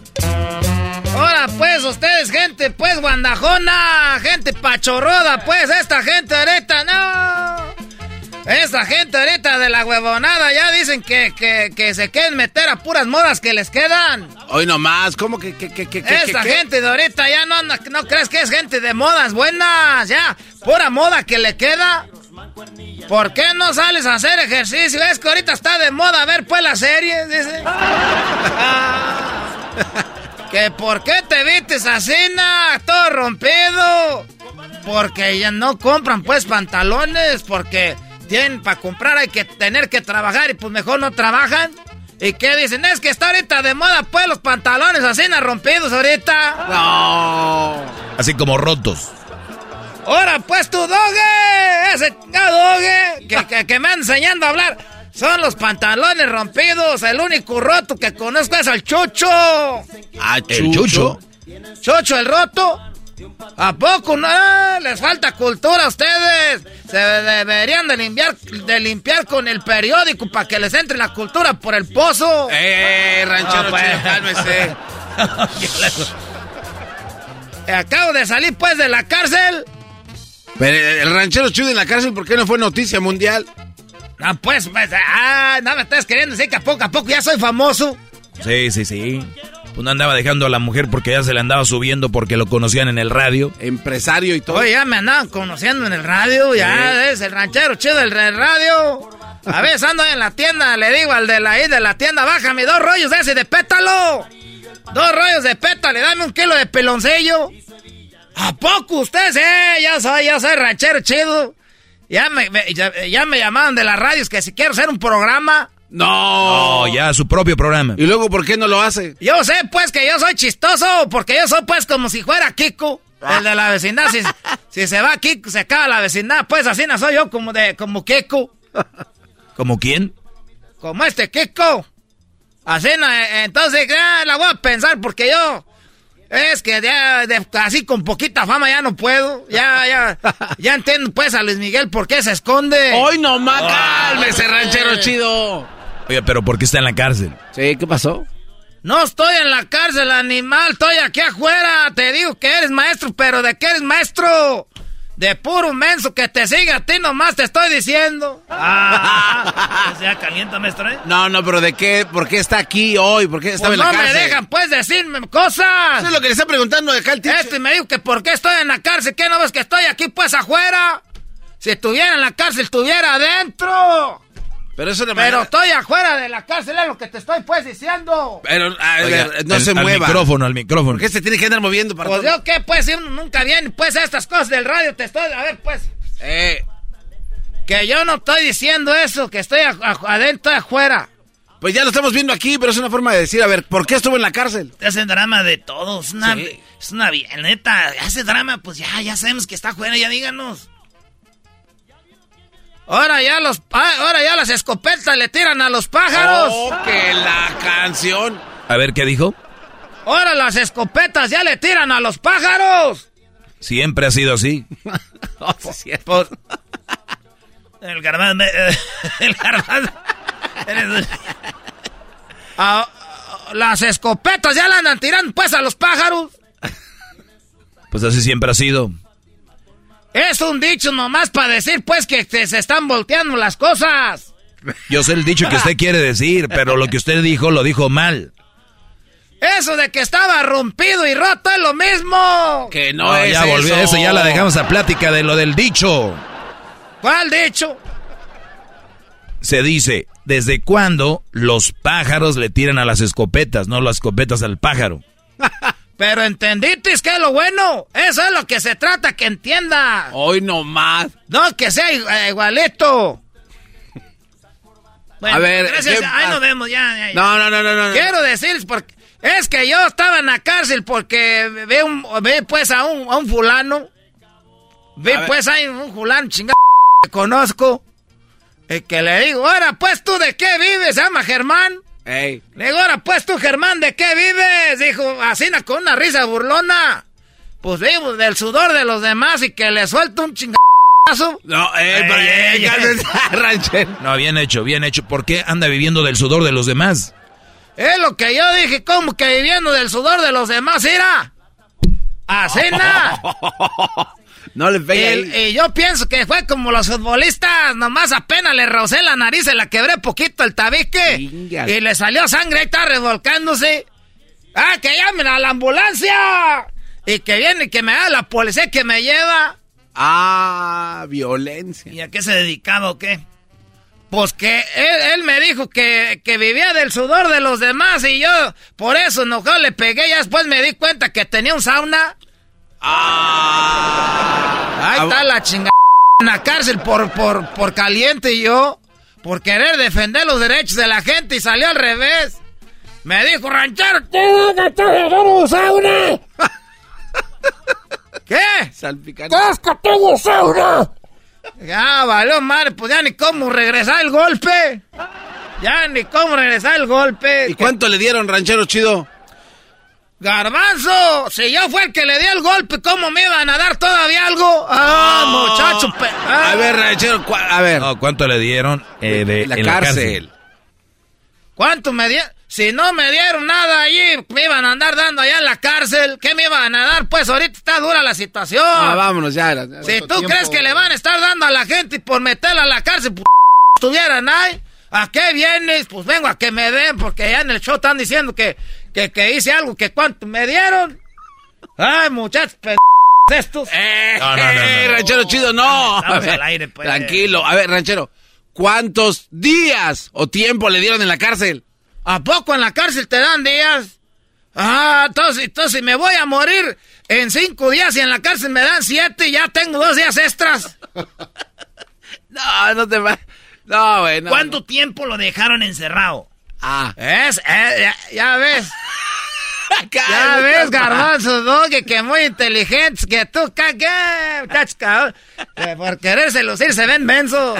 Pues, gente, pues, guandajona, gente pachorroda, pues, esta gente ahorita, no. Esta gente ahorita de la huevonada ya dicen que, que, que se quieren meter a puras modas que les quedan. Hoy nomás, ¿cómo que, que, que, que Esta que- que- gente de ahorita ya no, anda- no crees que es gente de modas buenas, ya, pura moda que le queda. ¿Por qué no sales a hacer ejercicio? Es que ahorita está de moda ver pues las series, dice. Que por qué te vistes así, na, todo rompido. Porque ya no compran pues pantalones, porque tienen para comprar hay que tener que trabajar y pues mejor no trabajan. ¿Y qué dicen? Es que está ahorita de moda pues los pantalones así na, rompidos ahorita. No. Así como rotos. Ahora pues tu doge, ese chingado doge que, que, que me anda enseñando a hablar. Son los pantalones rompidos, el único roto que conozco es el Chucho. Ah, El chucho. Chucho el roto. ¿A poco no? Ah, Les falta cultura a ustedes. Se deberían de limpiar, de limpiar con el periódico para que les entre la cultura por el pozo. Eh, ranchero Ah, pues. chido, cálmese. Acabo de salir pues de la cárcel. Pero el ranchero chido en la cárcel, ¿por qué no fue noticia mundial? Ah, pues, pues, ah, no me estás queriendo decir que a poco a poco ya soy famoso. Sí, sí, sí. Pues no andaba dejando a la mujer porque ya se le andaba subiendo porque lo conocían en el radio. Empresario y todo. Oye, ya me andaban conociendo en el radio, ya es el ranchero chido del radio. A veces ando en la tienda, le digo al de la ahí de la tienda, bájame dos rollos de ese de pétalo. Dos rollos de pétalo, y dame un kilo de peloncillo. ¿A poco ustedes? Eh, ya soy, ya soy ranchero chido. Ya me, me- ya, ya me llamaban de las radios que si quiero hacer un programa. No. Ya, su propio programa. ¿Y luego por qué no lo hace? Yo sé, pues, que yo soy chistoso, porque yo soy, pues, como si fuera Kiko, el de la vecindad. Si, si se va Kiko, se acaba la vecindad, pues, así no soy yo como de, como Kiko. ¿Como quién? Como este Kiko. Así no, eh, entonces, ya la voy a pensar, porque yo... Es que ya, de- así con poquita fama ya no puedo. Ya, ya, ya entiendo, pues, a Luis Miguel por qué se esconde. Hoy nomás, cálmese, ranchero chido. Oye, pero ¿por qué está en la cárcel? Sí, ¿qué pasó? No estoy en la cárcel, animal. Estoy aquí afuera. Te digo que eres maestro, pero ¿de qué eres maestro? De puro menso que te siga a ti nomás te estoy diciendo. Ah, sea calienta, maestro. ¿eh? No, no, pero ¿de qué? ¿Por qué está aquí hoy? ¿Por qué estaba Pues en la no cárcel? me dejan, pues, decirme cosas. Eso es lo que le está preguntando de acá el teacher. Este me dijo que por qué estoy en la cárcel. ¿Qué no ves que estoy aquí, pues, afuera? Si estuviera en la cárcel, estuviera adentro. Pero eso de Pero manera- estoy afuera de la cárcel, es lo que te estoy, pues, diciendo. Pero, a Oiga, ver, no al- se al mueva. micrófono, al micrófono. ¿Por qué se tiene que andar moviendo para Pues todo? yo qué, pues, si uno nunca viene, pues, a estas cosas del radio, te estoy, a ver, pues. Eh, Que yo no estoy diciendo eso, que estoy a- a- adentro y afuera. pues ya lo estamos viendo aquí, pero es una forma de decir, a ver, ¿por qué estuvo en la cárcel? Te hacen drama de todo, es una, Sí. es una bien, neta, hace drama, pues ya, ya sabemos que está afuera, ya díganos. Ahora ya los, pa- ahora ya las escopetas le tiran a los pájaros. Oh, que la canción. A ver, ¿qué dijo? Ahora las escopetas ya le tiran a los pájaros. Siempre ha sido así. Pues, el garbanzo, eh, el garbanzo. eres- Ah, ah, las escopetas ya le andan tirando pues a los pájaros. Pues así siempre ha sido. Es un dicho nomás para decir pues que te- se están volteando las cosas. Yo sé el dicho que usted quiere decir, pero lo que usted dijo lo dijo mal. Eso de que estaba rompido y roto es lo mismo. Que no, No, es ya volvió eso. eso, ya la dejamos a plática de lo del dicho. ¿Cuál dicho? Se dice, ¿desde cuándo los pájaros le tiran a las escopetas, no las escopetas al pájaro? Pero entendiste que es lo bueno. Eso es lo que se trata que entienda. Hoy nomás. No que sea i- igualito. Bueno, A ver, gracias. ¿qué- Ahí ah. nos vemos ya. ya, ya. No, no, no, no, no. Quiero decirles porque es que yo estaba en la cárcel porque ve un ve pues a un, a un fulano. Ve A pues hay un fulano chingado que conozco. El que le digo, ahora pues tú de qué vives, se llama Germán. Ey. Le digo, ahora pues tú Germán, ¿de qué vives? Dijo, así na- con una risa burlona. Pues vivo del sudor de los demás y que le suelto un chingadazo No, eh, eh, ranchero. No, bien hecho, bien hecho. ¿Por qué anda viviendo del sudor de los demás? Es lo que yo dije, ¿cómo que viviendo del sudor de los demás, era? ¡Acena! no le pegué. Y yo pienso que fue como los futbolistas, nomás apenas le rocé la nariz, se la quebré poquito el tabique. Y le salió sangre, ahí está revolcándose. ¡Ah, que llamen a la ambulancia! Y que viene, que me da la policía que me lleva. Ah, violencia. ¿Y a qué se dedicaba o qué? Pues que él, me dijo que, vivía del sudor de los demás y yo por eso enojado le pegué y después me di cuenta que tenía un sauna. Ah. Ahí está la chingada en la cárcel por, por, por caliente y yo por querer defender los derechos de la gente y salió al revés. Me dijo, ranchero, un sauna. ¿Qué? Salpicando. ¡Casca, tengo sauna! Ya, valió madre, pues ya ni cómo regresar el golpe. Ya ni cómo regresar el golpe. ¿Y cuánto le dieron, ranchero chido? Garbanzo, si yo fue el que le dio el golpe, ¿cómo me iban a dar todavía algo? Ah, muchacho. A ver, ranchero, a ver. ¿Cuánto le dieron eh, de la, cárcel? ¿Cuánto me dieron? Si no me dieron nada allí, me iban a andar dando allá en la cárcel. ¿Qué me iban a dar? Pues ahorita está dura la situación. Ah, vámonos ya. si tú crees que le van a estar dando a la gente por meterla a la cárcel, p estuvieran ahí. ¿A qué vienes? Pues vengo a que me den, porque ya en el show están diciendo que, que, que hice algo, que cuánto me dieron. Ay, muchachos, p estos. Eh, no, no, no, ranchero chido, no. Estamos al aire, pues. Tranquilo. A ver, ranchero, ¿cuántos días o tiempo le dieron en la cárcel? ¿A poco en la cárcel te dan días? Ah, entonces, entonces me voy a morir en cinco días y en la cárcel me dan siete y ya tengo dos días extras. no, no te va. No, güey. ¿Cuánto tiempo lo dejaron encerrado? Ah. ¿Es? Eh, ya, ves. ya ves, garbanzo, ¿no? Que, que muy inteligentes, que tú, ¿qué? Que por quererse lucir se ven mensos.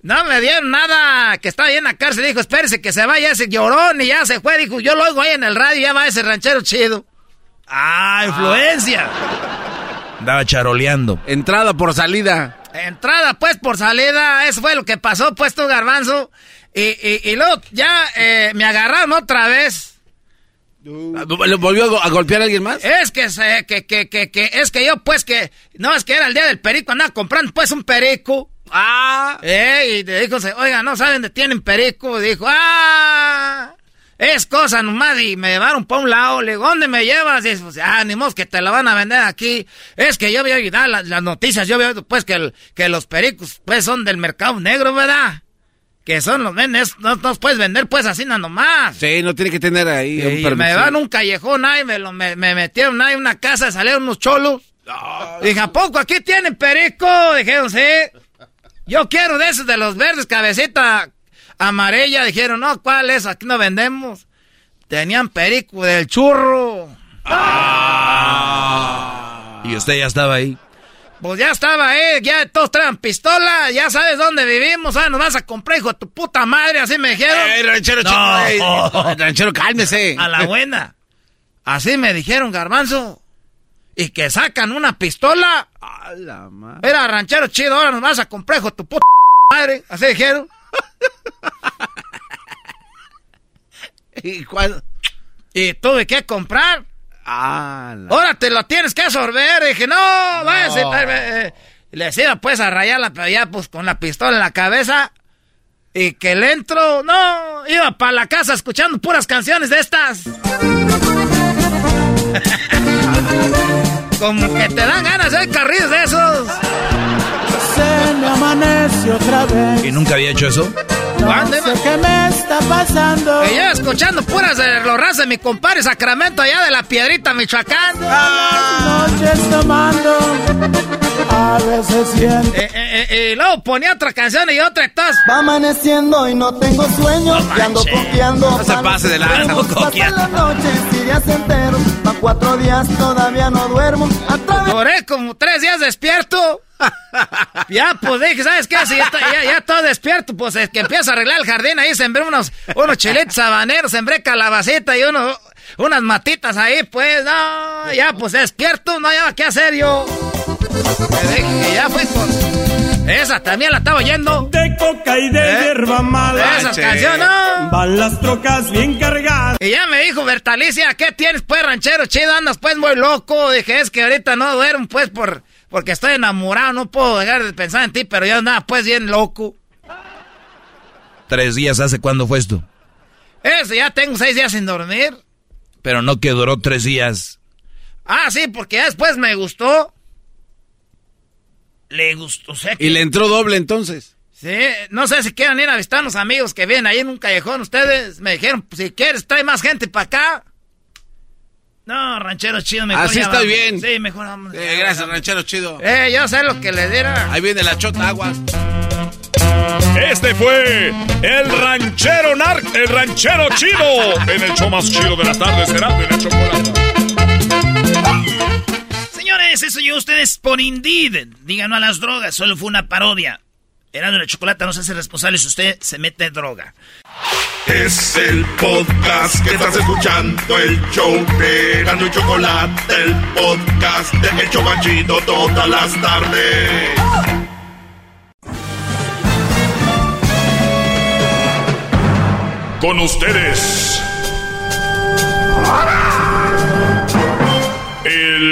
No me dieron nada, que estaba ahí en la cárcel. Dijo, espérese que se vaya ese llorón y ya se fue. Dijo, yo lo oigo ahí en el radio, ya va ese ranchero chido. Ah, influencia. Andaba charoleando. Entrada por salida. Entrada pues por salida, eso fue lo que pasó pues tu garbanzo. Y, y, luego ya eh, me agarraron otra vez. ¿Le volvió a golpear a alguien más? Es que, se, que, que, que, que, es que yo pues que, no, es que era el día del perico, andaba comprando pues un perico. Ah. Eh, y le dijo, oiga, ¿no saben dónde tienen perico? dijo, ah, es cosa nomás. Y me llevaron para un lado. Le digo, ¿dónde me llevas? Y pues, ah, ni modo que te la van a vender aquí. Es que yo veo y las, las noticias, yo veo pues que, que los pericos pues son del mercado negro, ¿verdad? Que son los vendes, no los puedes vender pues así nada nomás. Sí, no tiene que tener ahí y, un me van un callejón ahí, me, lo, me, metieron ahí en una casa, salieron unos cholos. Dije, ¿a poco aquí tienen perico? Dijeron, sí. Yo quiero de esos de los verdes, cabecita amarilla. Dijeron, no, ¿cuál es? Aquí no vendemos. Tenían perico del churro. Ah. Y usted ya estaba ahí. Pues ya estaba ahí, ya todos traen pistola, ya sabes dónde vivimos, ¿sabes? Nos vas a comprar, hijo de tu puta madre, así me dijeron. ¡Ey, ranchero, no. ranchero, cálmese! A la buena. Así me dijeron, garbanzo y que sacan una pistola. A la madre. Era ranchero chido, ahora nos vas a comprar, tu puta madre. Así dijeron. ¿Y cuál? Y tuve que comprar. Ah, Ahora te lo tienes que absorber. dije, no, váyase. Eh, les iba pues a rayar la ya pues con la pistola en la cabeza. Y que le entro, no, iba para la casa escuchando puras canciones de estas. Como que te dan ganas de carriles de esos. Se me amanece otra vez. ¿Y nunca había hecho eso? No sé qué me está pasando. Y yo escuchando puras de los ras de mi compadre Sacramento allá de la Piedrita, Michoacán. Ah. Noches tomando. A veces siento. Eh, eh, eh, y luego ponía otra canción y otra estás. Va amaneciendo y no tengo sueño. No y ando coqueando. No se pase de la las noches y días enteros. Pa' cuatro días todavía no duermo. Duré como tres días despierto. ya, pues dije, ¿sabes qué? Si ya, ya, ya, todo despierto, pues es que empiezo a arreglar el jardín. Ahí sembré unos, unos chilitos habaneros, sembré calabacita y unos, unas matitas ahí, pues, no, ya, pues despierto, no, ya, ¿qué hacer yo? Que ya fue. Esa también la estaba oyendo. De coca y de ¿Eh? hierba mala. Esas canciones, ¿no? Van las trocas bien cargadas. Y ya me dijo Bertalicia, ¿qué tienes pues ranchero chido? Andas pues muy loco. Dije, es que ahorita no duermo pues por... Porque estoy enamorado, no puedo dejar de pensar en ti, pero ya andaba pues bien loco. Tres días hace cuándo fue esto. Eso, ya tengo seis días sin dormir. Pero no que duró tres días. Ah, sí, porque ya después me gustó. Le gustó, o sea que- Y le entró doble entonces. Sí, no sé si quieren ir a visitar a unos amigos que vienen ahí en un callejón. Ustedes me dijeron, si quieres, trae más gente para acá. No, ranchero chido, mejor Así estoy vamos. bien. Sí, mejor vamos. Eh, gracias, ranchero chido. Eh, yo sé lo que le diera. Ahí viene la chota aguas. Este fue el ranchero nar, el ranchero chido, en el show más chido de las tardes, será de la chocolate. Señores, eso yo ustedes por Indeed. Digan no a las drogas, solo fue una parodia. Era de la chocolate, no se hace responsable si usted se mete droga. Es el podcast que estás escuchando, el show de Erasmo y Chocolate, el podcast de El Chobachito todas las tardes. Con ustedes.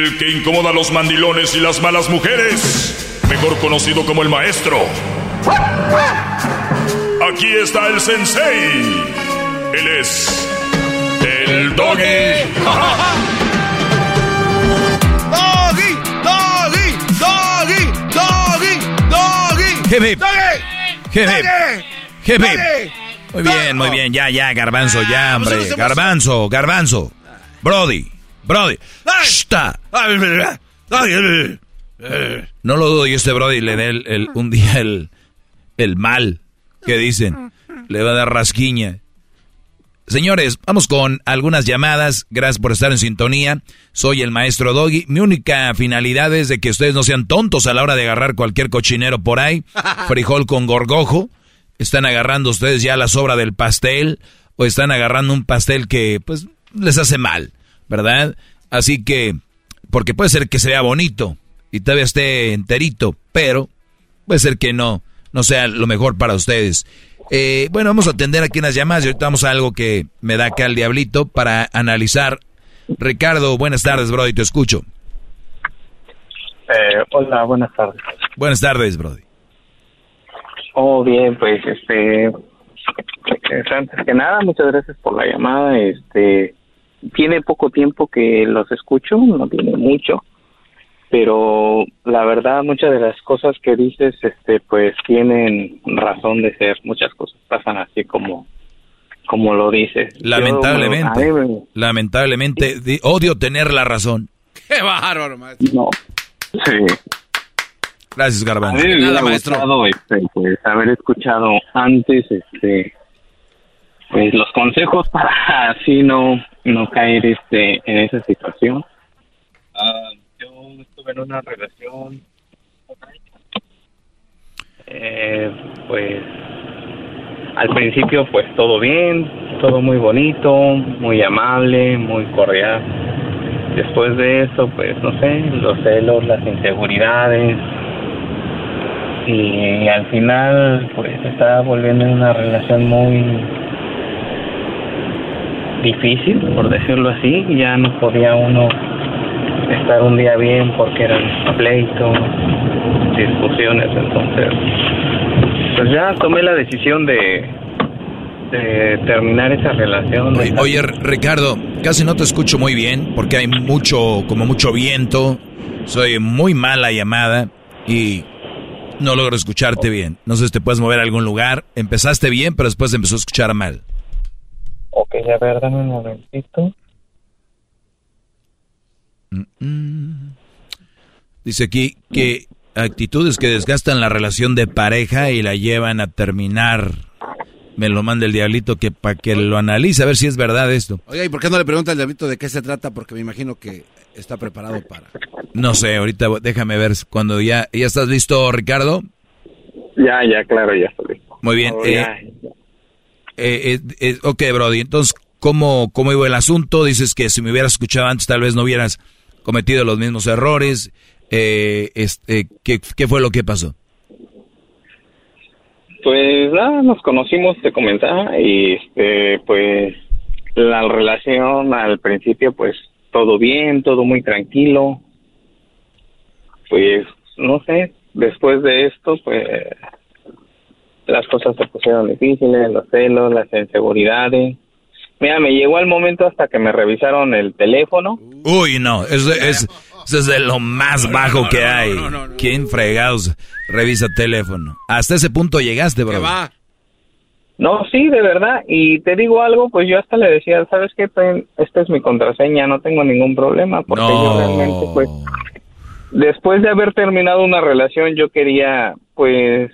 El que incomoda a los mandilones y las malas mujeres, mejor conocido como el maestro. Aquí está el sensei. Él es el doggy. Doggy, doggy, doggy, doggy, doggy. Hip, hip. Doggy. Hip, hip. Doggy. Hip, hip. Doggy. Muy bien, muy bien. Ya, ya, garbanzo, ya, Ah, hombre. pues, pues, Garbanzo, garbanzo. Brody, Brody. No lo dudo y este Brody le dé el, el- un día el, el mal que dicen. Le va a dar rasquiña. Señores, vamos con algunas llamadas. Gracias por estar en sintonía. Soy el maestro Doggy. Mi única finalidad es de que ustedes no sean tontos a la hora de agarrar cualquier cochinero por ahí. Frijol con gorgojo. Están agarrando ustedes ya la sobra del pastel o están agarrando un pastel que pues les hace mal, ¿verdad? Así que, porque puede ser que se vea bonito y todavía esté enterito, pero puede ser que no, no sea lo mejor para ustedes. Eh, bueno, vamos a atender aquí unas llamadas y ahorita vamos a algo que me da acá el diablito para analizar. Ricardo, buenas tardes, Brody, te escucho. Eh, hola, buenas tardes. Buenas tardes, Brody. Oh, bien, pues, este, pues, antes que nada, muchas gracias por la llamada. Este, tiene poco tiempo que los escucho, no tiene mucho, pero la verdad, muchas de las cosas que dices, este, pues, tienen razón de ser. Muchas cosas pasan así como, como lo dices. Yo, Lamentablemente, bueno, me- lamentablemente, di- odio tener la razón. Qué bárbaro, maestro. No. Sí. Gracias, A Garbanzo. mí me hubiera gustado, este, pues, haber escuchado antes, este, pues, los consejos para así no, no caer, este, en esa situación. Ah, yo estuve en una relación, eh, pues, al principio, pues, todo bien, todo muy bonito, muy amable, muy cordial. Después de eso, pues, no sé, los celos, las inseguridades, y al final pues estaba volviendo en una relación muy difícil por decirlo así ya no podía uno estar un día bien porque eran pleitos discusiones entonces pues ya tomé la decisión de de terminar esa relación Oye, oye, Ricardo, casi no te escucho muy bien porque hay mucho, como mucho viento. Soy muy mala llamada y no logro escucharte bien. No sé si te puedes mover a algún lugar. Empezaste bien, pero después empezó a escuchar mal. Ok a ver dame un momentito Dice aquí que actitudes que desgastan la relación de pareja y la llevan a terminar. Me lo manda el diablito que para que lo analice, a ver si es verdad esto. Oiga, ¿y por qué no le pregunta al diablito de qué se trata? Porque me imagino que está preparado para... No sé, ahorita déjame ver cuando ya, ya estás listo, Ricardo. ya ya claro ya estoy Muy bien. Oh, eh, ya. Eh, eh, eh, ok, Brody, entonces, ¿cómo, ¿cómo iba el asunto? Dices que si me hubieras escuchado antes tal vez no hubieras cometido los mismos errores. Eh, este, ¿qué, ¿Qué fue lo que pasó? Pues nada, nos conocimos, te comentaba, y este, pues la relación al principio, pues todo bien, todo muy tranquilo. Pues no sé, después de esto, pues las cosas se pusieron difíciles, los celos, las inseguridades. Mira, me llegó el momento hasta que me revisaron el teléfono. Uy, no, eso es, eso es de lo más bajo que hay. ¿Quién fregados revisa teléfono? Hasta ese punto llegaste, bro. No, sí, de verdad. Y te digo algo, pues yo hasta le decía, ¿sabes qué? Esta es mi contraseña, no tengo ningún problema, porque yo realmente, pues, después de haber terminado una relación, yo quería, pues,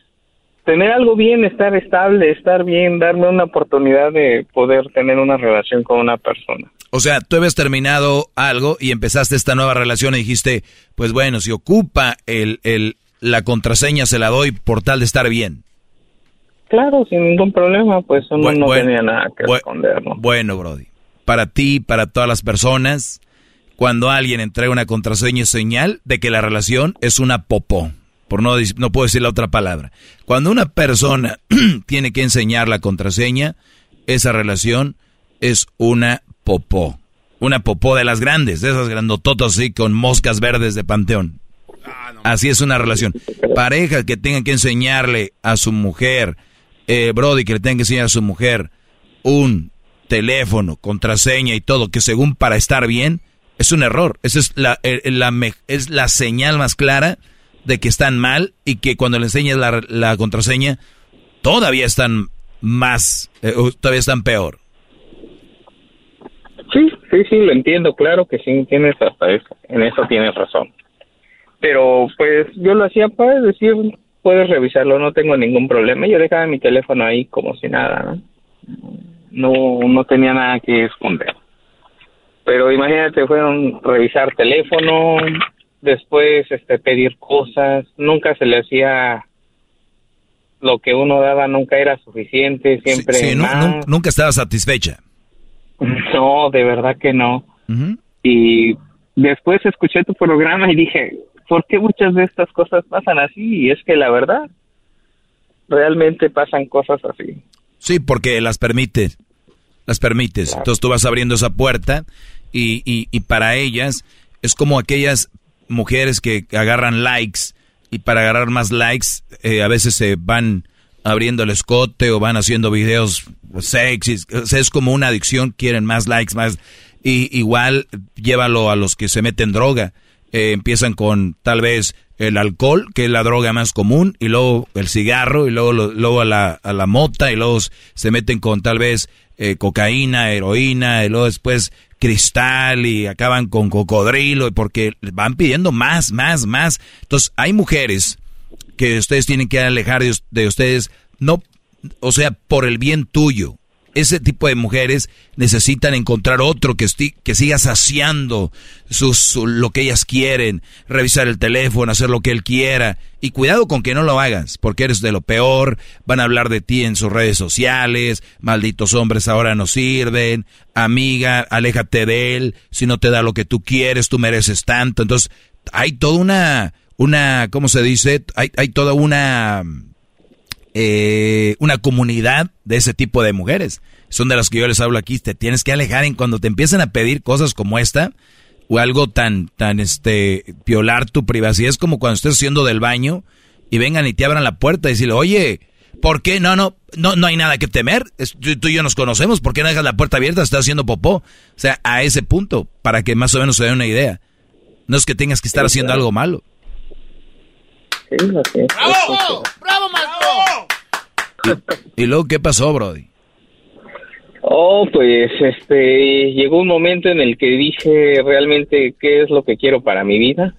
tener algo bien, estar estable, estar bien, darme una oportunidad de poder tener una relación con una persona. O sea, tú habías terminado algo y empezaste esta nueva relación y dijiste, pues bueno, si ocupa el, el, la contraseña se la doy por tal de estar bien. Claro, sin ningún problema, pues uno no tenía nada que esconder, ¿no? Bueno, Brody, para ti, para todas las personas, cuando alguien entrega una contraseña es señal de que la relación es una popó, por no, no puedo decir la otra palabra. Cuando una persona tiene que enseñar la contraseña, esa relación es una popó. Una popó de las grandes, de esas grandototas así con moscas verdes de panteón. Así es una relación. Pareja que tenga que enseñarle a su mujer, eh, Brody, que le tenga que enseñar a su mujer un teléfono, contraseña y todo, que según para estar bien, es un error. Esa es la, la, es la señal más clara de que están mal y que cuando le enseñas la, la contraseña, todavía están más, eh, todavía están peor. Sí, sí, sí, lo entiendo, claro que sí, tienes hasta eso, en eso tienes razón. Pero pues yo lo hacía para decir, puedes revisarlo, no tengo ningún problema. Yo dejaba mi teléfono ahí como si nada, ¿no? No, no tenía nada que esconder. Pero imagínate, fueron revisar teléfono, después este pedir cosas, nunca se le hacía lo que uno daba, nunca era suficiente, siempre sí, nunca estaba satisfecha. No, de verdad que no. Y después escuché tu programa y dije, ¿por qué muchas de estas cosas pasan así? Y es que la verdad, realmente pasan cosas así. Sí, porque las permites, las permites. Entonces tú vas abriendo esa puerta y, y, y para ellas es como aquellas mujeres que agarran likes y para agarrar más likes eh, a veces se van abriendo el escote o van haciendo videos sexys. O sea, es como una adicción, quieren más likes, más... Y igual llévalo a los que se meten droga. Eh, empiezan con tal vez el alcohol, que es la droga más común, y luego el cigarro, y luego, luego a, la, a la mota, y luego se meten con tal vez eh, cocaína, heroína, y luego después cristal, y acaban con cocodrilo, porque van pidiendo más, más, más. Entonces, hay mujeres que ustedes tienen que alejar de, de ustedes, no, o sea, por el bien tuyo, ese tipo de mujeres necesitan encontrar otro que, que siga saciando sus, lo que ellas quieren, revisar el teléfono, hacer lo que él quiera. Y cuidado con que no lo hagas, porque eres de lo peor, van a hablar de ti en sus redes sociales, malditos hombres ahora no sirven, amiga, aléjate de él, si no te da lo que tú quieres, tú mereces tanto. Entonces, hay toda una, una, ¿cómo se dice? Hay, hay toda una eh, una comunidad de ese tipo de mujeres. Son de las que yo les hablo aquí. Te tienes que alejar en cuando te empiezan a pedir cosas como esta o algo tan, tan, este, violar tu privacidad. Es como cuando estés haciendo del baño y vengan y te abran la puerta y decirle, oye, ¿por qué? No, no, no, no hay nada que temer. tú, y yo nos conocemos. ¿Por qué no dejas la puerta abierta? Estás haciendo popó. O sea, a ese punto, para que más o menos se dé una idea. No es que tengas que estar haciendo algo malo. ¡Bravo! ¡Bravo, maestro! ¿Y, luego qué pasó, Brody? Oh, pues este llegó un momento en el que dije realmente qué es lo que quiero para mi vida.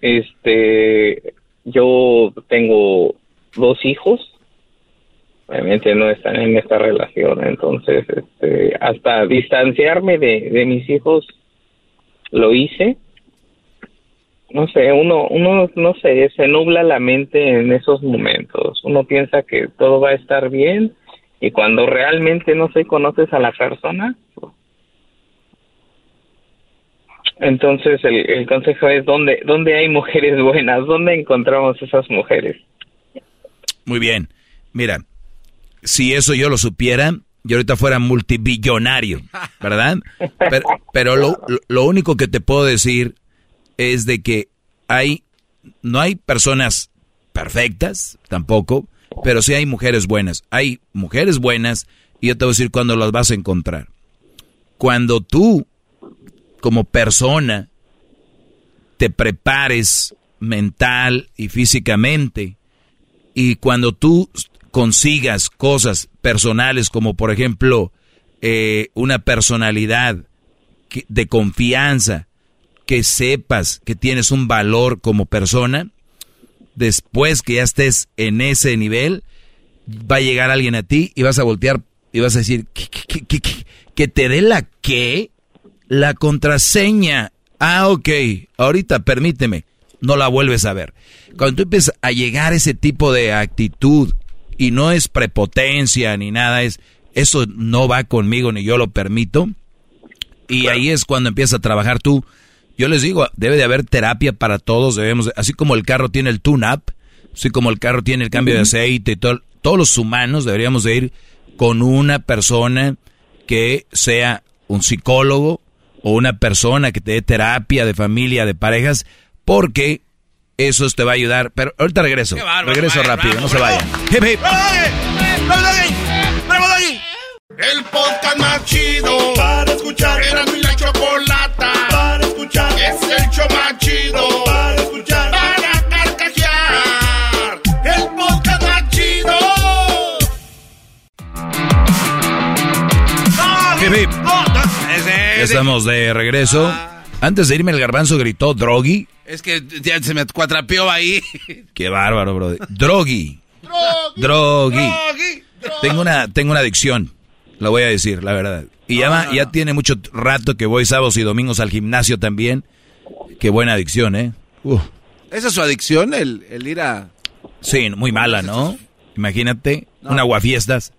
Este, yo tengo dos hijos. Obviamente no están en esta relación, entonces este, hasta distanciarme de, de mis hijos lo hice no sé, uno, uno, no sé, se nubla la mente en esos momentos. Uno piensa que todo va a estar bien y cuando realmente no sé, conoces a la persona, Entonces el, el consejo es dónde dónde hay mujeres buenas, dónde encontramos esas mujeres. Muy bien. Mira, si eso yo lo supiera, yo ahorita fuera multibillonario, ¿verdad? Pero, pero lo, lo único que te puedo decir es de que hay, no hay personas perfectas tampoco, pero sí hay mujeres buenas. Hay mujeres buenas y yo te voy a decir cuándo las vas a encontrar. Cuando tú, como persona, te prepares mental y físicamente y cuando tú consigas cosas personales como por ejemplo eh, una personalidad de confianza, que sepas que tienes un valor como persona, después que ya estés en ese nivel, va a llegar alguien a ti y vas a voltear y vas a decir, que te dé la qué? La contraseña. Ah, ok, ahorita permíteme, no la vuelves a ver. Cuando tú empiezas a llegar a ese tipo de actitud, y no es prepotencia ni nada, es eso no va conmigo ni yo lo permito. Y ahí es cuando empieza a trabajar tú. Yo les digo, debe de haber terapia para todos, debemos, así como el carro tiene el tune-up, así como el carro tiene el cambio de aceite y todo, todos los humanos deberíamos de ir con una persona que sea un psicólogo o una persona que te dé terapia de familia, de parejas, porque eso te va a ayudar. Pero ahorita regreso. regreso rápido, no se vayan. Hip, hip. El podcast más chido para escuchar. Era mi la chocolata para escuchar. Es el show más chido para escuchar. Para carcajear. El podcast más chido. Hip, hip. Ya estamos de regreso. Antes de irme, el garbanzo gritó Drogi. Es que ya se me cuatrapeó ahí. Qué bárbaro, bro. Drogi. Drogi. Tengo una, tengo una adicción. Lo voy a decir, la verdad. Y ya, va- ya tiene mucho rato que voy sábados y domingos al gimnasio también. Qué buena adicción, ¿eh? Uf. ¿Esa es su adicción, el, el ir a...? Sí, muy mala, ¿no? Imagínate, un aguafiestas.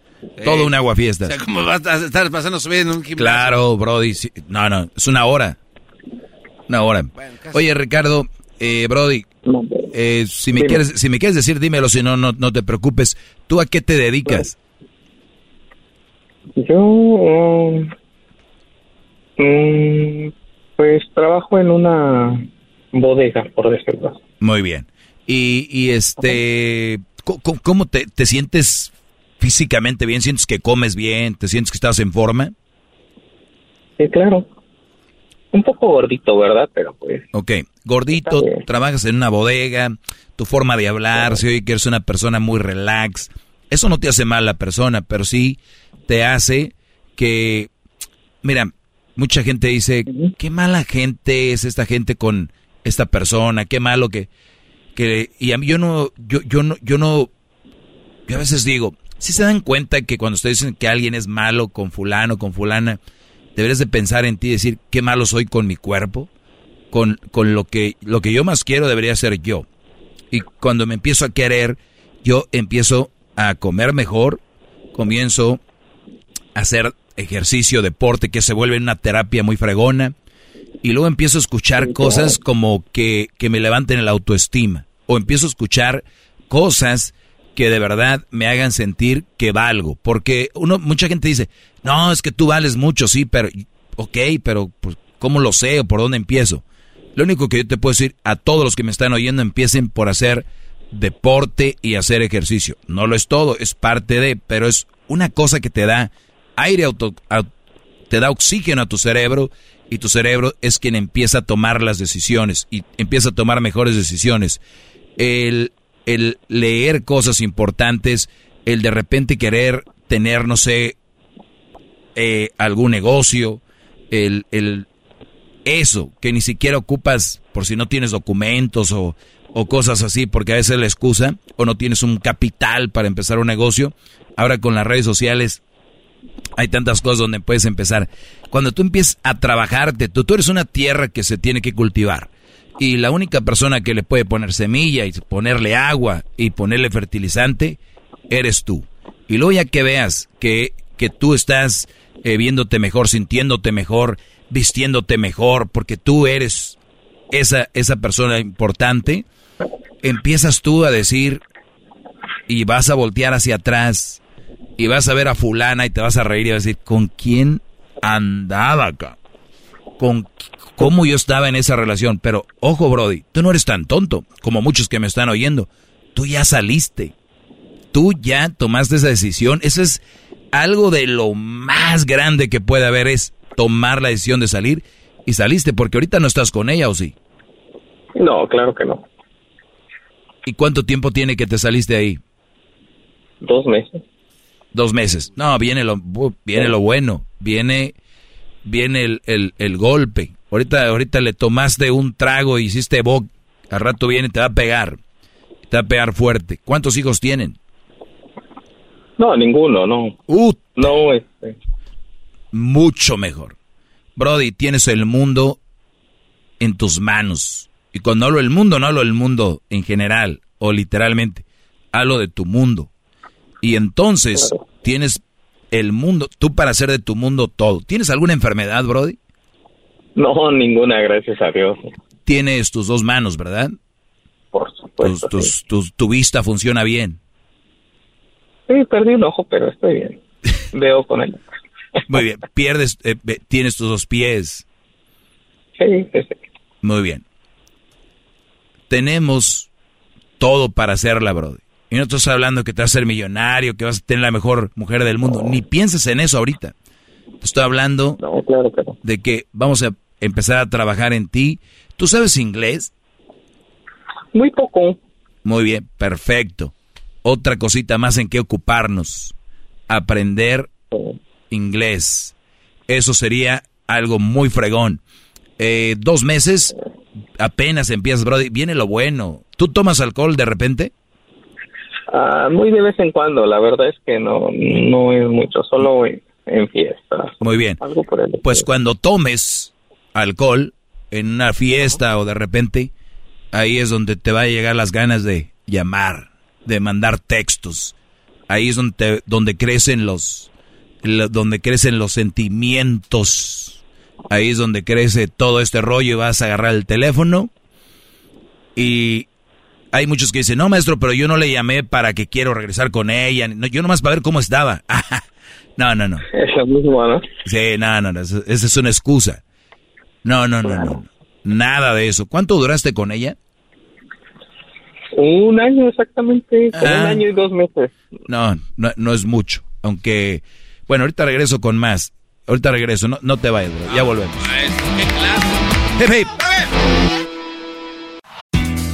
Todo un O aguafiestas. sea, ¿cómo vas a estar pasando su vida en un gimnasio? Claro, Brody. sí. No, no, es una hora. Una hora. Oye, Ricardo, eh, Brody, eh, si, me Dime. quieres, si me quieres decir, dímelo, si no, no, no te preocupes. ¿Tú a qué te dedicas? Yo, um, mm, pues trabajo en una bodega, por decirlo. Muy bien. Y, y este, ¿cómo, te, te sientes físicamente bien? ¿Sientes que comes bien? ¿Te sientes que estás en forma? Sí, claro. Un poco gordito, ¿verdad? Pero pues. Ok, gordito, trabajas en una bodega, tu forma de hablar, se oye que eres una persona muy relax. Eso no te hace mal la persona, pero sí te hace que, mira, mucha gente dice, qué mala gente es esta gente con esta persona, qué malo que, que, y a mí yo no, yo, yo no, yo no, yo a veces digo, si se dan cuenta que cuando ustedes dicen que alguien es malo con fulano, con fulana, deberías de pensar en ti y decir, qué malo soy con mi cuerpo, con, con lo que, lo que yo más quiero debería ser yo. Y cuando me empiezo a querer, yo empiezo a comer mejor, comienzo hacer ejercicio, deporte, que se vuelve una terapia muy fregona. Y luego empiezo a escuchar cosas como que, que me levanten la autoestima. O empiezo a escuchar cosas que de verdad me hagan sentir que valgo. Porque uno, mucha gente dice, no, es que tú vales mucho, sí, pero, ok, pero pues, ¿cómo lo sé o por dónde empiezo? Lo único que yo te puedo decir a todos los que me están oyendo, empiecen por hacer deporte y hacer ejercicio. No lo es todo, es parte de, pero es una cosa que te da aire, auto, au- te da oxígeno a tu cerebro y tu cerebro es quien empieza a tomar las decisiones y empieza a tomar mejores decisiones. El, el leer cosas importantes, el de repente querer tener, no sé, eh, algún negocio, el, el, eso, que ni siquiera ocupas por si no tienes documentos o, o cosas así, porque a veces es la excusa, o no tienes un capital para empezar un negocio. Ahora con las redes sociales hay tantas cosas donde puedes empezar. Cuando tú empiezas a trabajarte, tú, tú eres una tierra que se tiene que cultivar. Y la única persona que le puede poner semilla y ponerle agua y ponerle fertilizante, eres tú. Y luego ya que veas que, que tú estás eh, viéndote mejor, sintiéndote mejor, vistiéndote mejor, porque tú eres esa, esa persona importante, empiezas tú a decir y vas a voltear hacia atrás y vas a ver a fulana y te vas a reír y vas a decir, ¿con quién andaba acá? ¿Con cómo yo estaba en esa relación? Pero ojo, Brody, tú no eres tan tonto como muchos que me están oyendo. Tú ya saliste. Tú ya tomaste esa decisión. Eso es algo de lo más grande que puede haber es tomar la decisión de salir y saliste porque ahorita no estás con ella o sí. No, claro que no. ¿Y cuánto tiempo tiene que te saliste ahí? Dos meses. Dos meses. No, viene lo, viene lo bueno. Viene, viene el, el, el golpe. Ahorita, ahorita le tomaste un trago y hiciste boc. Al rato viene y te va a pegar. Te va a pegar fuerte. ¿Cuántos hijos tienen? No, ninguno, no. Uh, no, este. Mucho mejor. Brody, tienes el mundo en tus manos. Y cuando hablo del mundo, no hablo del mundo en general o literalmente. Hablo de tu mundo. Y entonces tienes el mundo, tú para hacer de tu mundo todo. ¿Tienes alguna enfermedad, Brody? No, ninguna, gracias a Dios. Tienes tus dos manos, ¿verdad? Por supuesto. Tus, tus, tu vista funciona bien. Sí, perdí un ojo, pero estoy bien. Veo con él. Muy bien. Pierdes, eh, tienes tus dos pies. Sí, sí, sí. Muy bien. Tenemos todo para hacerla, Brody. Y no estás hablando que te vas a ser millonario, que vas a tener la mejor mujer del mundo. Ni pienses en eso ahorita. Estoy hablando de que vamos a empezar a trabajar en ti. ¿Tú sabes inglés? Muy poco. Muy bien, perfecto. Otra cosita más en que ocuparnos. Aprender inglés. Eso sería algo muy fregón. Eh, dos meses, apenas empiezas, Brody. Viene lo bueno. ¿Tú tomas alcohol de repente? Ah, muy de vez en cuando, la verdad es que no, no es mucho, solo en, fiestas. Muy bien. pues cuando tomes alcohol en una fiesta o de repente, ahí es donde te va a llegar las ganas de llamar, de mandar textos. Ahí es donde, donde crecen los, donde crecen los sentimientos. Ahí es donde crece todo este rollo y vas a agarrar el teléfono y hay muchos que dicen, no, maestro, pero yo no le llamé para que quiero regresar con ella. No, yo nomás para ver cómo estaba. no, no, no. Eso mismo, ¿no? Sí, no, no, no. Esa es una excusa. No, no, no, no. Nada de eso. ¿Cuánto duraste con ella? Un año exactamente, un ah. año y dos meses. No, no, no es mucho. Aunque, bueno, ahorita regreso con más. Ahorita regreso, no, no te vayas, bro. ya volvemos. ¿qué clase?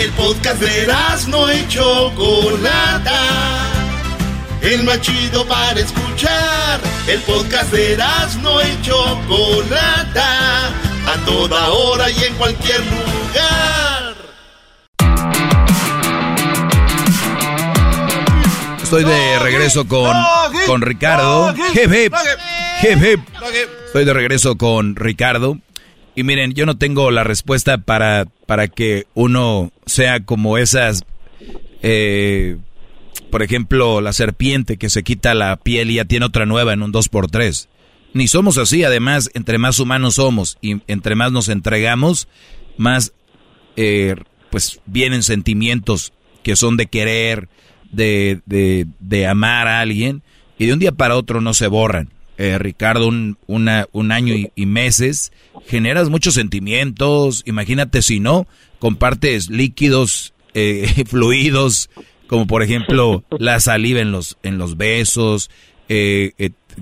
El podcast de no y Chocolata. El más chido para escuchar. El podcast de no y Chocolata. A toda hora y en cualquier lugar. Estoy de regreso con, con Ricardo. Estoy de regreso con Ricardo. Y miren, yo no tengo la respuesta para, para que uno sea como esas, eh, por ejemplo, la serpiente que se quita la piel y ya tiene otra nueva en un 2x3. Ni somos así, además, entre más humanos somos y entre más nos entregamos, más eh, pues vienen sentimientos que son de querer, de, de, de amar a alguien, y de un día para otro no se borran. Eh, Ricardo, un, un año y, meses, generas muchos sentimientos, imagínate si no, compartes líquidos, eh, fluidos, como por ejemplo la saliva en los, en los besos, eh,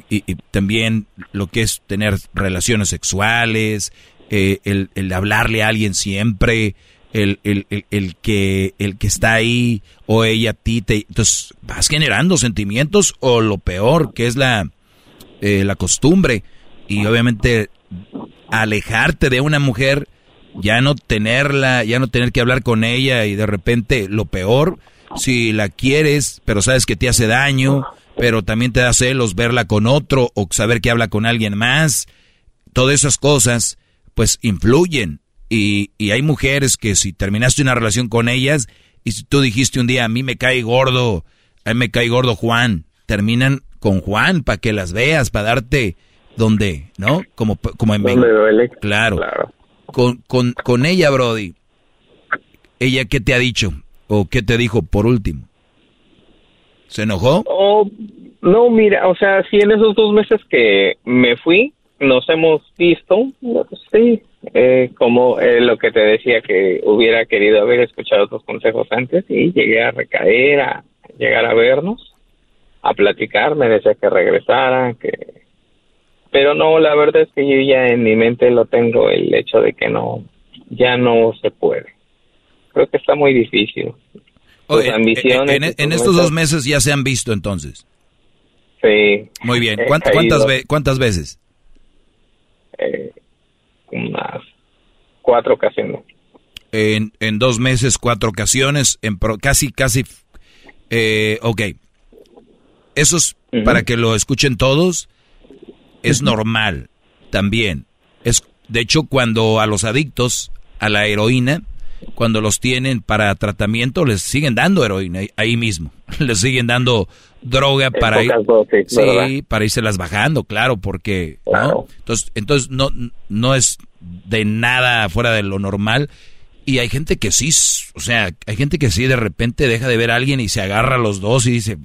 y, también lo que es tener relaciones sexuales, el, el, hablarle a alguien siempre, el, el, el, que, el que está ahí o ella a ti, te, entonces vas generando sentimientos o lo peor que es la eh, la costumbre. y obviamente alejarte de una mujer, ya no tenerla, ya no tener que hablar con ella y de repente lo peor, si la quieres, pero sabes que te hace daño, pero también te da celos verla con otro o saber que habla con alguien más, todas esas cosas pues influyen y, y hay mujeres que si terminaste una relación con ellas y si tú dijiste un día a mí me cae gordo, a mí me cae gordo Juan, terminan con Juan para que las veas, para darte donde, ¿no? Como, como en duele. Claro. Con, con, con ella, Brody. ¿Ella qué te ha dicho? ¿O qué te dijo por último? ¿Se enojó? Oh, no, mira, o sea, sí, en esos dos meses que me fui, nos hemos visto, sí, eh, como eh, lo que te decía que hubiera querido haber escuchado tus consejos antes y llegué a recaer, a llegar a vernos, a platicar, me decía que regresara, que... Pero no, la verdad es que yo ya en mi mente lo tengo el hecho de que no, ya no se puede. Creo que está muy difícil. En- ambiciones en, estos dos meses ya se han visto entonces. Sí. Muy bien. He ¿Cuánt- caído. ¿Cuántas, ve- ¿Cuántas veces? eh, unas cuatro ocasiones. En, en dos meses, cuatro ocasiones, en pro- casi, casi, eh, ok. Eso es para que lo escuchen todos, es normal también. Es, de hecho, cuando a los adictos a la heroína, cuando los tienen para tratamiento, les siguen dando heroína ahí- mismo. Les siguen dando droga para ir, dosis, sí, para irse bajando, claro, porque ¿no? entonces, entonces no, no es de nada fuera de lo normal. Y hay gente que sí, o sea, hay gente que sí de repente deja de ver a alguien y se agarra a los dos y dice,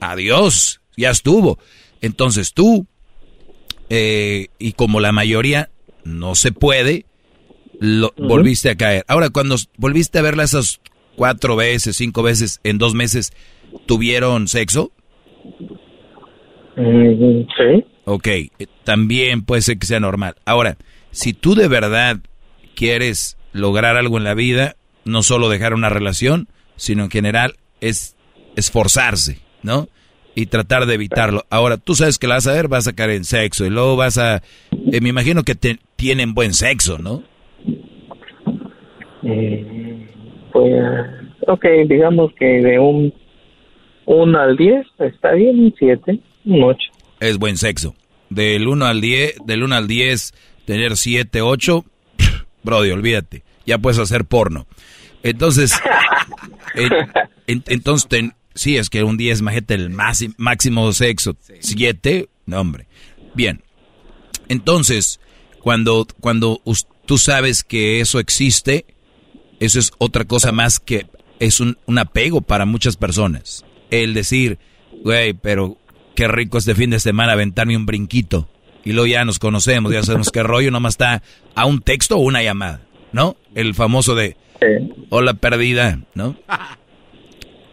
adiós, ya estuvo. Entonces tú, eh, y como la mayoría no se puede, lo, volviste a caer. Ahora, cuando volviste a verla esas cuatro veces, cinco veces en dos meses, ¿tuvieron sexo? Mm, sí. Ok, eh, también puede ser que sea normal. Ahora, si tú de verdad quieres lograr algo en la vida, no solo dejar una relación, sino en general es esforzarse, ¿no? Y tratar de evitarlo. Ahora, tú sabes que la vas a ver, vas a caer en sexo y luego vas a... eh, me imagino que te- tienen buen sexo, ¿no? Mm, Pues, ok, digamos que de un 1 al 10 está bien, un 7, un 8. Es buen sexo. Del 1 al 10, del 1 al 10, tener 7, 8, brody, olvídate. Ya puedes hacer porno. Entonces, en- en- entonces, ten- sí, es que un 10, imagínate el máximo, máximo sexo. 7, no, hombre. Bien. Entonces, cuando, cuando tú sabes que eso existe, eso es otra cosa más que es un, un apego para muchas personas. El decir, güey, pero qué rico este fin de semana aventarme un brinquito. Y luego ya nos conocemos, ya sabemos qué rollo, nomás está a un texto o una llamada, ¿no? El famoso de, hola perdida, ¿no?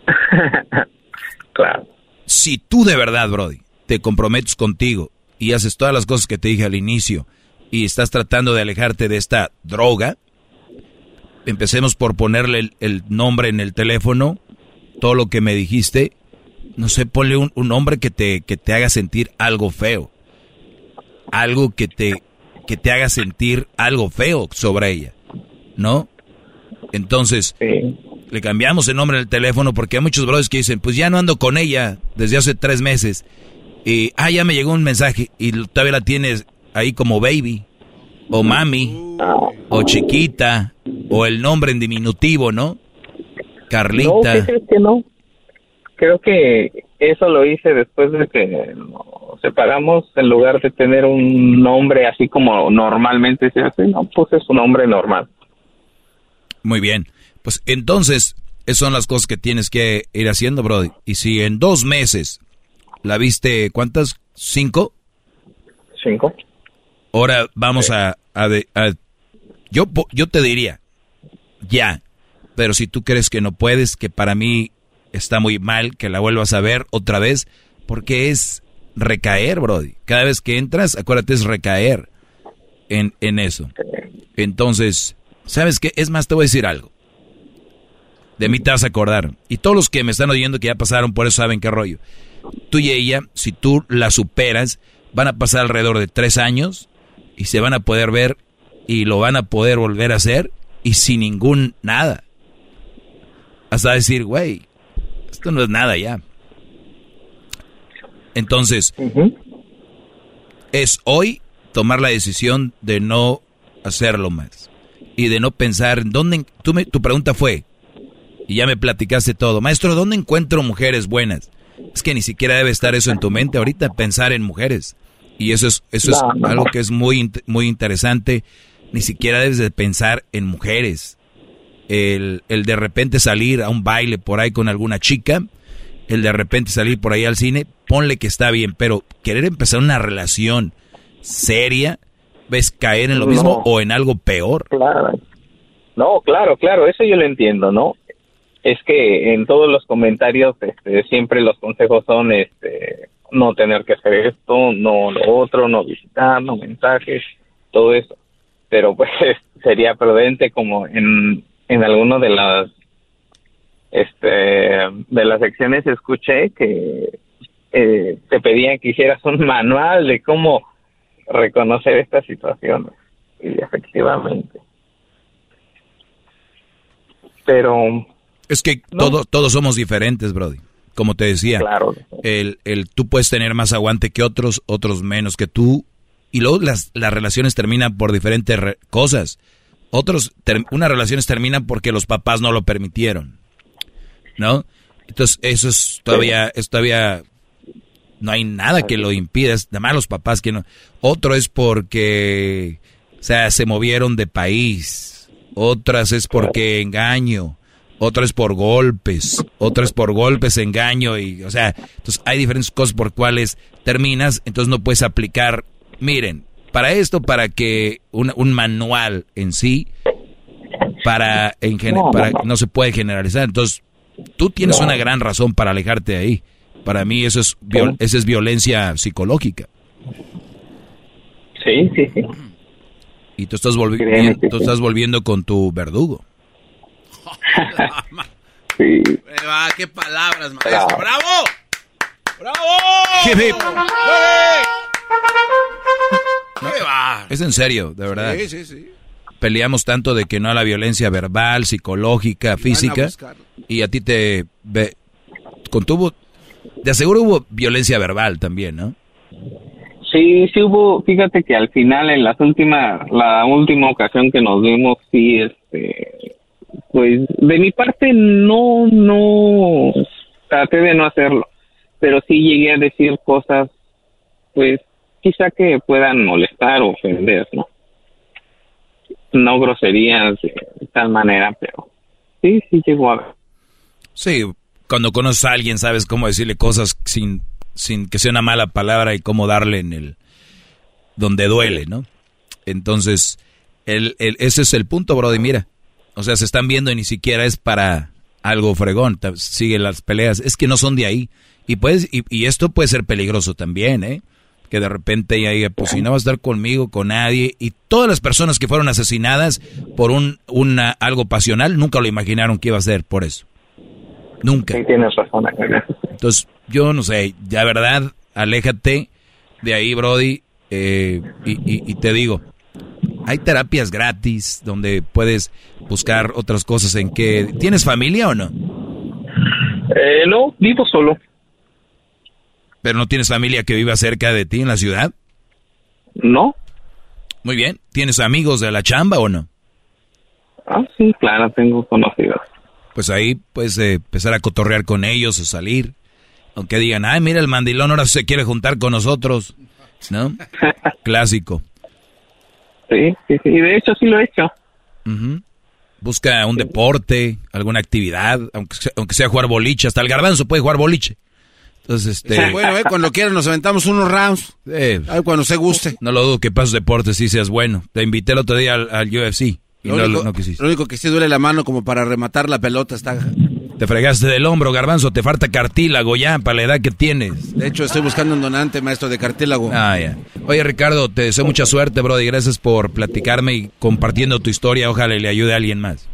claro. Si tú de verdad, Brody, te comprometes contigo y haces todas las cosas que te dije al inicio y estás tratando de alejarte de esta droga, empecemos por ponerle el, el nombre en el teléfono, todo lo que me dijiste, no sé, ponle un, un nombre que te, que te haga sentir algo feo. Algo que te, que te haga sentir algo feo sobre ella, ¿no? Entonces, le cambiamos el nombre del teléfono porque hay muchos brothers que dicen, pues ya no ando con ella desde hace tres meses. Y, ah, ya me llegó un mensaje y todavía la tienes ahí como baby, o mami, o chiquita, o el nombre en diminutivo, ¿no? No, Carlita. ¿qué crees que no? Creo que eso lo hice después de que nos separamos, en lugar de tener un nombre así como normalmente se hace, no, puse su nombre normal. Muy bien. Pues entonces, esas son las cosas que tienes que ir haciendo, Brody. Y si en dos meses la viste, ¿cuántas? ¿Cinco? Cinco. Ahora vamos a, a de- a- yo, yo te diría, ya. Pero si tú crees que no puedes, que para mí está muy mal que la vuelvas a ver otra vez, porque es recaer, Brody. Cada vez que entras, acuérdate, es recaer en, en eso. Entonces, ¿sabes qué? Es más, te voy a decir algo. De mí te vas a acordar. Y todos los que me están oyendo que ya pasaron por eso saben qué rollo. Tú y ella, si tú la superas, van a pasar alrededor de tres años y se van a poder ver y lo van a poder volver a hacer y sin ningún nada. Hasta decir, güey, esto no es nada ya. Entonces, es hoy tomar la decisión de no hacerlo más y de no pensar en dónde. Tú me, tu pregunta fue, y ya me platicaste todo, maestro, ¿dónde encuentro mujeres buenas? Es que ni siquiera debe estar eso en tu mente ahorita, pensar en mujeres. Y eso es, eso es No, no, algo que es muy, muy interesante. Ni siquiera debes de pensar en mujeres. El, el de repente salir a un baile por ahí con alguna chica, el de repente salir por ahí al cine, ponle que está bien, pero querer empezar una relación seria, ves caer en lo No. mismo o en algo peor. Claro. No, claro, claro, eso yo lo entiendo, ¿no? Es que en todos los comentarios este, siempre los consejos son este, no tener que hacer esto, no lo otro, no visitar, no mensajes, todo eso. Pero pues sería prudente como en, en alguno de las este de las secciones escuché que eh, te pedían que hicieras un manual de cómo reconocer estas situaciones y efectivamente pero Es que todo, todos somos diferentes, Brody. Como te decía, el, el, tú puedes tener más aguante que otros, otros menos que tú. Y luego las, las relaciones terminan por diferentes re- cosas. Otros, unas relaciones terminan porque los papás no lo permitieron. ¿No? Entonces, eso es todavía, es todavía, no hay nada que lo impida, es nada más los papás que no. Otro es porque, o sea, se movieron de país. Otras es porque engaño. Otra es por golpes. Otra es por golpes, engaño. Y, o sea, entonces hay diferentes cosas por cuales terminas. Entonces no puedes aplicar. Miren, para esto, para que un, un manual en sí, para, en para no. se puede generalizar. Entonces, tú tienes una gran razón para alejarte de ahí. Para mí eso es, viol- eso es violencia psicológica. sí sí sí Y tú estás, volvi- Créeme que tú estás volviendo con tu verdugo. sí Ah, qué palabras, maestro. ¡Bravo! Hip, hip. ¡Qué va! Es en serio, de verdad. Sí, sí, sí. Peleamos tanto de que no a la violencia verbal, psicológica, física. Y a ti te... Ve, contuvo... De aseguro hubo violencia verbal también, ¿no? Sí, sí hubo, fíjate que al final en las últimas, la última ocasión que nos vimos, sí, este, pues de mi parte no, no, traté de no hacerlo, pero sí llegué a decir cosas, pues quizá que puedan molestar o ofender, ¿no? No groserías de tal manera, pero sí, sí llegó a. Sí, cuando conoces a alguien sabes cómo decirle cosas sin, sin que sea una mala palabra y cómo darle en el... donde duele, ¿no? Entonces, el, el- ese es el punto, Brody, mira. O sea, se están viendo y ni siquiera es para algo fregón. Sigue las peleas. Es que no son de ahí. Y, puedes, y, y esto puede ser peligroso también, ¿eh? Que de repente ella diga, pues si no va a estar conmigo, con nadie. Y todas las personas que fueron asesinadas por un una, algo pasional nunca lo imaginaron que iba a ser por eso. Nunca. Sí, tienes razón. acá. Entonces, yo no sé, ya verdad, aléjate de ahí, Brody. eh, y, y- y te digo, hay terapias gratis donde puedes buscar otras cosas en que... ¿Tienes familia o no? Eh, no, vivo solo. Pero no tienes familia que viva cerca de ti en la ciudad. No. Muy bien. ¿Tienes amigos de la chamba o no? Ah, sí, claro, tengo conocidos. Pues ahí puedes eh, empezar a cotorrear con ellos o salir. Aunque digan, ay, mira, el mandilón ahora se quiere juntar con nosotros. ¿No? Clásico. Sí, sí, sí, y de hecho sí lo he hecho. Busca un deporte, alguna actividad, aunque sea, aunque sea jugar boliche. Hasta el garbanzo puede jugar boliche. Entonces, este... Bueno, eh, cuando quieran nos aventamos unos rounds. eh, Ay, cuando se guste. no lo dudo que pases deportes sí seas bueno. Te invité el otro día al, al UFC y Lo, no, único, no quisiste. lo único que sí duele la mano como para rematar la pelota está. Te fregaste del hombro, garbanzo. Te falta cartílago ya para la edad que tienes. De hecho, estoy buscando un donante, maestro de cartílago. Ah, ya. Oye, Ricardo, te deseo mucha suerte, Brody. Gracias por platicarme y compartiendo tu historia. Ojalá le ayude a alguien más.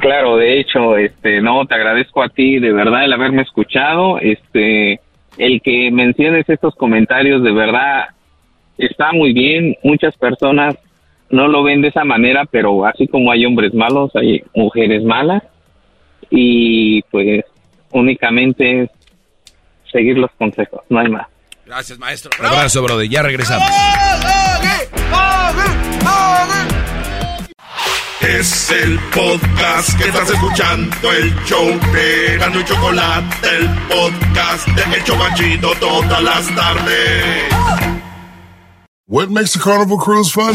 Claro, de hecho, este, no, te agradezco a ti de verdad el haberme escuchado, este, el que menciones estos comentarios de verdad está muy bien. Muchas personas no lo ven de esa manera, pero así como hay hombres malos, hay mujeres malas. Y pues únicamente seguir los consejos, no hay más. Gracias, maestro. Un abrazo, brother. Ya regresamos. Es el podcast que estás escuchando, el show de Gano y Chocolate, el podcast de El Chobachito todas las tardes. What makes a carnival cruise fun?